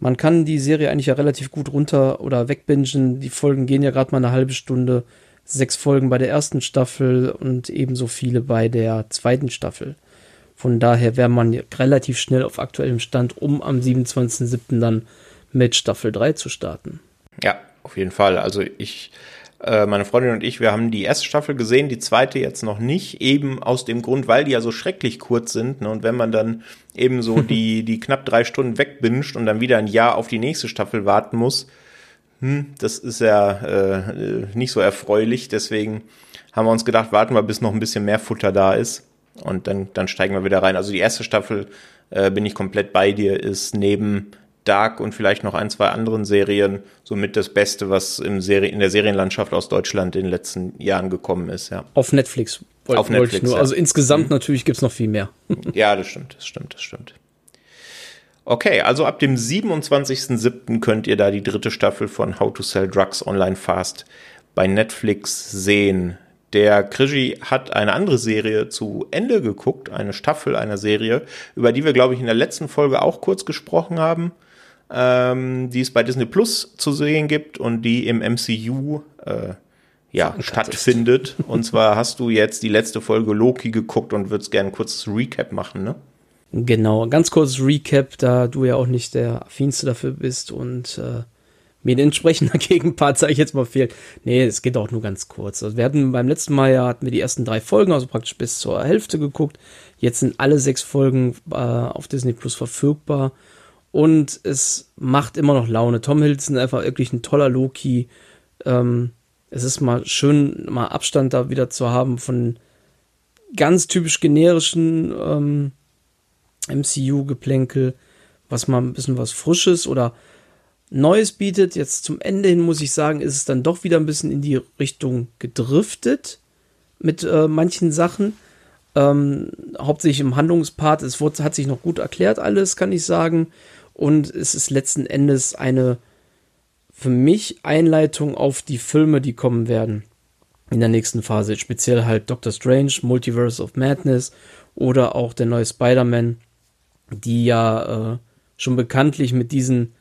Man kann die Serie eigentlich ja relativ gut runter oder wegbingen. Die Folgen gehen ja gerade mal eine halbe Stunde. Sechs Folgen bei der ersten Staffel und ebenso viele bei der zweiten Staffel. Von daher wäre man relativ schnell auf aktuellem Stand, um am 27.07. dann mit Staffel 3 zu starten. Ja, auf jeden Fall. Also ich äh, meine Freundin und ich, wir haben die erste Staffel gesehen, die zweite jetzt noch nicht, eben aus dem Grund, weil die ja so schrecklich kurz sind. Ne? Und wenn man dann eben so die, die knapp drei Stunden wegbinscht und dann wieder ein Jahr auf die nächste Staffel warten muss, hm, das ist ja äh, nicht so erfreulich. Deswegen haben wir uns gedacht, warten wir, bis noch ein bisschen mehr Futter da ist. Und dann, dann steigen wir wieder rein. Also die erste Staffel, äh, bin ich komplett bei dir, ist neben Dark und vielleicht noch ein, zwei anderen Serien somit das Beste, was im Serie, in der Serienlandschaft aus Deutschland in den letzten Jahren gekommen ist, ja. Auf Netflix. Wollt, Auf Netflix. Nur. Ja. Also insgesamt mhm. natürlich gibt's noch viel mehr. ja, das stimmt, das stimmt, das stimmt. Okay, also ab dem 27.07. könnt ihr da die dritte Staffel von How to Sell Drugs Online Fast bei Netflix sehen. Der Krigi hat eine andere Serie zu Ende geguckt, eine Staffel einer Serie, über die wir, glaube ich, in der letzten Folge auch kurz gesprochen haben ähm, die es bei Disney Plus zu sehen gibt und die im MCU äh, ja, stattfindet. und zwar hast du jetzt die letzte Folge Loki geguckt und würdest gerne ein kurzes Recap machen, ne? Genau, ganz kurzes Recap, da du ja auch nicht der Affinste dafür bist und äh, mir ein entsprechender Gegenpart, sage ich jetzt mal, fehlt. Nee, es geht auch nur ganz kurz. Also wir hatten beim letzten Mal ja, hatten wir die ersten drei Folgen, also praktisch bis zur Hälfte geguckt. Jetzt sind alle sechs Folgen äh, auf Disney Plus verfügbar. Und es macht immer noch Laune. Tom Hiddleston einfach wirklich ein toller Loki. Ähm, es ist mal schön, mal Abstand da wieder zu haben von ganz typisch generischen ähm, MCU-Geplänkel, was mal ein bisschen was Frisches oder Neues bietet. Jetzt zum Ende hin muss ich sagen, ist es dann doch wieder ein bisschen in die Richtung gedriftet mit äh, manchen Sachen. Ähm, hauptsächlich im Handlungspart. Es wurde, hat sich noch gut erklärt alles, kann ich sagen. Und es ist letzten Endes eine für mich Einleitung auf die Filme, die kommen werden in der nächsten Phase. Speziell halt Doctor Strange, Multiverse of Madness oder auch der neue Spider-Man, die ja äh, schon bekanntlich mit diesen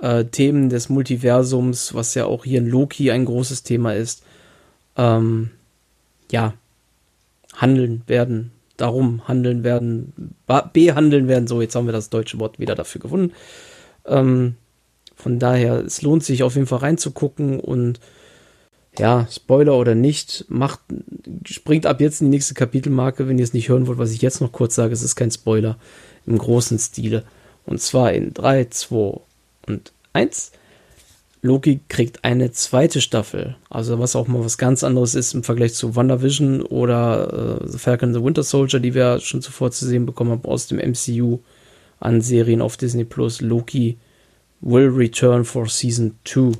äh, Themen des Multiversums, was ja auch hier in Loki ein großes Thema ist, ähm, ja, handeln werden, darum handeln werden, behandeln werden. So, jetzt haben wir das deutsche Wort wieder dafür gefunden. Ähm, von daher, es lohnt sich auf jeden Fall reinzugucken und ja, Spoiler oder nicht, macht, springt ab jetzt in die nächste Kapitelmarke, wenn ihr es nicht hören wollt, was ich jetzt noch kurz sage, es ist kein Spoiler im großen Stile. Und zwar in 3, 2 und 1. Loki kriegt eine zweite Staffel. Also was auch mal was ganz anderes ist im Vergleich zu WandaVision oder äh, The Falcon the Winter Soldier, die wir schon zuvor zu sehen bekommen haben aus dem MCU an Serien auf Disney Plus. Loki will return for Season 2.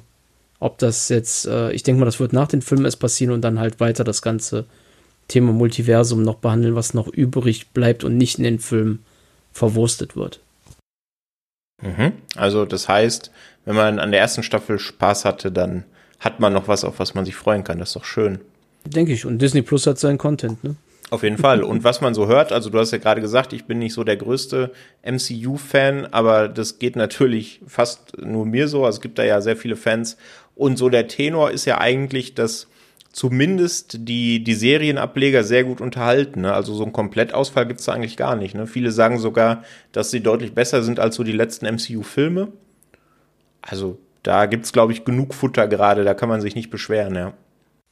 Ob das jetzt, äh, ich denke mal, das wird nach den Filmen erst passieren und dann halt weiter das ganze Thema Multiversum noch behandeln, was noch übrig bleibt und nicht in den Filmen verwurstet wird. Mhm. Also das heißt, wenn man an der ersten Staffel Spaß hatte, dann hat man noch was, auf was man sich freuen kann. Das ist doch schön. Denke ich. Und Disney Plus hat seinen Content, ne? Auf jeden Fall. Und was man so hört, also du hast ja gerade gesagt, ich bin nicht so der größte MCU-Fan, aber das geht natürlich fast nur mir so. Also es gibt da ja sehr viele Fans. Und so der Tenor ist ja eigentlich, dass zumindest die, die Serienableger sehr gut unterhalten. Ne? Also so ein Komplettausfall gibt's da eigentlich gar nicht. Ne? Viele sagen sogar, dass sie deutlich besser sind als so die letzten MCU-Filme. Also da gibt's glaube ich, genug Futter gerade, da kann man sich nicht beschweren, ja.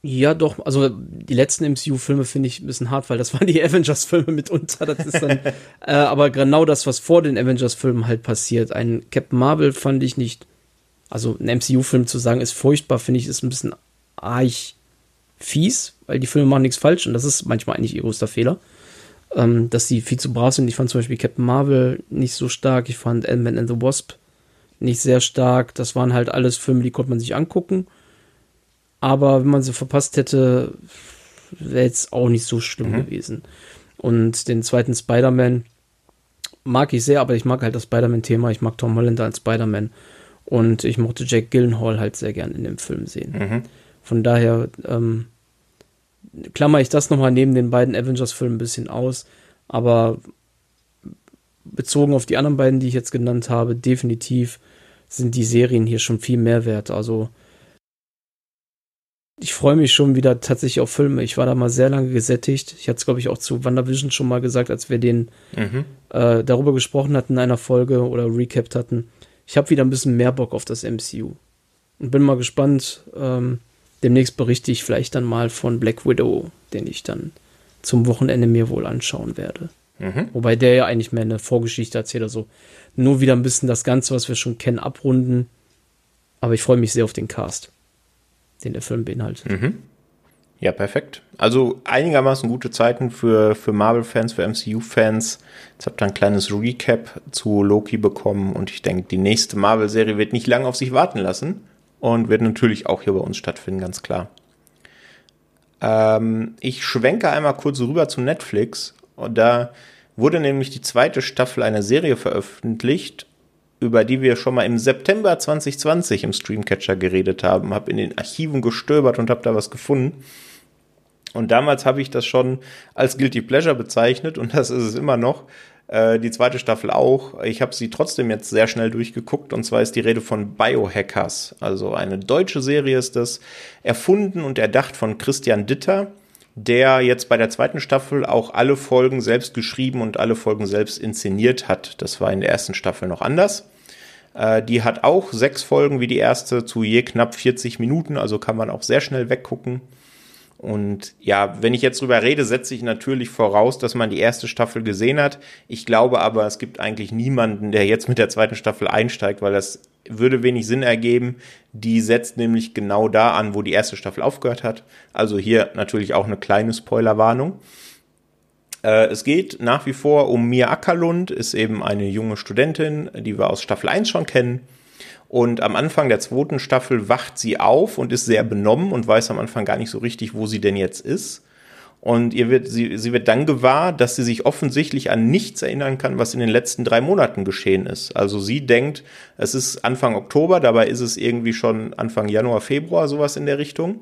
Ja, doch, also die letzten MCU-Filme finde ich ein bisschen hart, weil das waren die Avengers-Filme mitunter. Das ist dann, äh, aber genau das, was vor den Avengers-Filmen halt passiert. Ein Captain Marvel fand ich nicht, also ein MCU-Film zu sagen, ist furchtbar, finde ich, ist ein bisschen arg fies, weil die Filme machen nichts falsch und das ist manchmal eigentlich ihr größter Fehler. Ähm, dass sie viel zu brav sind. Ich fand zum Beispiel Captain Marvel nicht so stark. Ich fand Ant-Man and the Wasp nicht sehr stark. Das waren halt alles Filme, die konnte man sich angucken. Aber wenn man sie verpasst hätte, wäre jetzt auch nicht so schlimm mhm. gewesen. Und den zweiten Spider-Man mag ich sehr, aber ich mag halt das Spider-Man-Thema. Ich mag Tom Holland als Spider-Man. Und ich mochte Jack Gillenhall halt sehr gern in dem Film sehen. Mhm. Von daher ähm, klammer ich das nochmal neben den beiden Avengers-Filmen ein bisschen aus. Aber bezogen auf die anderen beiden, die ich jetzt genannt habe, definitiv sind die Serien hier schon viel mehr wert. Also ich freue mich schon wieder tatsächlich auf Filme. Ich war da mal sehr lange gesättigt. Ich hatte es, glaube ich, auch zu WandaVision schon mal gesagt, als wir den mhm. äh, darüber gesprochen hatten in einer Folge oder recapped hatten. Ich habe wieder ein bisschen mehr Bock auf das MCU. Und bin mal gespannt. Ähm, demnächst berichte ich vielleicht dann mal von Black Widow, den ich dann zum Wochenende mir wohl anschauen werde. Mhm. Wobei der ja eigentlich mehr eine Vorgeschichte erzählt, also nur wieder ein bisschen das Ganze, was wir schon kennen, abrunden. Aber ich freue mich sehr auf den Cast, den der Film beinhaltet. Mhm. Ja, perfekt. Also einigermaßen gute Zeiten für, für Marvel-Fans, für MCU-Fans. Jetzt habt ihr ein kleines Recap zu Loki bekommen und ich denke, die nächste Marvel-Serie wird nicht lange auf sich warten lassen und wird natürlich auch hier bei uns stattfinden, ganz klar. Ähm, ich schwenke einmal kurz rüber zu Netflix und da wurde nämlich die zweite Staffel einer Serie veröffentlicht, über die wir schon mal im September 2020 im Streamcatcher geredet haben. Hab in den Archiven gestöbert und hab da was gefunden. Und damals habe ich das schon als Guilty Pleasure bezeichnet und das ist es immer noch. Äh, die zweite Staffel auch. Ich habe sie trotzdem jetzt sehr schnell durchgeguckt und zwar ist die Rede von Biohackers. Also eine deutsche Serie ist das, erfunden und erdacht von Christian Ditter der jetzt bei der zweiten Staffel auch alle Folgen selbst geschrieben und alle Folgen selbst inszeniert hat. Das war in der ersten Staffel noch anders. Äh, die hat auch sechs Folgen wie die erste zu je knapp 40 Minuten, also kann man auch sehr schnell weggucken. Und ja, wenn ich jetzt drüber rede, setze ich natürlich voraus, dass man die erste Staffel gesehen hat. Ich glaube aber, es gibt eigentlich niemanden, der jetzt mit der zweiten Staffel einsteigt, weil das würde wenig Sinn ergeben. Die setzt nämlich genau da an, wo die erste Staffel aufgehört hat. Also hier natürlich auch eine kleine Spoilerwarnung. Äh, es geht nach wie vor um Mia Ackerlund, ist eben eine junge Studentin, die wir aus Staffel 1 schon kennen und am Anfang der zweiten Staffel wacht sie auf und ist sehr benommen und weiß am Anfang gar nicht so richtig, wo sie denn jetzt ist. Und ihr wird, sie, sie wird dann gewahr, dass sie sich offensichtlich an nichts erinnern kann, was in den letzten drei Monaten geschehen ist. Also sie denkt, es ist Anfang Oktober, dabei ist es irgendwie schon Anfang Januar, Februar, sowas in der Richtung.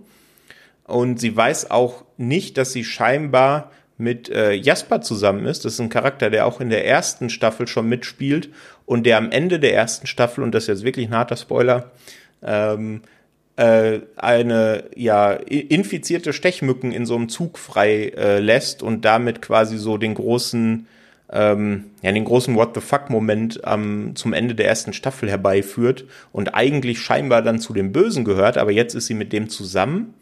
Und sie weiß auch nicht, dass sie scheinbar mit äh, Jasper zusammen ist. Das ist ein Charakter, der auch in der ersten Staffel schon mitspielt und der am Ende der ersten Staffel, und das ist jetzt wirklich ein harter Spoiler, ähm, äh, eine ja infizierte Stechmücken in so einem Zug frei äh, lässt und damit quasi so den großen ähm, ja den großen What the fuck Moment ähm, zum Ende der ersten Staffel herbeiführt und eigentlich scheinbar dann zu dem Bösen gehört, aber jetzt ist sie mit dem zusammen.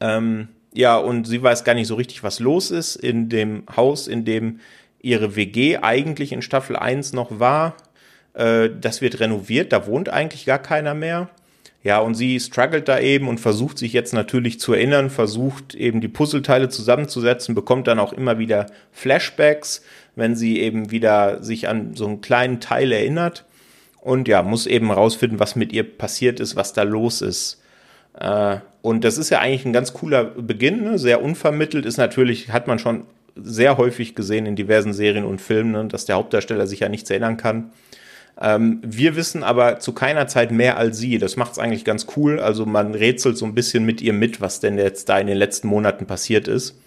Ähm, ja, und sie weiß gar nicht so richtig, was los ist in dem Haus, in dem ihre WG eigentlich in Staffel 1 noch war. Äh, das wird renoviert, da wohnt eigentlich gar keiner mehr. Ja, und sie struggelt da eben und versucht sich jetzt natürlich zu erinnern, versucht eben die Puzzleteile zusammenzusetzen, bekommt dann auch immer wieder Flashbacks, wenn sie eben wieder sich an so einen kleinen Teil erinnert. Und ja, muss eben rausfinden, was mit ihr passiert ist, was da los ist. Äh, und das ist ja eigentlich ein ganz cooler Beginn, ne? sehr unvermittelt, ist natürlich, hat man schon sehr häufig gesehen in diversen Serien und Filmen, ne? dass der Hauptdarsteller sich ja nichts erinnern kann. Ähm, wir wissen aber zu keiner Zeit mehr als sie. Das macht es eigentlich ganz cool. Also man rätselt so ein bisschen mit ihr mit, was denn jetzt da in den letzten Monaten passiert ist.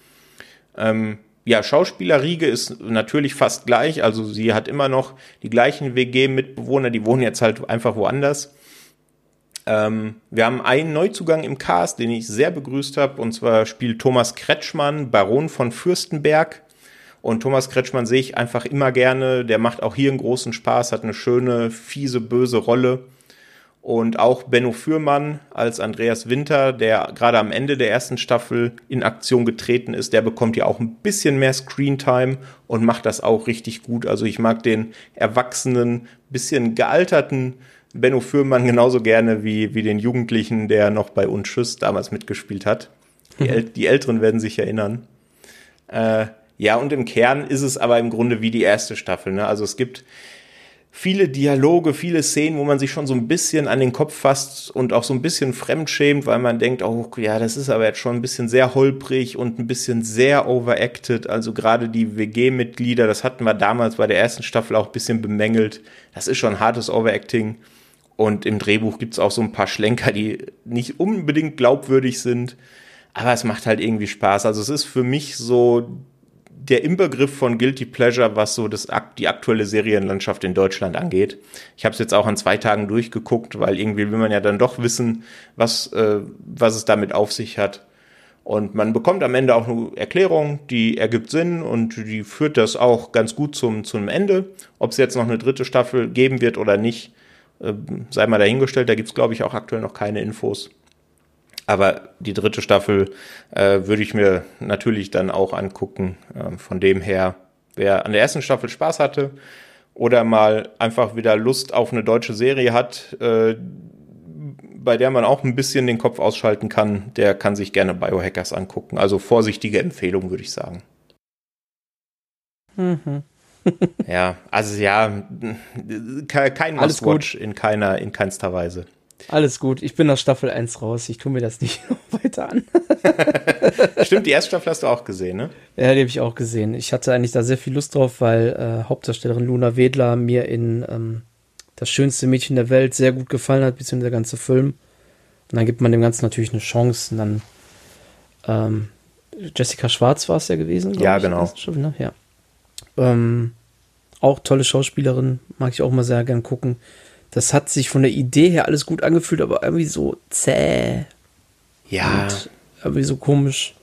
Ähm, ja, Schauspielerriege ist natürlich fast gleich. Also sie hat immer noch die gleichen WG-Mitbewohner, die wohnen jetzt halt einfach woanders. Ähm, wir haben einen Neuzugang im Cast, den ich sehr begrüßt habe, und zwar spielt Thomas Kretschmann, Baron von Fürstenberg. Und Thomas Kretschmann sehe ich einfach immer gerne. Der macht auch hier einen großen Spaß, hat eine schöne, fiese, böse Rolle. Und auch Benno Fürmann als Andreas Winter, der gerade am Ende der ersten Staffel in Aktion getreten ist, der bekommt ja auch ein bisschen mehr Screentime und macht das auch richtig gut. Also ich mag den erwachsenen, bisschen gealterten Benno Fürmann genauso gerne wie, wie den Jugendlichen, der noch bei uns Schuss damals mitgespielt hat. Die, El die Älteren werden sich erinnern. Äh, ja, und im Kern ist es aber im Grunde wie die erste Staffel. Ne? Also es gibt viele Dialoge, viele Szenen, wo man sich schon so ein bisschen an den Kopf fasst und auch so ein bisschen fremdschämt, weil man denkt, oh ja, das ist aber jetzt schon ein bisschen sehr holprig und ein bisschen sehr overacted. Also gerade die WG-Mitglieder, das hatten wir damals bei der ersten Staffel auch ein bisschen bemängelt. Das ist schon hartes Overacting. Und im Drehbuch gibt es auch so ein paar Schlenker, die nicht unbedingt glaubwürdig sind. Aber es macht halt irgendwie Spaß. Also es ist für mich so der Inbegriff von Guilty Pleasure, was so das, die aktuelle Serienlandschaft in Deutschland angeht. Ich habe es jetzt auch an zwei Tagen durchgeguckt, weil irgendwie will man ja dann doch wissen, was, äh, was es damit auf sich hat. Und man bekommt am Ende auch eine Erklärung, die ergibt Sinn und die führt das auch ganz gut zum, zum Ende. Ob es jetzt noch eine dritte Staffel geben wird oder nicht, sei mal dahingestellt, da gibt es, glaube ich, auch aktuell noch keine Infos. Aber die dritte Staffel äh, würde ich mir natürlich dann auch angucken. Äh, von dem her, wer an der ersten Staffel Spaß hatte oder mal einfach wieder Lust auf eine deutsche Serie hat, äh, bei der man auch ein bisschen den Kopf ausschalten kann, der kann sich gerne Biohackers angucken. Also vorsichtige Empfehlung, würde ich sagen. Mhm. ja, also ja, kein Alles gut in keiner, in keinster Weise. Alles gut, ich bin aus Staffel 1 raus, ich tue mir das nicht noch weiter an. Stimmt, die erste Staffel hast du auch gesehen, ne? Ja, die habe ich auch gesehen. Ich hatte eigentlich da sehr viel Lust drauf, weil äh, Hauptdarstellerin Luna Wedler mir in ähm, Das schönste Mädchen der Welt sehr gut gefallen hat, beziehungsweise der ganze Film. Und dann gibt man dem Ganzen natürlich eine Chance. Und dann ähm, Jessica Schwarz war es ja gewesen. Ja, ich, genau. Staffel, ne? Ja. Ähm, auch tolle Schauspielerin, mag ich auch mal sehr gern gucken. Das hat sich von der Idee her alles gut angefühlt, aber irgendwie so zäh. Ja. irgendwie so komisch.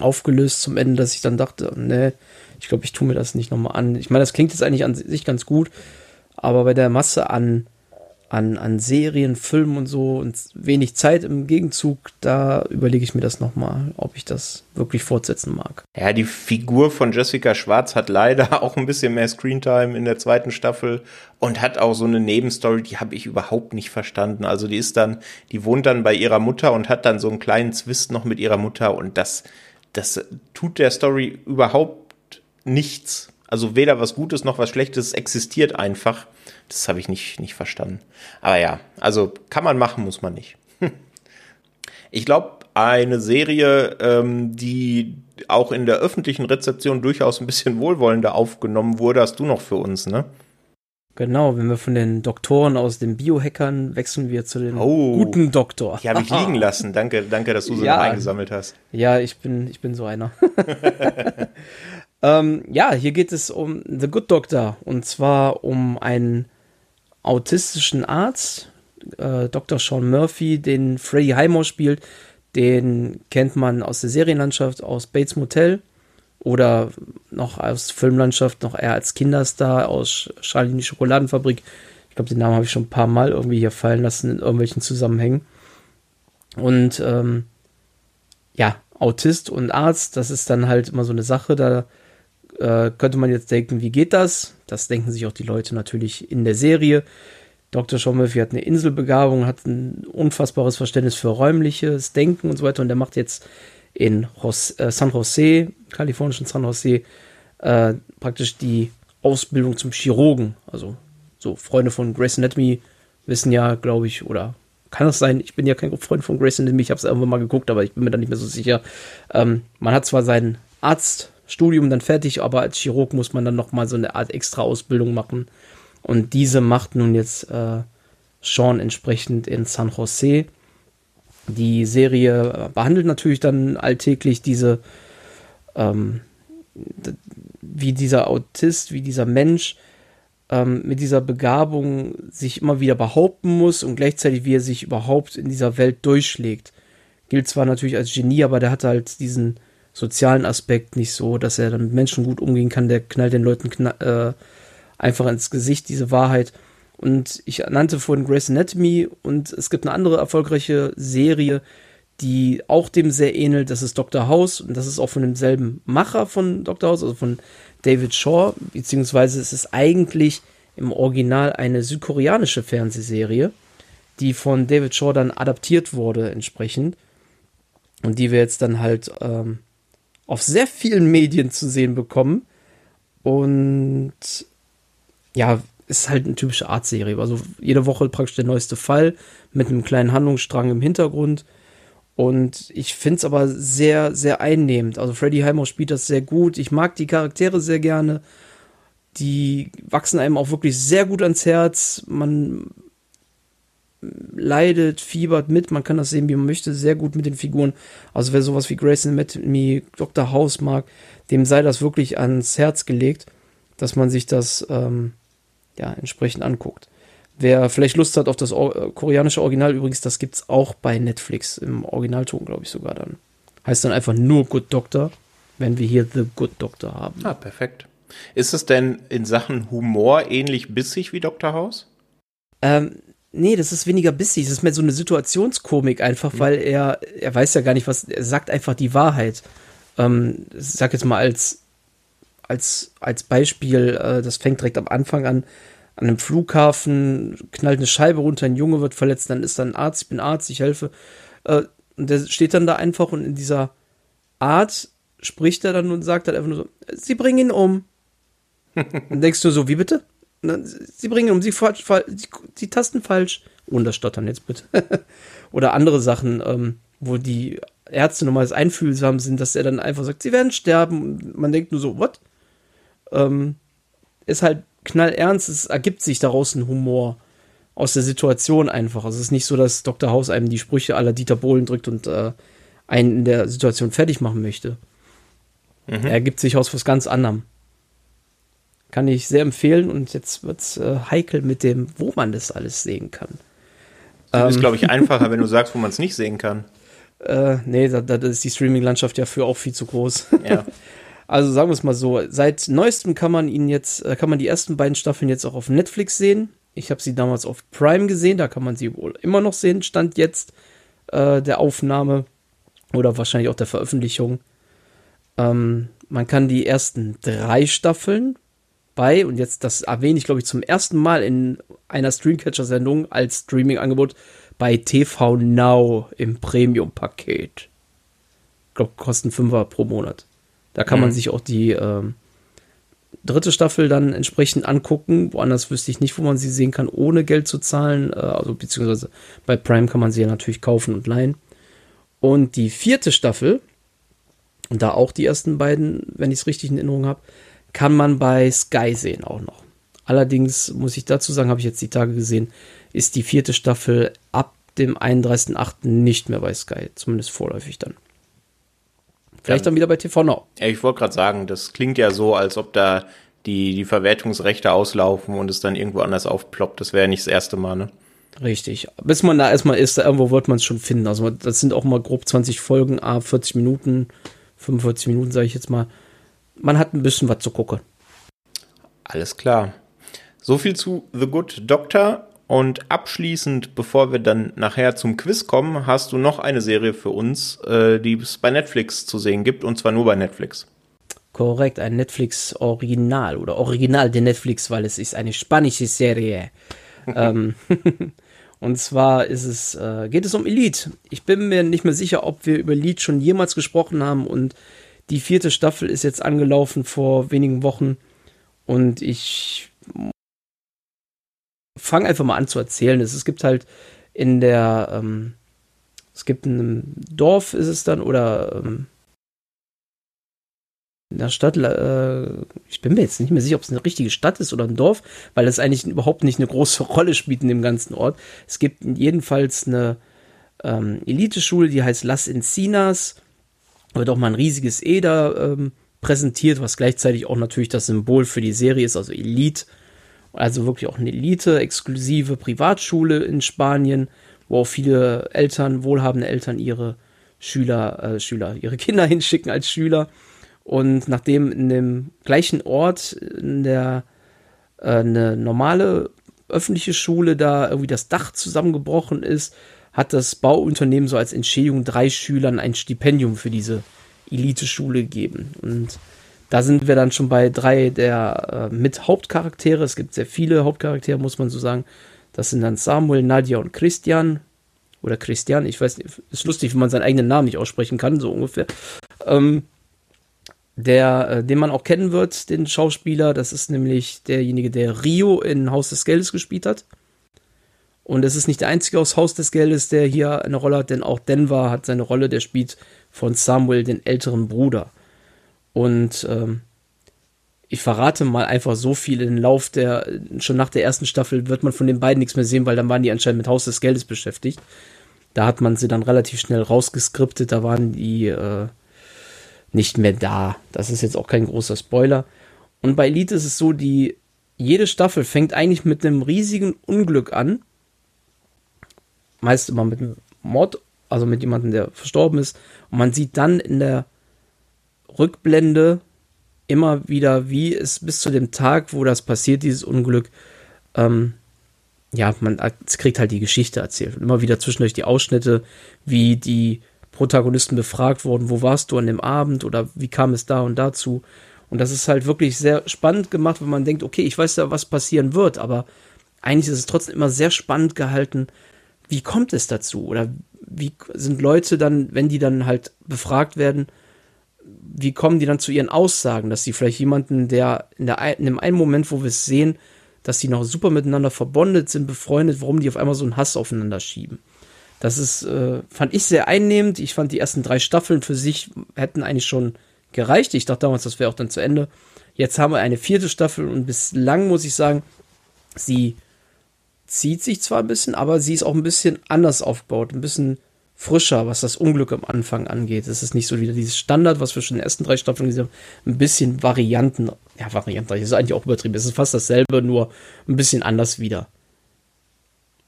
aufgelöst zum Ende, dass ich dann dachte, nee, ich glaube, ich tue mir das nicht nochmal an. Ich meine, das klingt jetzt eigentlich an sich ganz gut, aber bei der Masse an an, an Serien, Filmen und so und wenig Zeit im Gegenzug, da überlege ich mir das nochmal, ob ich das wirklich fortsetzen mag. Ja, die Figur von Jessica Schwarz hat leider auch ein bisschen mehr Screentime in der zweiten Staffel und hat auch so eine Nebenstory, die habe ich überhaupt nicht verstanden. Also die ist dann, die wohnt dann bei ihrer Mutter und hat dann so einen kleinen Zwist noch mit ihrer Mutter und das, das tut der Story überhaupt nichts. Also weder was Gutes noch was Schlechtes existiert einfach. Das habe ich nicht, nicht verstanden. Aber ja, also kann man machen, muss man nicht. Ich glaube, eine Serie, ähm, die auch in der öffentlichen Rezeption durchaus ein bisschen wohlwollender aufgenommen wurde, hast du noch für uns, ne? Genau, wenn wir von den Doktoren aus den Biohackern wechseln wir zu den oh, guten Doktor. Die habe ich liegen lassen. Danke, danke, dass du sie ja, eingesammelt hast. Ja, ich bin, ich bin so einer. ähm, ja, hier geht es um The Good Doctor und zwar um einen autistischen Arzt, äh, Dr. Sean Murphy, den Freddie Highmore spielt. Den kennt man aus der Serienlandschaft, aus Bates Motel oder noch aus Filmlandschaft, noch eher als Kinderstar aus Charlie die Schokoladenfabrik. Ich glaube, den Namen habe ich schon ein paar Mal irgendwie hier fallen lassen in irgendwelchen Zusammenhängen. Und ähm, ja, Autist und Arzt, das ist dann halt immer so eine Sache, da äh, könnte man jetzt denken, wie geht das? Das denken sich auch die Leute natürlich in der Serie. Dr. Sean Murphy hat eine Inselbegabung, hat ein unfassbares Verständnis für räumliches Denken und so weiter. Und der macht jetzt in Jos äh, San Jose, kalifornischen San Jose, äh, praktisch die Ausbildung zum Chirurgen. Also so Freunde von Grace Anatomy wissen ja, glaube ich, oder kann das sein? Ich bin ja kein Freund von Grace Anatomy, ich habe es irgendwann mal geguckt, aber ich bin mir da nicht mehr so sicher. Ähm, man hat zwar seinen Arzt Studium dann fertig, aber als Chirurg muss man dann nochmal so eine Art extra Ausbildung machen. Und diese macht nun jetzt äh, Sean entsprechend in San Jose. Die Serie behandelt natürlich dann alltäglich diese, ähm, wie dieser Autist, wie dieser Mensch ähm, mit dieser Begabung sich immer wieder behaupten muss und gleichzeitig wie er sich überhaupt in dieser Welt durchschlägt. Gilt zwar natürlich als Genie, aber der hat halt diesen sozialen Aspekt nicht so, dass er dann mit Menschen gut umgehen kann. Der knallt den Leuten äh, einfach ins Gesicht, diese Wahrheit. Und ich nannte vorhin Grace Anatomy und es gibt eine andere erfolgreiche Serie, die auch dem sehr ähnelt. Das ist Dr. House und das ist auch von demselben Macher von Dr. House, also von David Shaw, beziehungsweise es ist eigentlich im Original eine südkoreanische Fernsehserie, die von David Shaw dann adaptiert wurde entsprechend und die wir jetzt dann halt ähm, auf sehr vielen Medien zu sehen bekommen. Und ja, ist halt eine typische Art-Serie. Also jede Woche praktisch der neueste Fall mit einem kleinen Handlungsstrang im Hintergrund. Und ich finde es aber sehr, sehr einnehmend. Also Freddy Heimer spielt das sehr gut. Ich mag die Charaktere sehr gerne. Die wachsen einem auch wirklich sehr gut ans Herz. Man leidet, fiebert mit, man kann das sehen, wie man möchte, sehr gut mit den Figuren. Also wer sowas wie Grace Anatomy, Dr. House mag, dem sei das wirklich ans Herz gelegt, dass man sich das ähm, ja entsprechend anguckt. Wer vielleicht Lust hat auf das äh, koreanische Original, übrigens, das gibt es auch bei Netflix im Originalton, glaube ich sogar dann. Heißt dann einfach nur Good Doctor, wenn wir hier The Good Doctor haben. Ah, perfekt. Ist es denn in Sachen Humor ähnlich bissig wie Dr. House? Ähm, Nee, das ist weniger bissig. Das ist mehr so eine Situationskomik einfach, mhm. weil er, er weiß ja gar nicht, was, er sagt einfach die Wahrheit. Ähm, ich sag jetzt mal als, als, als Beispiel, äh, das fängt direkt am Anfang an, an einem Flughafen, knallt eine Scheibe runter, ein Junge wird verletzt, dann ist da ein Arzt, ich bin Arzt, ich helfe. Äh, und der steht dann da einfach und in dieser Art spricht er dann und sagt dann einfach nur so, sie bringen ihn um. dann denkst du so, wie bitte? Sie bringen um, sie, die Tasten falsch. Ohne das Stottern jetzt bitte. Oder andere Sachen, ähm, wo die Ärzte nochmals einfühlsam sind, dass er dann einfach sagt, sie werden sterben. Und man denkt nur so, what? Ähm, ist halt knallernst, es ergibt sich daraus ein Humor aus der Situation einfach. Also es ist nicht so, dass Dr. House einem die Sprüche aller Dieter Bohlen drückt und äh, einen in der Situation fertig machen möchte. Mhm. Er ergibt sich aus was ganz anderem. Kann ich sehr empfehlen und jetzt wird es äh, heikel mit dem, wo man das alles sehen kann. Das ähm, ist, glaube ich, einfacher, wenn du sagst, wo man es nicht sehen kann. Äh, nee, da, da ist die Streaming-Landschaft ja für auch viel zu groß. Ja. Also sagen wir es mal so, seit neuestem kann man ihn jetzt, äh, kann man die ersten beiden Staffeln jetzt auch auf Netflix sehen. Ich habe sie damals auf Prime gesehen, da kann man sie wohl immer noch sehen, stand jetzt äh, der Aufnahme oder wahrscheinlich auch der Veröffentlichung. Ähm, man kann die ersten drei Staffeln bei, und jetzt das erwähne ich, glaube ich, zum ersten Mal in einer Streamcatcher-Sendung als Streaming-Angebot bei TV Now im Premium-Paket. Ich glaube, kosten 5 pro Monat. Da kann mhm. man sich auch die ähm, dritte Staffel dann entsprechend angucken. Woanders wüsste ich nicht, wo man sie sehen kann, ohne Geld zu zahlen. Äh, also beziehungsweise bei Prime kann man sie ja natürlich kaufen und leihen. Und die vierte Staffel, und da auch die ersten beiden, wenn ich es richtig in Erinnerung habe, kann man bei Sky sehen auch noch. Allerdings muss ich dazu sagen, habe ich jetzt die Tage gesehen, ist die vierte Staffel ab dem 31.08. nicht mehr bei Sky, zumindest vorläufig dann. Vielleicht dann wieder bei TV Now. Ja, ich wollte gerade sagen, das klingt ja so, als ob da die, die Verwertungsrechte auslaufen und es dann irgendwo anders aufploppt. Das wäre ja nicht das erste Mal, ne? Richtig. Bis man da erstmal ist, da irgendwo wird man es schon finden. Also das sind auch mal grob 20 Folgen, a 40 Minuten, 45 Minuten, sage ich jetzt mal. Man hat ein bisschen was zu gucken. Alles klar. So viel zu The Good Doctor. Und abschließend, bevor wir dann nachher zum Quiz kommen, hast du noch eine Serie für uns, äh, die es bei Netflix zu sehen gibt, und zwar nur bei Netflix. Korrekt, ein Netflix-Original oder Original de Netflix, weil es ist eine spanische Serie. ähm, und zwar ist es, äh, geht es um Elite. Ich bin mir nicht mehr sicher, ob wir über Elite schon jemals gesprochen haben und die vierte Staffel ist jetzt angelaufen vor wenigen Wochen und ich fang einfach mal an zu erzählen. Es, gibt halt in der, ähm, es gibt ein Dorf, ist es dann, oder ähm, in der Stadt, äh, ich bin mir jetzt nicht mehr sicher, ob es eine richtige Stadt ist oder ein Dorf, weil das eigentlich überhaupt nicht eine große Rolle spielt in dem ganzen Ort. Es gibt jedenfalls eine ähm, Eliteschule, die heißt Las Encinas, wird auch mal ein riesiges E da ähm, präsentiert, was gleichzeitig auch natürlich das Symbol für die Serie ist, also Elite also wirklich auch eine Elite, exklusive Privatschule in Spanien, wo auch viele Eltern, wohlhabende Eltern ihre Schüler, äh, Schüler, ihre Kinder hinschicken als Schüler. Und nachdem in dem gleichen Ort in der äh, eine normale öffentliche Schule da irgendwie das Dach zusammengebrochen ist, hat das Bauunternehmen so als Entschädigung drei Schülern ein Stipendium für diese Elite-Schule gegeben. Und da sind wir dann schon bei drei der äh, mit Hauptcharaktere. Es gibt sehr viele Hauptcharaktere, muss man so sagen. Das sind dann Samuel, Nadia und Christian. Oder Christian, ich weiß nicht, ist lustig, wenn man seinen eigenen Namen nicht aussprechen kann, so ungefähr. Ähm, der, äh, den man auch kennen wird, den Schauspieler, das ist nämlich derjenige, der Rio in Haus des Geldes gespielt hat. Und es ist nicht der einzige aus Haus des Geldes, der hier eine Rolle hat, denn auch Denver hat seine Rolle, der spielt von Samuel, den älteren Bruder. Und ähm, ich verrate mal einfach so viel in den Lauf der, schon nach der ersten Staffel wird man von den beiden nichts mehr sehen, weil dann waren die anscheinend mit Haus des Geldes beschäftigt. Da hat man sie dann relativ schnell rausgeskriptet, da waren die äh, nicht mehr da. Das ist jetzt auch kein großer Spoiler. Und bei Elite ist es so, die jede Staffel fängt eigentlich mit einem riesigen Unglück an. Meist immer mit einem Mord, also mit jemandem, der verstorben ist. Und man sieht dann in der Rückblende immer wieder, wie es bis zu dem Tag, wo das passiert, dieses Unglück, ähm, ja, man kriegt halt die Geschichte erzählt. Und immer wieder zwischendurch die Ausschnitte, wie die Protagonisten befragt wurden, wo warst du an dem Abend oder wie kam es da und dazu. Und das ist halt wirklich sehr spannend gemacht, wenn man denkt, okay, ich weiß ja, was passieren wird, aber eigentlich ist es trotzdem immer sehr spannend gehalten, wie kommt es dazu? Oder wie sind Leute dann, wenn die dann halt befragt werden, wie kommen die dann zu ihren Aussagen, dass sie vielleicht jemanden, der in, der, in dem einen Moment, wo wir es sehen, dass die noch super miteinander verbondet sind, befreundet, warum die auf einmal so einen Hass aufeinander schieben. Das ist, äh, fand ich sehr einnehmend. Ich fand die ersten drei Staffeln für sich hätten eigentlich schon gereicht. Ich dachte damals, das wäre auch dann zu Ende. Jetzt haben wir eine vierte Staffel und bislang muss ich sagen, sie zieht sich zwar ein bisschen, aber sie ist auch ein bisschen anders aufgebaut, ein bisschen frischer, was das Unglück am Anfang angeht. Es ist nicht so wieder dieses Standard, was wir schon in den ersten drei Staffeln gesehen haben. Ein bisschen Varianten. Ja, Varianten, das ist eigentlich auch übertrieben. Es ist fast dasselbe, nur ein bisschen anders wieder.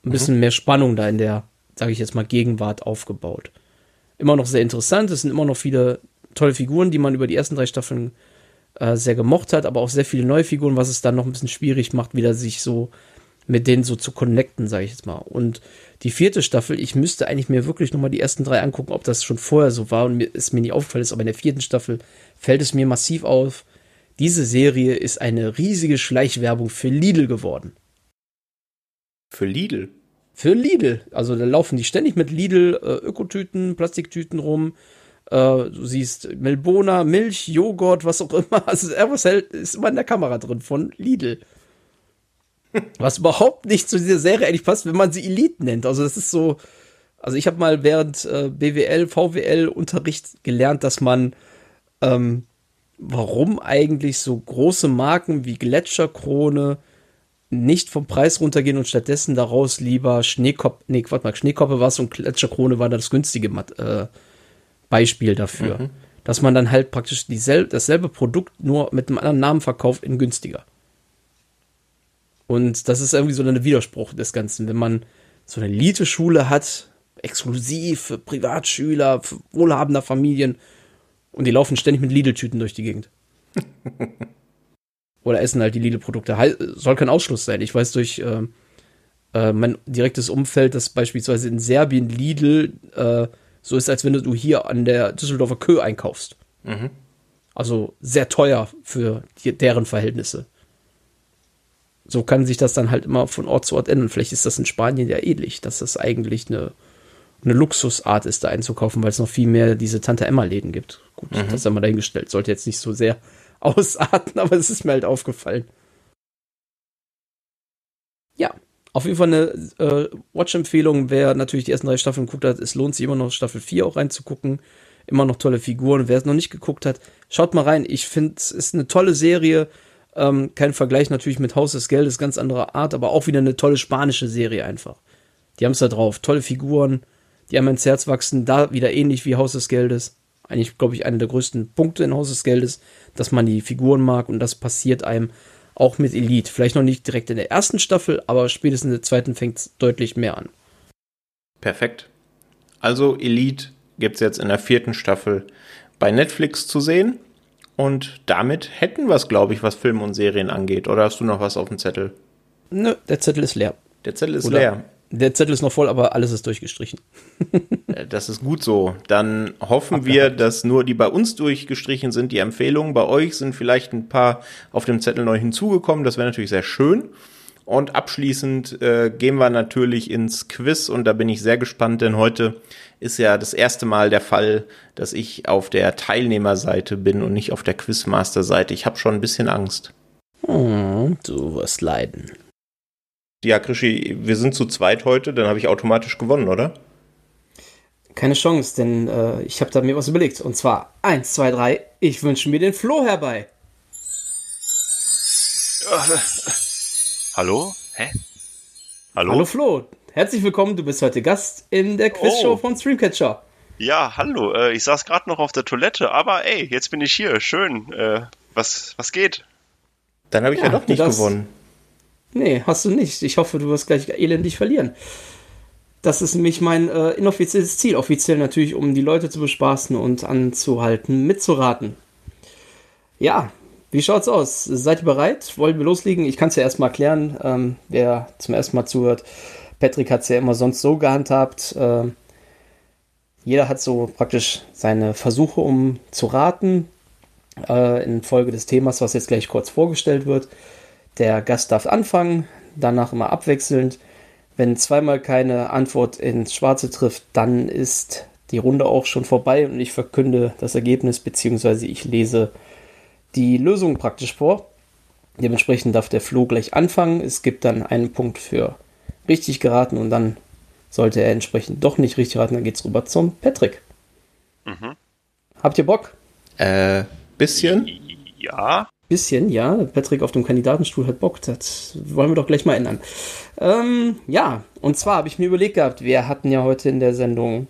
Ein bisschen mhm. mehr Spannung da in der, sage ich jetzt mal, Gegenwart aufgebaut. immer noch sehr interessant. Es sind immer noch viele tolle Figuren, die man über die ersten drei Staffeln äh, sehr gemocht hat, aber auch sehr viele neue Figuren, was es dann noch ein bisschen schwierig macht, wieder sich so mit denen so zu connecten, sage ich jetzt mal. Und die vierte Staffel, ich müsste eigentlich mir wirklich nochmal die ersten drei angucken, ob das schon vorher so war und mir, es mir nicht aufgefallen ist, aber in der vierten Staffel fällt es mir massiv auf. Diese Serie ist eine riesige Schleichwerbung für Lidl geworden. Für Lidl? Für Lidl. Also da laufen die ständig mit Lidl äh, Ökotüten, Plastiktüten rum. Äh, du siehst Melbona, Milch, Joghurt, was auch immer. Also irgendwas ist immer in der Kamera drin von Lidl. Was überhaupt nicht zu dieser Serie eigentlich passt, wenn man sie Elite nennt. Also das ist so, also ich habe mal während äh, BWL, VWL Unterricht gelernt, dass man ähm, warum eigentlich so große Marken wie Gletscherkrone nicht vom Preis runtergehen und stattdessen daraus lieber Schneekopf, nee, warte mal, Schneekoppe was und Gletscherkrone war das günstige äh, Beispiel dafür. Mhm. Dass man dann halt praktisch dieselbe, dasselbe Produkt nur mit einem anderen Namen verkauft in günstiger. Und das ist irgendwie so ein Widerspruch des Ganzen, wenn man so eine Elite-Schule hat, exklusiv für Privatschüler, für wohlhabender Familien und die laufen ständig mit Lidl-Tüten durch die Gegend. Oder essen halt die Lidl-Produkte. Soll kein Ausschluss sein. Ich weiß durch äh, äh, mein direktes Umfeld, dass beispielsweise in Serbien Lidl äh, so ist, als wenn du hier an der Düsseldorfer Kö einkaufst. Mhm. Also sehr teuer für die, deren Verhältnisse so kann sich das dann halt immer von Ort zu Ort ändern. Vielleicht ist das in Spanien ja ähnlich, dass das eigentlich eine, eine Luxusart ist, da einzukaufen, weil es noch viel mehr diese Tante Emma-Läden gibt. Gut, mhm. das haben wir dahingestellt. Sollte jetzt nicht so sehr ausarten, aber es ist mir halt aufgefallen. Ja, auf jeden Fall eine äh, Watch-Empfehlung. Wer natürlich die ersten drei Staffeln geguckt hat, es lohnt sich immer noch Staffel 4 auch reinzugucken. Immer noch tolle Figuren. Wer es noch nicht geguckt hat, schaut mal rein. Ich finde, es ist eine tolle Serie ähm, kein Vergleich natürlich mit Haus des Geldes, ganz andere Art, aber auch wieder eine tolle spanische Serie einfach. Die haben es da drauf. Tolle Figuren, die einem ins Herz wachsen. Da wieder ähnlich wie Haus des Geldes. Eigentlich, glaube ich, einer der größten Punkte in Haus des Geldes, dass man die Figuren mag und das passiert einem auch mit Elite. Vielleicht noch nicht direkt in der ersten Staffel, aber spätestens in der zweiten fängt es deutlich mehr an. Perfekt. Also Elite gibt es jetzt in der vierten Staffel bei Netflix zu sehen. Und damit hätten wir es, glaube ich, was Filme und Serien angeht. Oder hast du noch was auf dem Zettel? Nö, der Zettel ist leer. Der Zettel ist Oder leer. Der Zettel ist noch voll, aber alles ist durchgestrichen. Äh, das ist gut so. Dann hoffen Abgehakt. wir, dass nur die bei uns durchgestrichen sind, die Empfehlungen. Bei euch sind vielleicht ein paar auf dem Zettel neu hinzugekommen. Das wäre natürlich sehr schön. Und abschließend äh, gehen wir natürlich ins Quiz und da bin ich sehr gespannt, denn heute ist ja das erste Mal der Fall, dass ich auf der Teilnehmerseite bin und nicht auf der Quizmaster-Seite. Ich habe schon ein bisschen Angst. Hm, du wirst leiden. Ja, Krischi, wir sind zu zweit heute, dann habe ich automatisch gewonnen, oder? Keine Chance, denn äh, ich habe da mir was überlegt. Und zwar eins, zwei, drei. Ich wünsche mir den Flo herbei. Hallo? Hä? Hallo? Hallo Flo. Herzlich willkommen, du bist heute Gast in der Quizshow oh. von Streamcatcher. Ja, hallo. Äh, ich saß gerade noch auf der Toilette, aber ey, jetzt bin ich hier. Schön. Äh, was, was geht? Dann habe ich ja, ja doch nicht das, gewonnen. Nee, hast du nicht. Ich hoffe, du wirst gleich elendig verlieren. Das ist nämlich mein äh, inoffizielles Ziel. Offiziell natürlich, um die Leute zu bespaßen und anzuhalten, mitzuraten. Ja, wie schaut's aus? Seid ihr bereit? Wollen wir loslegen? Ich kann es ja erstmal erklären, ähm, wer zum ersten Mal zuhört. Patrick hat es ja immer sonst so gehandhabt. Äh, jeder hat so praktisch seine Versuche, um zu raten, äh, in Folge des Themas, was jetzt gleich kurz vorgestellt wird. Der Gast darf anfangen, danach immer abwechselnd. Wenn zweimal keine Antwort ins Schwarze trifft, dann ist die Runde auch schon vorbei und ich verkünde das Ergebnis, beziehungsweise ich lese die Lösung praktisch vor. Dementsprechend darf der Flo gleich anfangen. Es gibt dann einen Punkt für richtig geraten und dann sollte er entsprechend doch nicht richtig raten, dann geht's rüber zum Patrick. Mhm. Habt ihr Bock? Äh, bisschen? Ja. Bisschen, ja. Patrick auf dem Kandidatenstuhl hat Bock. Das wollen wir doch gleich mal ändern. Ähm, ja, und zwar habe ich mir überlegt gehabt, wir hatten ja heute in der Sendung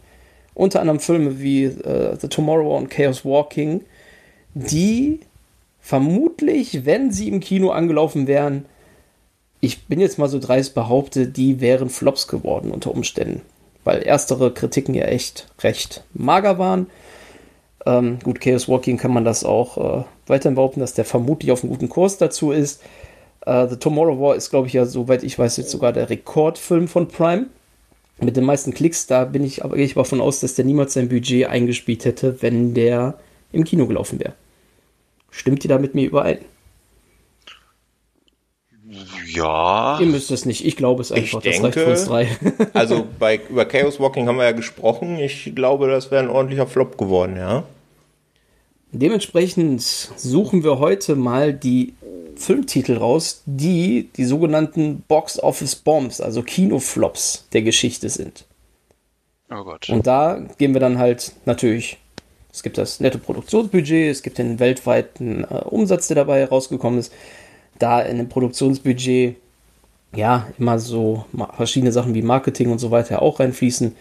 unter anderem Filme wie äh, The Tomorrow und Chaos Walking, die vermutlich, wenn sie im Kino angelaufen wären, ich bin jetzt mal so dreist behaupte, die wären Flops geworden unter Umständen. weil erstere Kritiken ja echt recht mager waren. Ähm, gut, Chaos Walking kann man das auch äh, weiterhin behaupten, dass der vermutlich auf einem guten Kurs dazu ist. Äh, The Tomorrow War ist, glaube ich, ja, soweit ich weiß, jetzt sogar der Rekordfilm von Prime. Mit den meisten Klicks, da bin ich aber, gehe ich davon aus, dass der niemals sein Budget eingespielt hätte, wenn der im Kino gelaufen wäre. Stimmt ihr da mit mir überein? Ja. Ihr müsst es nicht. Ich glaube es einfach. Ich denke, das reicht für uns drei. also bei, über Chaos Walking haben wir ja gesprochen. Ich glaube, das wäre ein ordentlicher Flop geworden, ja. Dementsprechend suchen wir heute mal die Filmtitel raus, die die sogenannten Box Office Bombs, also Kinoflops der Geschichte sind. Oh Gott. Und da gehen wir dann halt natürlich, es gibt das nette Produktionsbudget, es gibt den weltweiten äh, Umsatz, der dabei rausgekommen ist. Da in dem Produktionsbudget ja immer so verschiedene Sachen wie Marketing und so weiter auch reinfließen,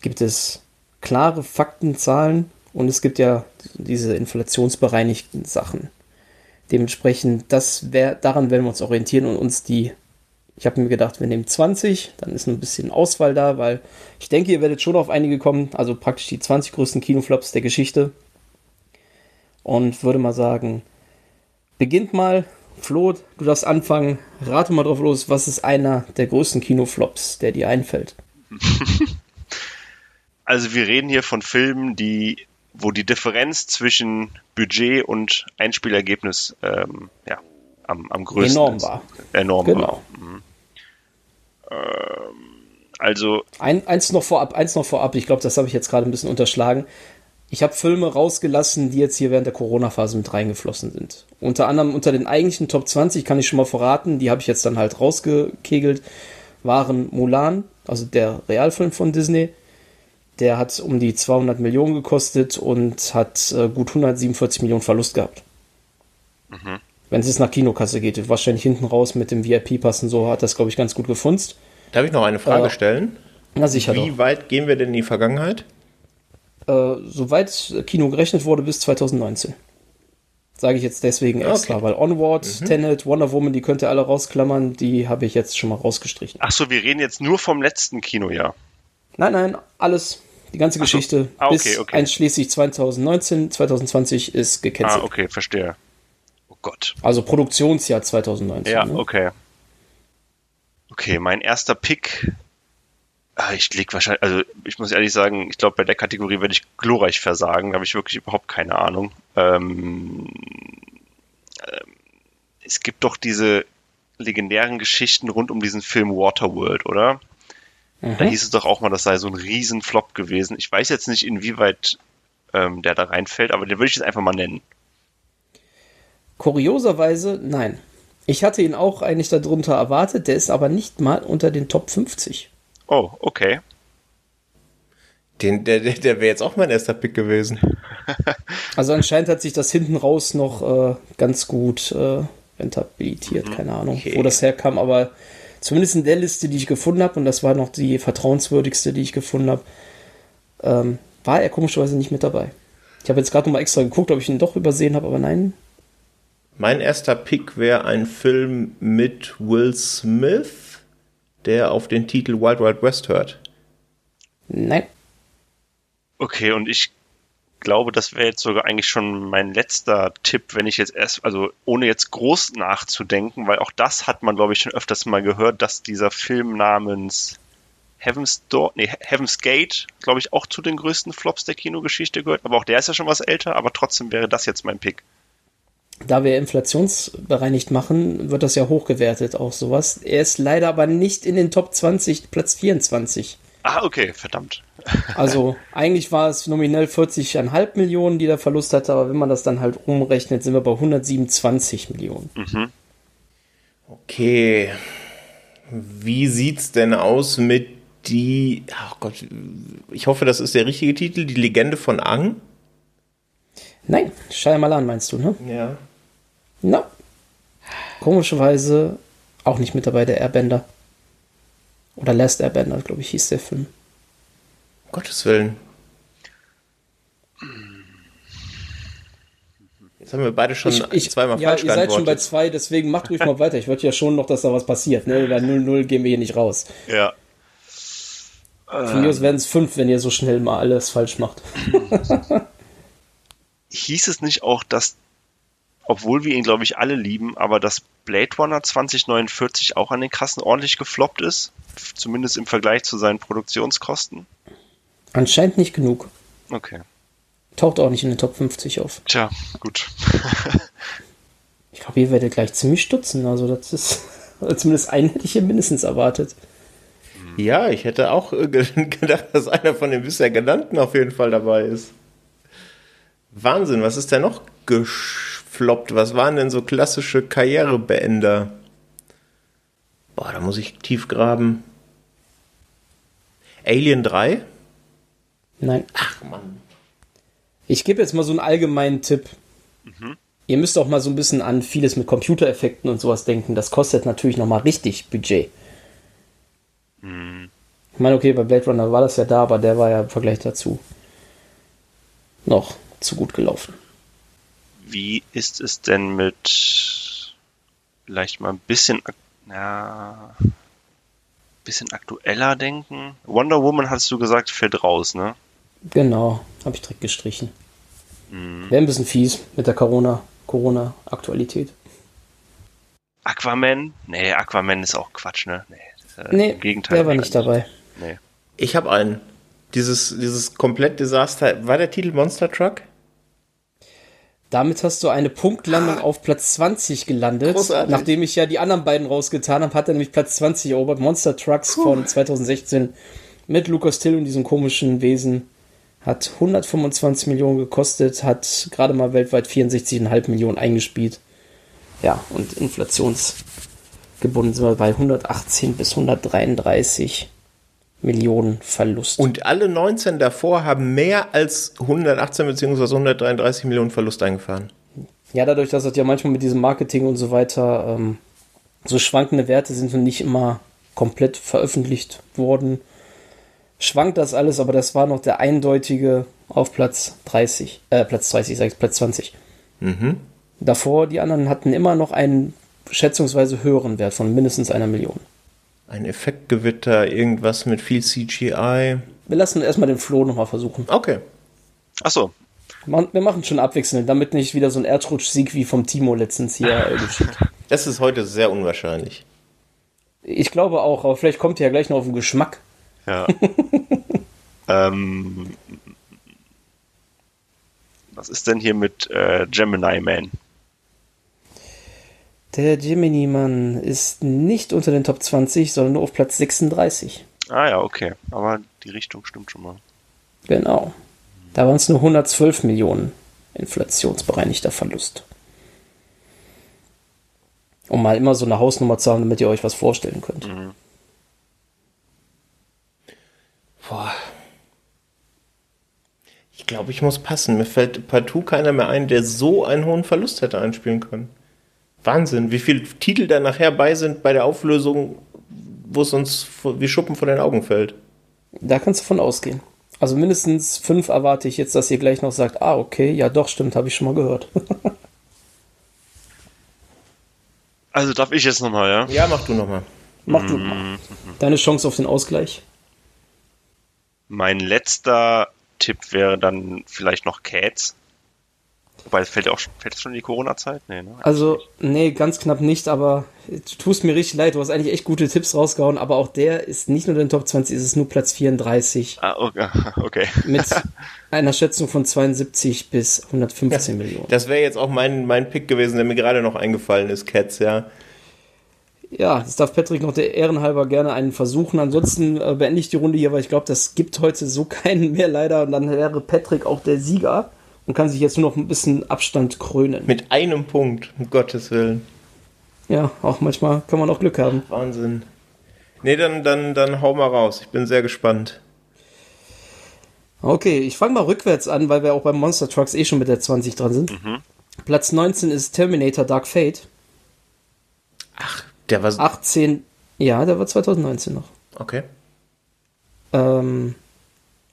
gibt es klare Faktenzahlen und es gibt ja diese inflationsbereinigten Sachen. Dementsprechend, das wär, daran werden wir uns orientieren und uns die. Ich habe mir gedacht, wir nehmen 20, dann ist ein bisschen Auswahl da, weil ich denke, ihr werdet schon auf einige kommen, also praktisch die 20 größten Kinoflops der Geschichte. Und würde mal sagen, beginnt mal. Flo, du darfst anfangen. Rate mal drauf los, was ist einer der größten Kinoflops, der dir einfällt? Also wir reden hier von Filmen, die wo die Differenz zwischen Budget und Einspielergebnis ähm, ja, am, am größten enorm war. Enorm genau. war. Mhm. Ähm, also. Ein, eins noch vorab, eins noch vorab, ich glaube, das habe ich jetzt gerade ein bisschen unterschlagen. Ich habe Filme rausgelassen, die jetzt hier während der Corona-Phase mit reingeflossen sind. Unter anderem unter den eigentlichen Top 20 kann ich schon mal verraten, die habe ich jetzt dann halt rausgekegelt, waren Mulan, also der Realfilm von Disney, der hat um die 200 Millionen gekostet und hat äh, gut 147 Millionen Verlust gehabt. Mhm. Wenn es nach Kinokasse geht, wahrscheinlich hinten raus mit dem VIP-Pass und so, hat das, glaube ich, ganz gut gefunzt. Darf ich noch eine Frage äh, stellen? Na sicher. Wie doch. weit gehen wir denn in die Vergangenheit? Äh, soweit Kino gerechnet wurde, bis 2019. Sage ich jetzt deswegen extra, okay. weil Onward, mhm. Tenet, Wonder Woman, die könnt ihr alle rausklammern, die habe ich jetzt schon mal rausgestrichen. Achso, wir reden jetzt nur vom letzten Kinojahr. Nein, nein, alles. Die ganze so. Geschichte ah, okay, bis okay. einschließlich 2019, 2020 ist gecancelt. Ah, okay, verstehe. Oh Gott. Also Produktionsjahr 2019. Ja, ne? okay. Okay, mein erster Pick. Ah, ich leg wahrscheinlich, also ich muss ehrlich sagen, ich glaube, bei der Kategorie werde ich glorreich versagen. Da habe ich wirklich überhaupt keine Ahnung. Ähm, ähm, es gibt doch diese legendären Geschichten rund um diesen Film Waterworld, oder? Mhm. Da hieß es doch auch mal, das sei so ein Riesenflop gewesen. Ich weiß jetzt nicht, inwieweit ähm, der da reinfällt, aber den würde ich jetzt einfach mal nennen. Kurioserweise, nein. Ich hatte ihn auch eigentlich darunter erwartet, der ist aber nicht mal unter den Top 50. Oh, okay. Den, der der, der wäre jetzt auch mein erster Pick gewesen. also anscheinend hat sich das hinten raus noch äh, ganz gut äh, rentabilitiert, mhm. keine Ahnung, okay. wo das herkam, aber zumindest in der Liste, die ich gefunden habe, und das war noch die vertrauenswürdigste, die ich gefunden habe, ähm, war er komischerweise nicht mit dabei. Ich habe jetzt gerade noch mal extra geguckt, ob ich ihn doch übersehen habe, aber nein. Mein erster Pick wäre ein Film mit Will Smith, der auf den Titel Wild Wild West hört. Nein. Okay, und ich glaube, das wäre jetzt sogar eigentlich schon mein letzter Tipp, wenn ich jetzt erst, also ohne jetzt groß nachzudenken, weil auch das hat man, glaube ich, schon öfters mal gehört, dass dieser Film namens Heaven's Door, nee, Heaven's Gate, glaube ich, auch zu den größten Flops der Kinogeschichte gehört. Aber auch der ist ja schon was älter, aber trotzdem wäre das jetzt mein Pick. Da wir inflationsbereinigt machen, wird das ja hochgewertet, auch sowas. Er ist leider aber nicht in den Top 20, Platz 24. Ah, okay, verdammt. Also eigentlich war es nominell 40,5 Millionen, die der Verlust hatte, aber wenn man das dann halt umrechnet, sind wir bei 127 Millionen. Mhm. Okay. Wie sieht's denn aus mit die, ach Gott, ich hoffe, das ist der richtige Titel, die Legende von Ang? Nein, Shyamalan meinst du, ne? Ja. Na, komischerweise auch nicht mit dabei, der Airbender. Oder Last Airbender, glaube ich, hieß der Film. Um Gottes Willen. Jetzt haben wir beide schon ich, ich, zweimal ja, falsch Ja, ihr seid schon bei zwei, deswegen macht ruhig mal weiter. Ich würde ja schon noch, dass da was passiert. Ne? Bei 0-0 gehen wir hier nicht raus. Ja. Von mir aus werden es fünf, wenn ihr so schnell mal alles falsch macht. hieß es nicht auch, dass, obwohl wir ihn, glaube ich, alle lieben, aber dass Blade Runner 2049 auch an den Kassen ordentlich gefloppt ist? Zumindest im Vergleich zu seinen Produktionskosten? Anscheinend nicht genug. Okay. Taucht auch nicht in den Top 50 auf. Tja, gut. ich glaube, ihr werdet gleich ziemlich stutzen. Also, das ist. Zumindest einen hätte ich hier mindestens erwartet. Ja, ich hätte auch gedacht, dass einer von den bisher genannten auf jeden Fall dabei ist. Wahnsinn, was ist denn noch gefloppt? Was waren denn so klassische Karrierebeender? Boah, da muss ich tief graben. Alien 3? Nein. Ach Mann. Ich gebe jetzt mal so einen allgemeinen Tipp. Mhm. Ihr müsst auch mal so ein bisschen an vieles mit Computereffekten und sowas denken. Das kostet natürlich nochmal richtig Budget. Mhm. Ich meine, okay, bei Blade Runner war das ja da, aber der war ja im Vergleich dazu noch zu gut gelaufen. Wie ist es denn mit vielleicht mal ein bisschen, ja, bisschen aktueller denken? Wonder Woman hast du gesagt, fällt raus, ne? Genau, habe ich direkt gestrichen. Mhm. Wäre ein bisschen fies mit der Corona, Corona-Aktualität. Aquaman? Nee, Aquaman ist auch Quatsch, ne? Nee, äh, nee im Gegenteil. Der war nicht dabei. Nee. Ich habe einen. Dieses, dieses komplett Desaster. War der Titel Monster Truck? Damit hast du eine Punktlandung auf Platz 20 gelandet. Großartig. Nachdem ich ja die anderen beiden rausgetan habe, hat er nämlich Platz 20 erobert. Monster Trucks Puh. von 2016 mit Lucas Till und diesem komischen Wesen. Hat 125 Millionen gekostet, hat gerade mal weltweit 64,5 Millionen eingespielt. Ja, und inflationsgebunden sind wir bei 118 bis 133 Millionen Verlust. Und alle 19 davor haben mehr als 118 bzw. 133 Millionen Verlust eingefahren. Ja, dadurch, dass das ja manchmal mit diesem Marketing und so weiter ähm, so schwankende Werte sind und nicht immer komplett veröffentlicht worden, schwankt das alles, aber das war noch der eindeutige auf Platz 30, äh, Platz 30, sag ich, Platz 20. Mhm. Davor, die anderen hatten immer noch einen schätzungsweise höheren Wert von mindestens einer Million. Ein Effektgewitter, irgendwas mit viel CGI. Wir lassen erstmal den Flo nochmal versuchen. Okay. Achso. Wir machen schon abwechselnd, damit nicht wieder so ein Erdrutsch-Sieg wie vom Timo letztens hier äh, geschieht. Das ist heute sehr unwahrscheinlich. Ich glaube auch, aber vielleicht kommt ihr ja gleich noch auf den Geschmack. Ja. ähm, was ist denn hier mit äh, Gemini Man? Der Gemini-Mann ist nicht unter den Top 20, sondern nur auf Platz 36. Ah ja, okay. Aber die Richtung stimmt schon mal. Genau. Da waren es nur 112 Millionen inflationsbereinigter Verlust. Um mal immer so eine Hausnummer zu haben, damit ihr euch was vorstellen könnt. Mhm. Boah. Ich glaube, ich muss passen. Mir fällt partout keiner mehr ein, der so einen hohen Verlust hätte einspielen können. Wahnsinn, wie viele Titel da nachher bei sind bei der Auflösung, wo es uns wie Schuppen vor den Augen fällt. Da kannst du von ausgehen. Also mindestens fünf erwarte ich jetzt, dass ihr gleich noch sagt, ah, okay, ja doch, stimmt, habe ich schon mal gehört. also darf ich jetzt nochmal, ja? Ja, mach du nochmal. Mach du mal. Deine Chance auf den Ausgleich. Mein letzter Tipp wäre dann vielleicht noch Cats. Wobei, es fällt ja auch fällt schon in die Corona-Zeit? Nee, ne? Also, nee, ganz knapp nicht, aber du tust mir richtig leid, du hast eigentlich echt gute Tipps rausgehauen, aber auch der ist nicht nur in den Top 20, ist es nur Platz 34. Ah, okay. okay. Mit einer Schätzung von 72 bis 115 ja, Millionen. Das wäre jetzt auch mein, mein Pick gewesen, der mir gerade noch eingefallen ist, Cats, ja. Ja, das darf Patrick noch der Ehrenhalber gerne einen versuchen. Ansonsten äh, beende ich die Runde hier, weil ich glaube, das gibt heute so keinen mehr leider. Und dann wäre Patrick auch der Sieger und kann sich jetzt nur noch ein bisschen Abstand krönen. Mit einem Punkt, um Gottes Willen. Ja, auch manchmal kann man auch Glück haben. Wahnsinn. Nee, dann, dann, dann hau mal raus. Ich bin sehr gespannt. Okay, ich fange mal rückwärts an, weil wir auch beim Monster Trucks eh schon mit der 20 dran sind. Mhm. Platz 19 ist Terminator Dark Fate. Ach, der war. 18, ja, der war 2019 noch. Okay. Ähm,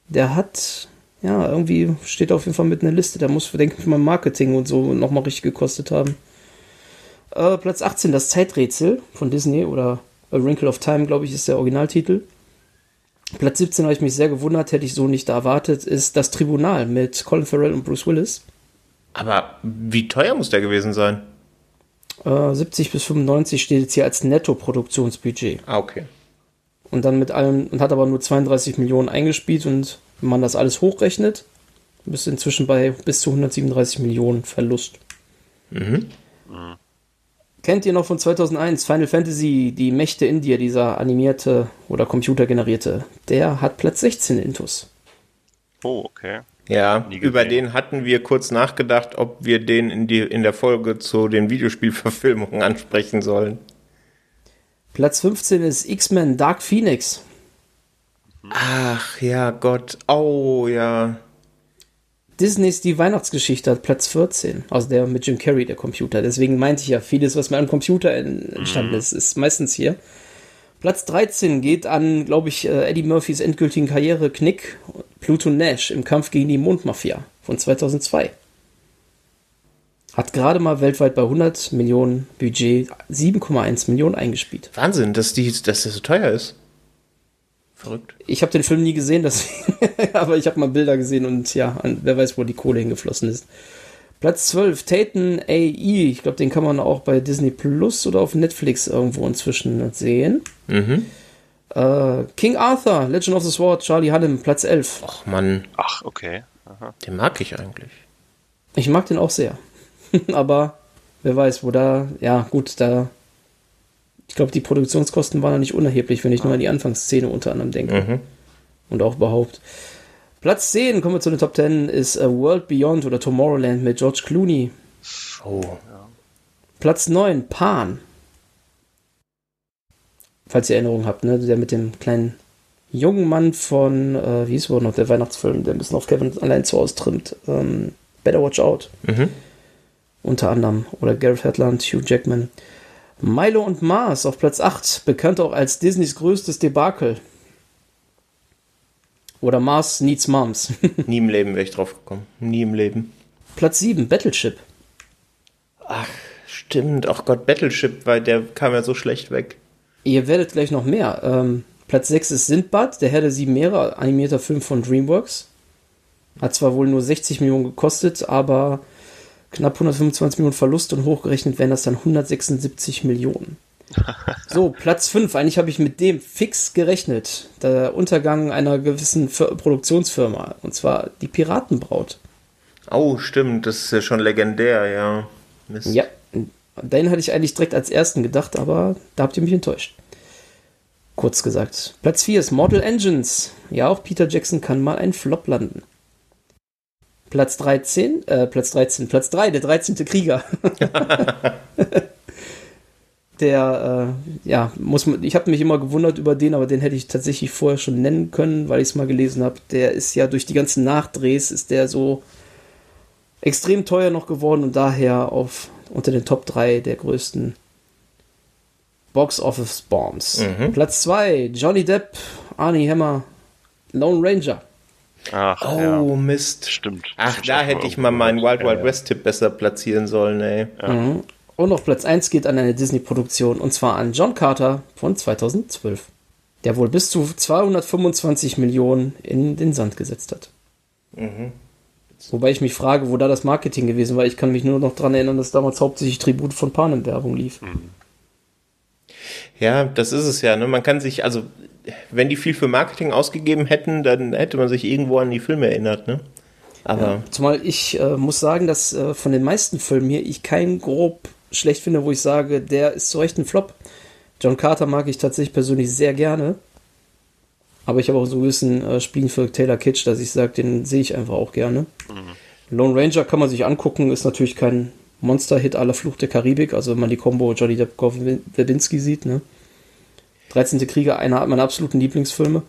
der hat ja, irgendwie steht auf jeden Fall mit einer Liste. Der muss, denke ich mal, Marketing und so nochmal richtig gekostet haben. Äh, Platz 18, das Zeiträtsel von Disney oder A Wrinkle of Time, glaube ich, ist der Originaltitel. Platz 17 habe ich mich sehr gewundert, hätte ich so nicht erwartet, ist das Tribunal mit Colin Farrell und Bruce Willis. Aber wie teuer muss der gewesen sein? Äh, 70 bis 95 steht jetzt hier als Netto-Produktionsbudget. Ah, okay. Und dann mit allem, und hat aber nur 32 Millionen eingespielt und wenn man das alles hochrechnet, bist du inzwischen bei bis zu 137 Millionen Verlust. Mhm. Kennt ihr noch von 2001 Final Fantasy, die Mächte in dir, dieser animierte oder computergenerierte? Der hat Platz 16 Intus. Oh, okay. Ja, über den hatten wir kurz nachgedacht, ob wir den in, die, in der Folge zu den Videospielverfilmungen ansprechen sollen. Platz 15 ist X-Men Dark Phoenix. Ach ja, Gott. Oh ja. Disneys Die Weihnachtsgeschichte hat Platz 14. Also der mit Jim Carrey, der Computer. Deswegen meinte ich ja, vieles, was mir am Computer en- entstanden ist, ist meistens hier. Platz 13 geht an, glaube ich, äh, Eddie Murphys endgültigen Karriere-Knick, Pluto Nash im Kampf gegen die Mondmafia von 2002. Hat gerade mal weltweit bei 100 Millionen Budget 7,1 Millionen eingespielt. Wahnsinn, dass, die, dass der so teuer ist. Verrückt. Ich habe den Film nie gesehen, das, aber ich habe mal Bilder gesehen und ja, wer weiß, wo die Kohle hingeflossen ist. Platz 12, Taten AI. Ich glaube, den kann man auch bei Disney Plus oder auf Netflix irgendwo inzwischen sehen. Mhm. Äh, King Arthur, Legend of the Sword, Charlie Hunnam, Platz 11. Ach Mann, Ach, okay. Aha. den mag ich eigentlich. Ich mag den auch sehr. aber wer weiß, wo da, ja, gut, da. Ich glaube, die Produktionskosten waren da nicht unerheblich, wenn ich nur an die Anfangsszene unter anderem denke. Mhm. und auch überhaupt. Platz 10, kommen wir zu den Top 10, ist A World Beyond oder Tomorrowland mit George Clooney. Oh. Platz 9, Pan. Falls ihr Erinnerungen habt, ne? Der mit dem kleinen jungen Mann von, äh, wie hieß wohl noch der Weihnachtsfilm, der ein bisschen auf Kevin allein zu Hause trimmt. Ähm, Better Watch Out. Mhm. Unter anderem. Oder Gareth Hedlund, Hugh Jackman. Milo und Mars auf Platz 8, bekannt auch als Disneys größtes Debakel. Oder Mars Needs Moms. Nie im Leben wäre ich drauf gekommen. Nie im Leben. Platz 7, Battleship. Ach, stimmt. Ach Gott, Battleship, weil der kam ja so schlecht weg. Ihr werdet gleich noch mehr. Ähm, Platz 6 ist Sindbad, der Herr der sieben Meere, animierter Film von DreamWorks. Hat zwar wohl nur 60 Millionen gekostet, aber knapp 125 Millionen Verlust und hochgerechnet wären das dann 176 Millionen. So, Platz 5. Eigentlich habe ich mit dem fix gerechnet. Der Untergang einer gewissen Fir- Produktionsfirma. Und zwar die Piratenbraut. Oh, stimmt. Das ist ja schon legendär, ja. Mist. Ja, den hatte ich eigentlich direkt als ersten gedacht, aber da habt ihr mich enttäuscht. Kurz gesagt. Platz 4 ist Model Engines. Ja, auch Peter Jackson kann mal einen Flop landen. Platz 13, äh, Platz 13, Platz 3, der 13. Krieger. der, äh, ja, muss man, ich habe mich immer gewundert über den, aber den hätte ich tatsächlich vorher schon nennen können, weil ich es mal gelesen habe. Der ist ja durch die ganzen Nachdrehs, ist der so extrem teuer noch geworden und daher auf unter den Top 3 der größten Box Office Bombs. Mhm. Platz 2, Johnny Depp, Arnie Hammer, Lone Ranger. Ach, Oh, ja. Mist. Stimmt. Ach, da hätte ich mal meinen. Wild Ja, Wild ja. West Tipp besser platzieren sollen, ey. Mhm. Und auf Platz 1 geht an eine Disney-Produktion und zwar an John Carter von 2012, der wohl bis zu 225 Millionen in den Sand gesetzt hat. Mhm. Wobei ich mich frage, wo da das Marketing gewesen war. Ich kann mich nur noch daran erinnern, dass damals hauptsächlich Tribute von Panem Werbung lief. Ja, das ist es ja. Ne? Man kann sich, also, wenn die viel für Marketing ausgegeben hätten, dann hätte man sich irgendwo an die Filme erinnert, ne? Aber Zumal ich äh, muss sagen, dass äh, von den meisten Filmen hier ich keinen grob schlecht finde, wo ich sage, der ist zu Recht ein Flop. John Carter mag ich tatsächlich persönlich sehr gerne. Aber ich habe auch so ein bisschen äh, Spielen für Taylor Kitsch, dass ich sage, den sehe ich einfach auch gerne. Lone Ranger kann man sich angucken, ist natürlich kein Monster-Hit aller Fluch der Karibik, also wenn man die Combo Johnny Depp Verbinski sieht, ne? 13. Krieger, einer meiner absoluten Lieblingsfilme.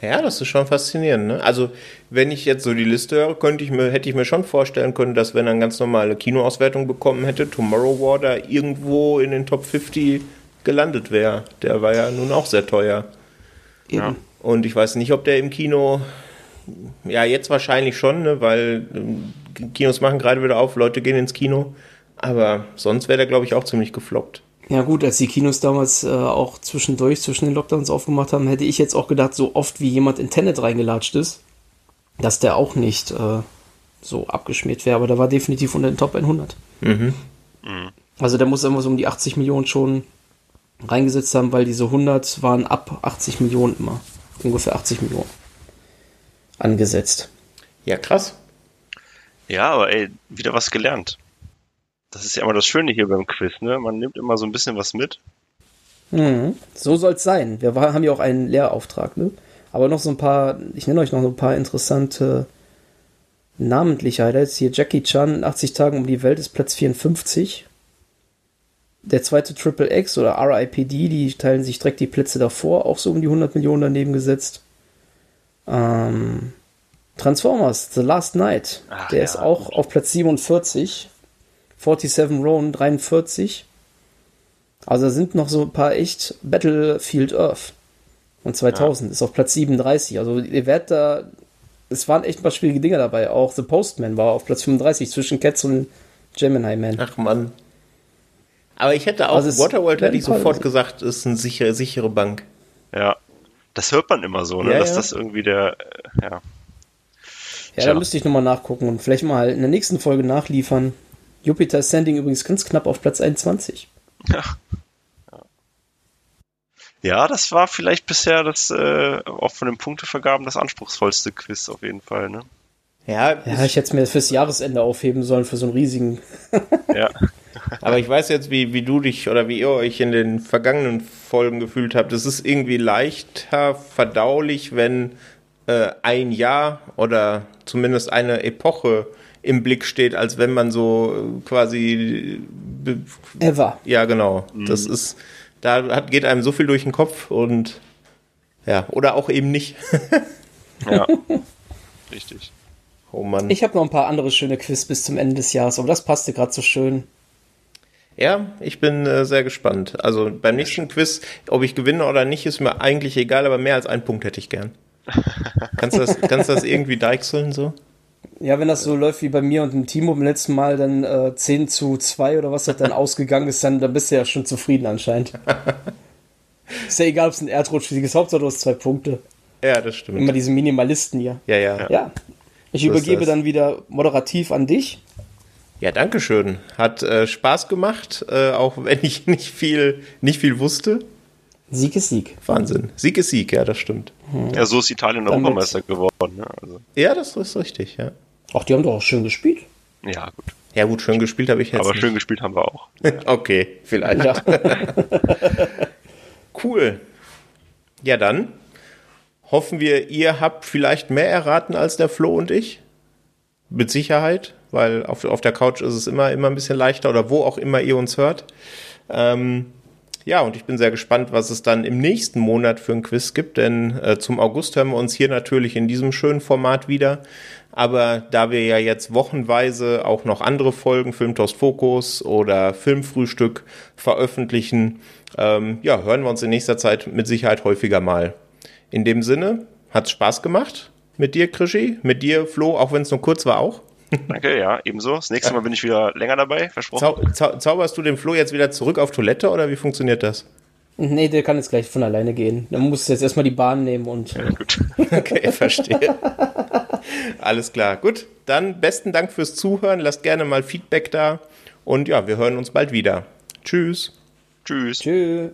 ja, das ist schon faszinierend, ne? Also, wenn ich jetzt so die Liste höre, könnte ich mir, hätte ich mir schon vorstellen können, dass wenn er eine ganz normale Kinoauswertung bekommen hätte, Tomorrow War da irgendwo in den Top 50 gelandet wäre. Der war ja nun auch sehr teuer. Eben. Ja. Und ich weiß nicht, ob der im Kino, ja, jetzt wahrscheinlich schon, ne, weil ähm, Kinos machen gerade wieder auf, Leute gehen ins Kino. Aber sonst wäre der, glaube ich, auch ziemlich gefloppt. Ja gut, als die Kinos damals äh, auch zwischendurch, zwischen den Lockdowns aufgemacht haben, hätte ich jetzt auch gedacht, so oft wie jemand in Tenet reingelatscht ist, dass der auch nicht äh, so abgeschmiert wäre. Aber der war definitiv unter den Top 100. Mhm. Mhm. Also der muss irgendwas um die 80 Millionen schon reingesetzt haben, weil diese 100 waren ab 80 Millionen immer. Ungefähr 80 Millionen angesetzt. Ja, krass. Ja, aber ey, wieder was gelernt. Das ist ja immer das Schöne hier beim Quiz, ne? Man nimmt immer so ein bisschen was mit. Mhm. So soll es sein. Wir haben ja auch einen Lehrauftrag, ne? Aber noch so ein paar, ich nenne euch noch so ein paar interessante namentliche Highlights. Hier Jackie Chan, 80 Tagen um die Welt ist Platz 54. Der zweite Triple X oder RIPD, die teilen sich direkt die Plätze davor, auch so um die 100 Millionen daneben gesetzt. Ähm, Transformers, The Last Night, Ach, der ja. ist auch auf Platz 47. 47 Rowan 43. Also da sind noch so ein paar echt Battlefield Earth. Und 2000 ja. ist auf Platz 37. Also ihr werdet da, es waren echt ein paar schwierige Dinge dabei. Auch The Postman war auf Platz 35 zwischen Cats und Gemini Man. Ach Mann. Aber ich hätte auch, also Waterworld hätte ich sofort gesagt, ist eine sichere, sichere Bank. Ja. Das hört man immer so, ne? Ja, dass ja. das irgendwie der, äh, ja. Ja, da müsste ich nochmal nachgucken und vielleicht mal in der nächsten Folge nachliefern. Jupiter Sending übrigens ganz knapp auf Platz 21. Ja. Ja, das war vielleicht bisher das, äh, auch von den Punktevergaben das anspruchsvollste Quiz auf jeden Fall, ne? Ja, ja ich hätte es mir fürs Jahresende aufheben sollen, für so einen riesigen. ja. Aber ich weiß jetzt, wie, wie du dich oder wie ihr euch in den vergangenen Folgen gefühlt habt. Es ist irgendwie leichter verdaulich, wenn äh, ein Jahr oder zumindest eine Epoche im Blick steht, als wenn man so äh, quasi Ever. Ja, genau. Mhm. Das ist, da hat, geht einem so viel durch den Kopf und ja, oder auch eben nicht. ja. Richtig. Oh Mann. Ich habe noch ein paar andere schöne Quiz bis zum Ende des Jahres, aber das passte gerade so schön. Ja, ich bin äh, sehr gespannt. Also beim nächsten Quiz, ob ich gewinne oder nicht, ist mir eigentlich egal, aber mehr als einen Punkt hätte ich gern. kannst, du das, kannst du das irgendwie deichseln so? Ja, wenn das so läuft wie bei mir und dem Timo beim letzten Mal, dann äh, 10 zu 2 oder was das dann ausgegangen ist, dann, dann bist du ja schon zufrieden anscheinend. ist ja egal, ob es ein Erdrutschsieg ist, Hauptsache du hast zwei Punkte. Ja, das stimmt. Immer diese Minimalisten hier. Ja, ja. Ja. Ich so übergebe dann wieder moderativ an dich. Ja, danke schön. Hat äh, Spaß gemacht, äh, auch wenn ich nicht viel, nicht viel wusste. Sieg ist Sieg. Wahnsinn. Sieg ist Sieg, ja, das stimmt. Hm. Ja, so ist Italien Europameister geworden. Ne? Also. Ja, das ist richtig, ja. Ach, die haben doch auch schön gespielt. Ja, gut. Ja, gut, schön gespielt habe ich jetzt. Aber nicht. schön gespielt haben wir auch. okay, vielleicht. Ja. cool. Ja, dann hoffen wir, ihr habt vielleicht mehr erraten als der Flo und ich. Mit Sicherheit weil auf, auf der Couch ist es immer, immer ein bisschen leichter oder wo auch immer ihr uns hört. Ähm, ja, und ich bin sehr gespannt, was es dann im nächsten Monat für ein Quiz gibt, denn äh, zum August hören wir uns hier natürlich in diesem schönen Format wieder. Aber da wir ja jetzt wochenweise auch noch andere Folgen, Filmtoast Fokus oder Filmfrühstück veröffentlichen, ähm, ja, hören wir uns in nächster Zeit mit Sicherheit häufiger mal. In dem Sinne, hat's Spaß gemacht mit dir, Krischi, mit dir, Flo, auch wenn es nur kurz war auch. Danke, ja, ebenso. Das nächste Mal bin ich wieder länger dabei, versprochen. Zau zau zauberst du den Flo jetzt wieder zurück auf Toilette oder wie funktioniert das? Nee, der kann jetzt gleich von alleine gehen. Dann muss jetzt erstmal die Bahn nehmen und. Ja, gut. okay, verstehe. Alles klar. Gut, dann besten Dank fürs Zuhören. Lasst gerne mal Feedback da. Und ja, wir hören uns bald wieder. Tschüss. Tschüss. Tschüss.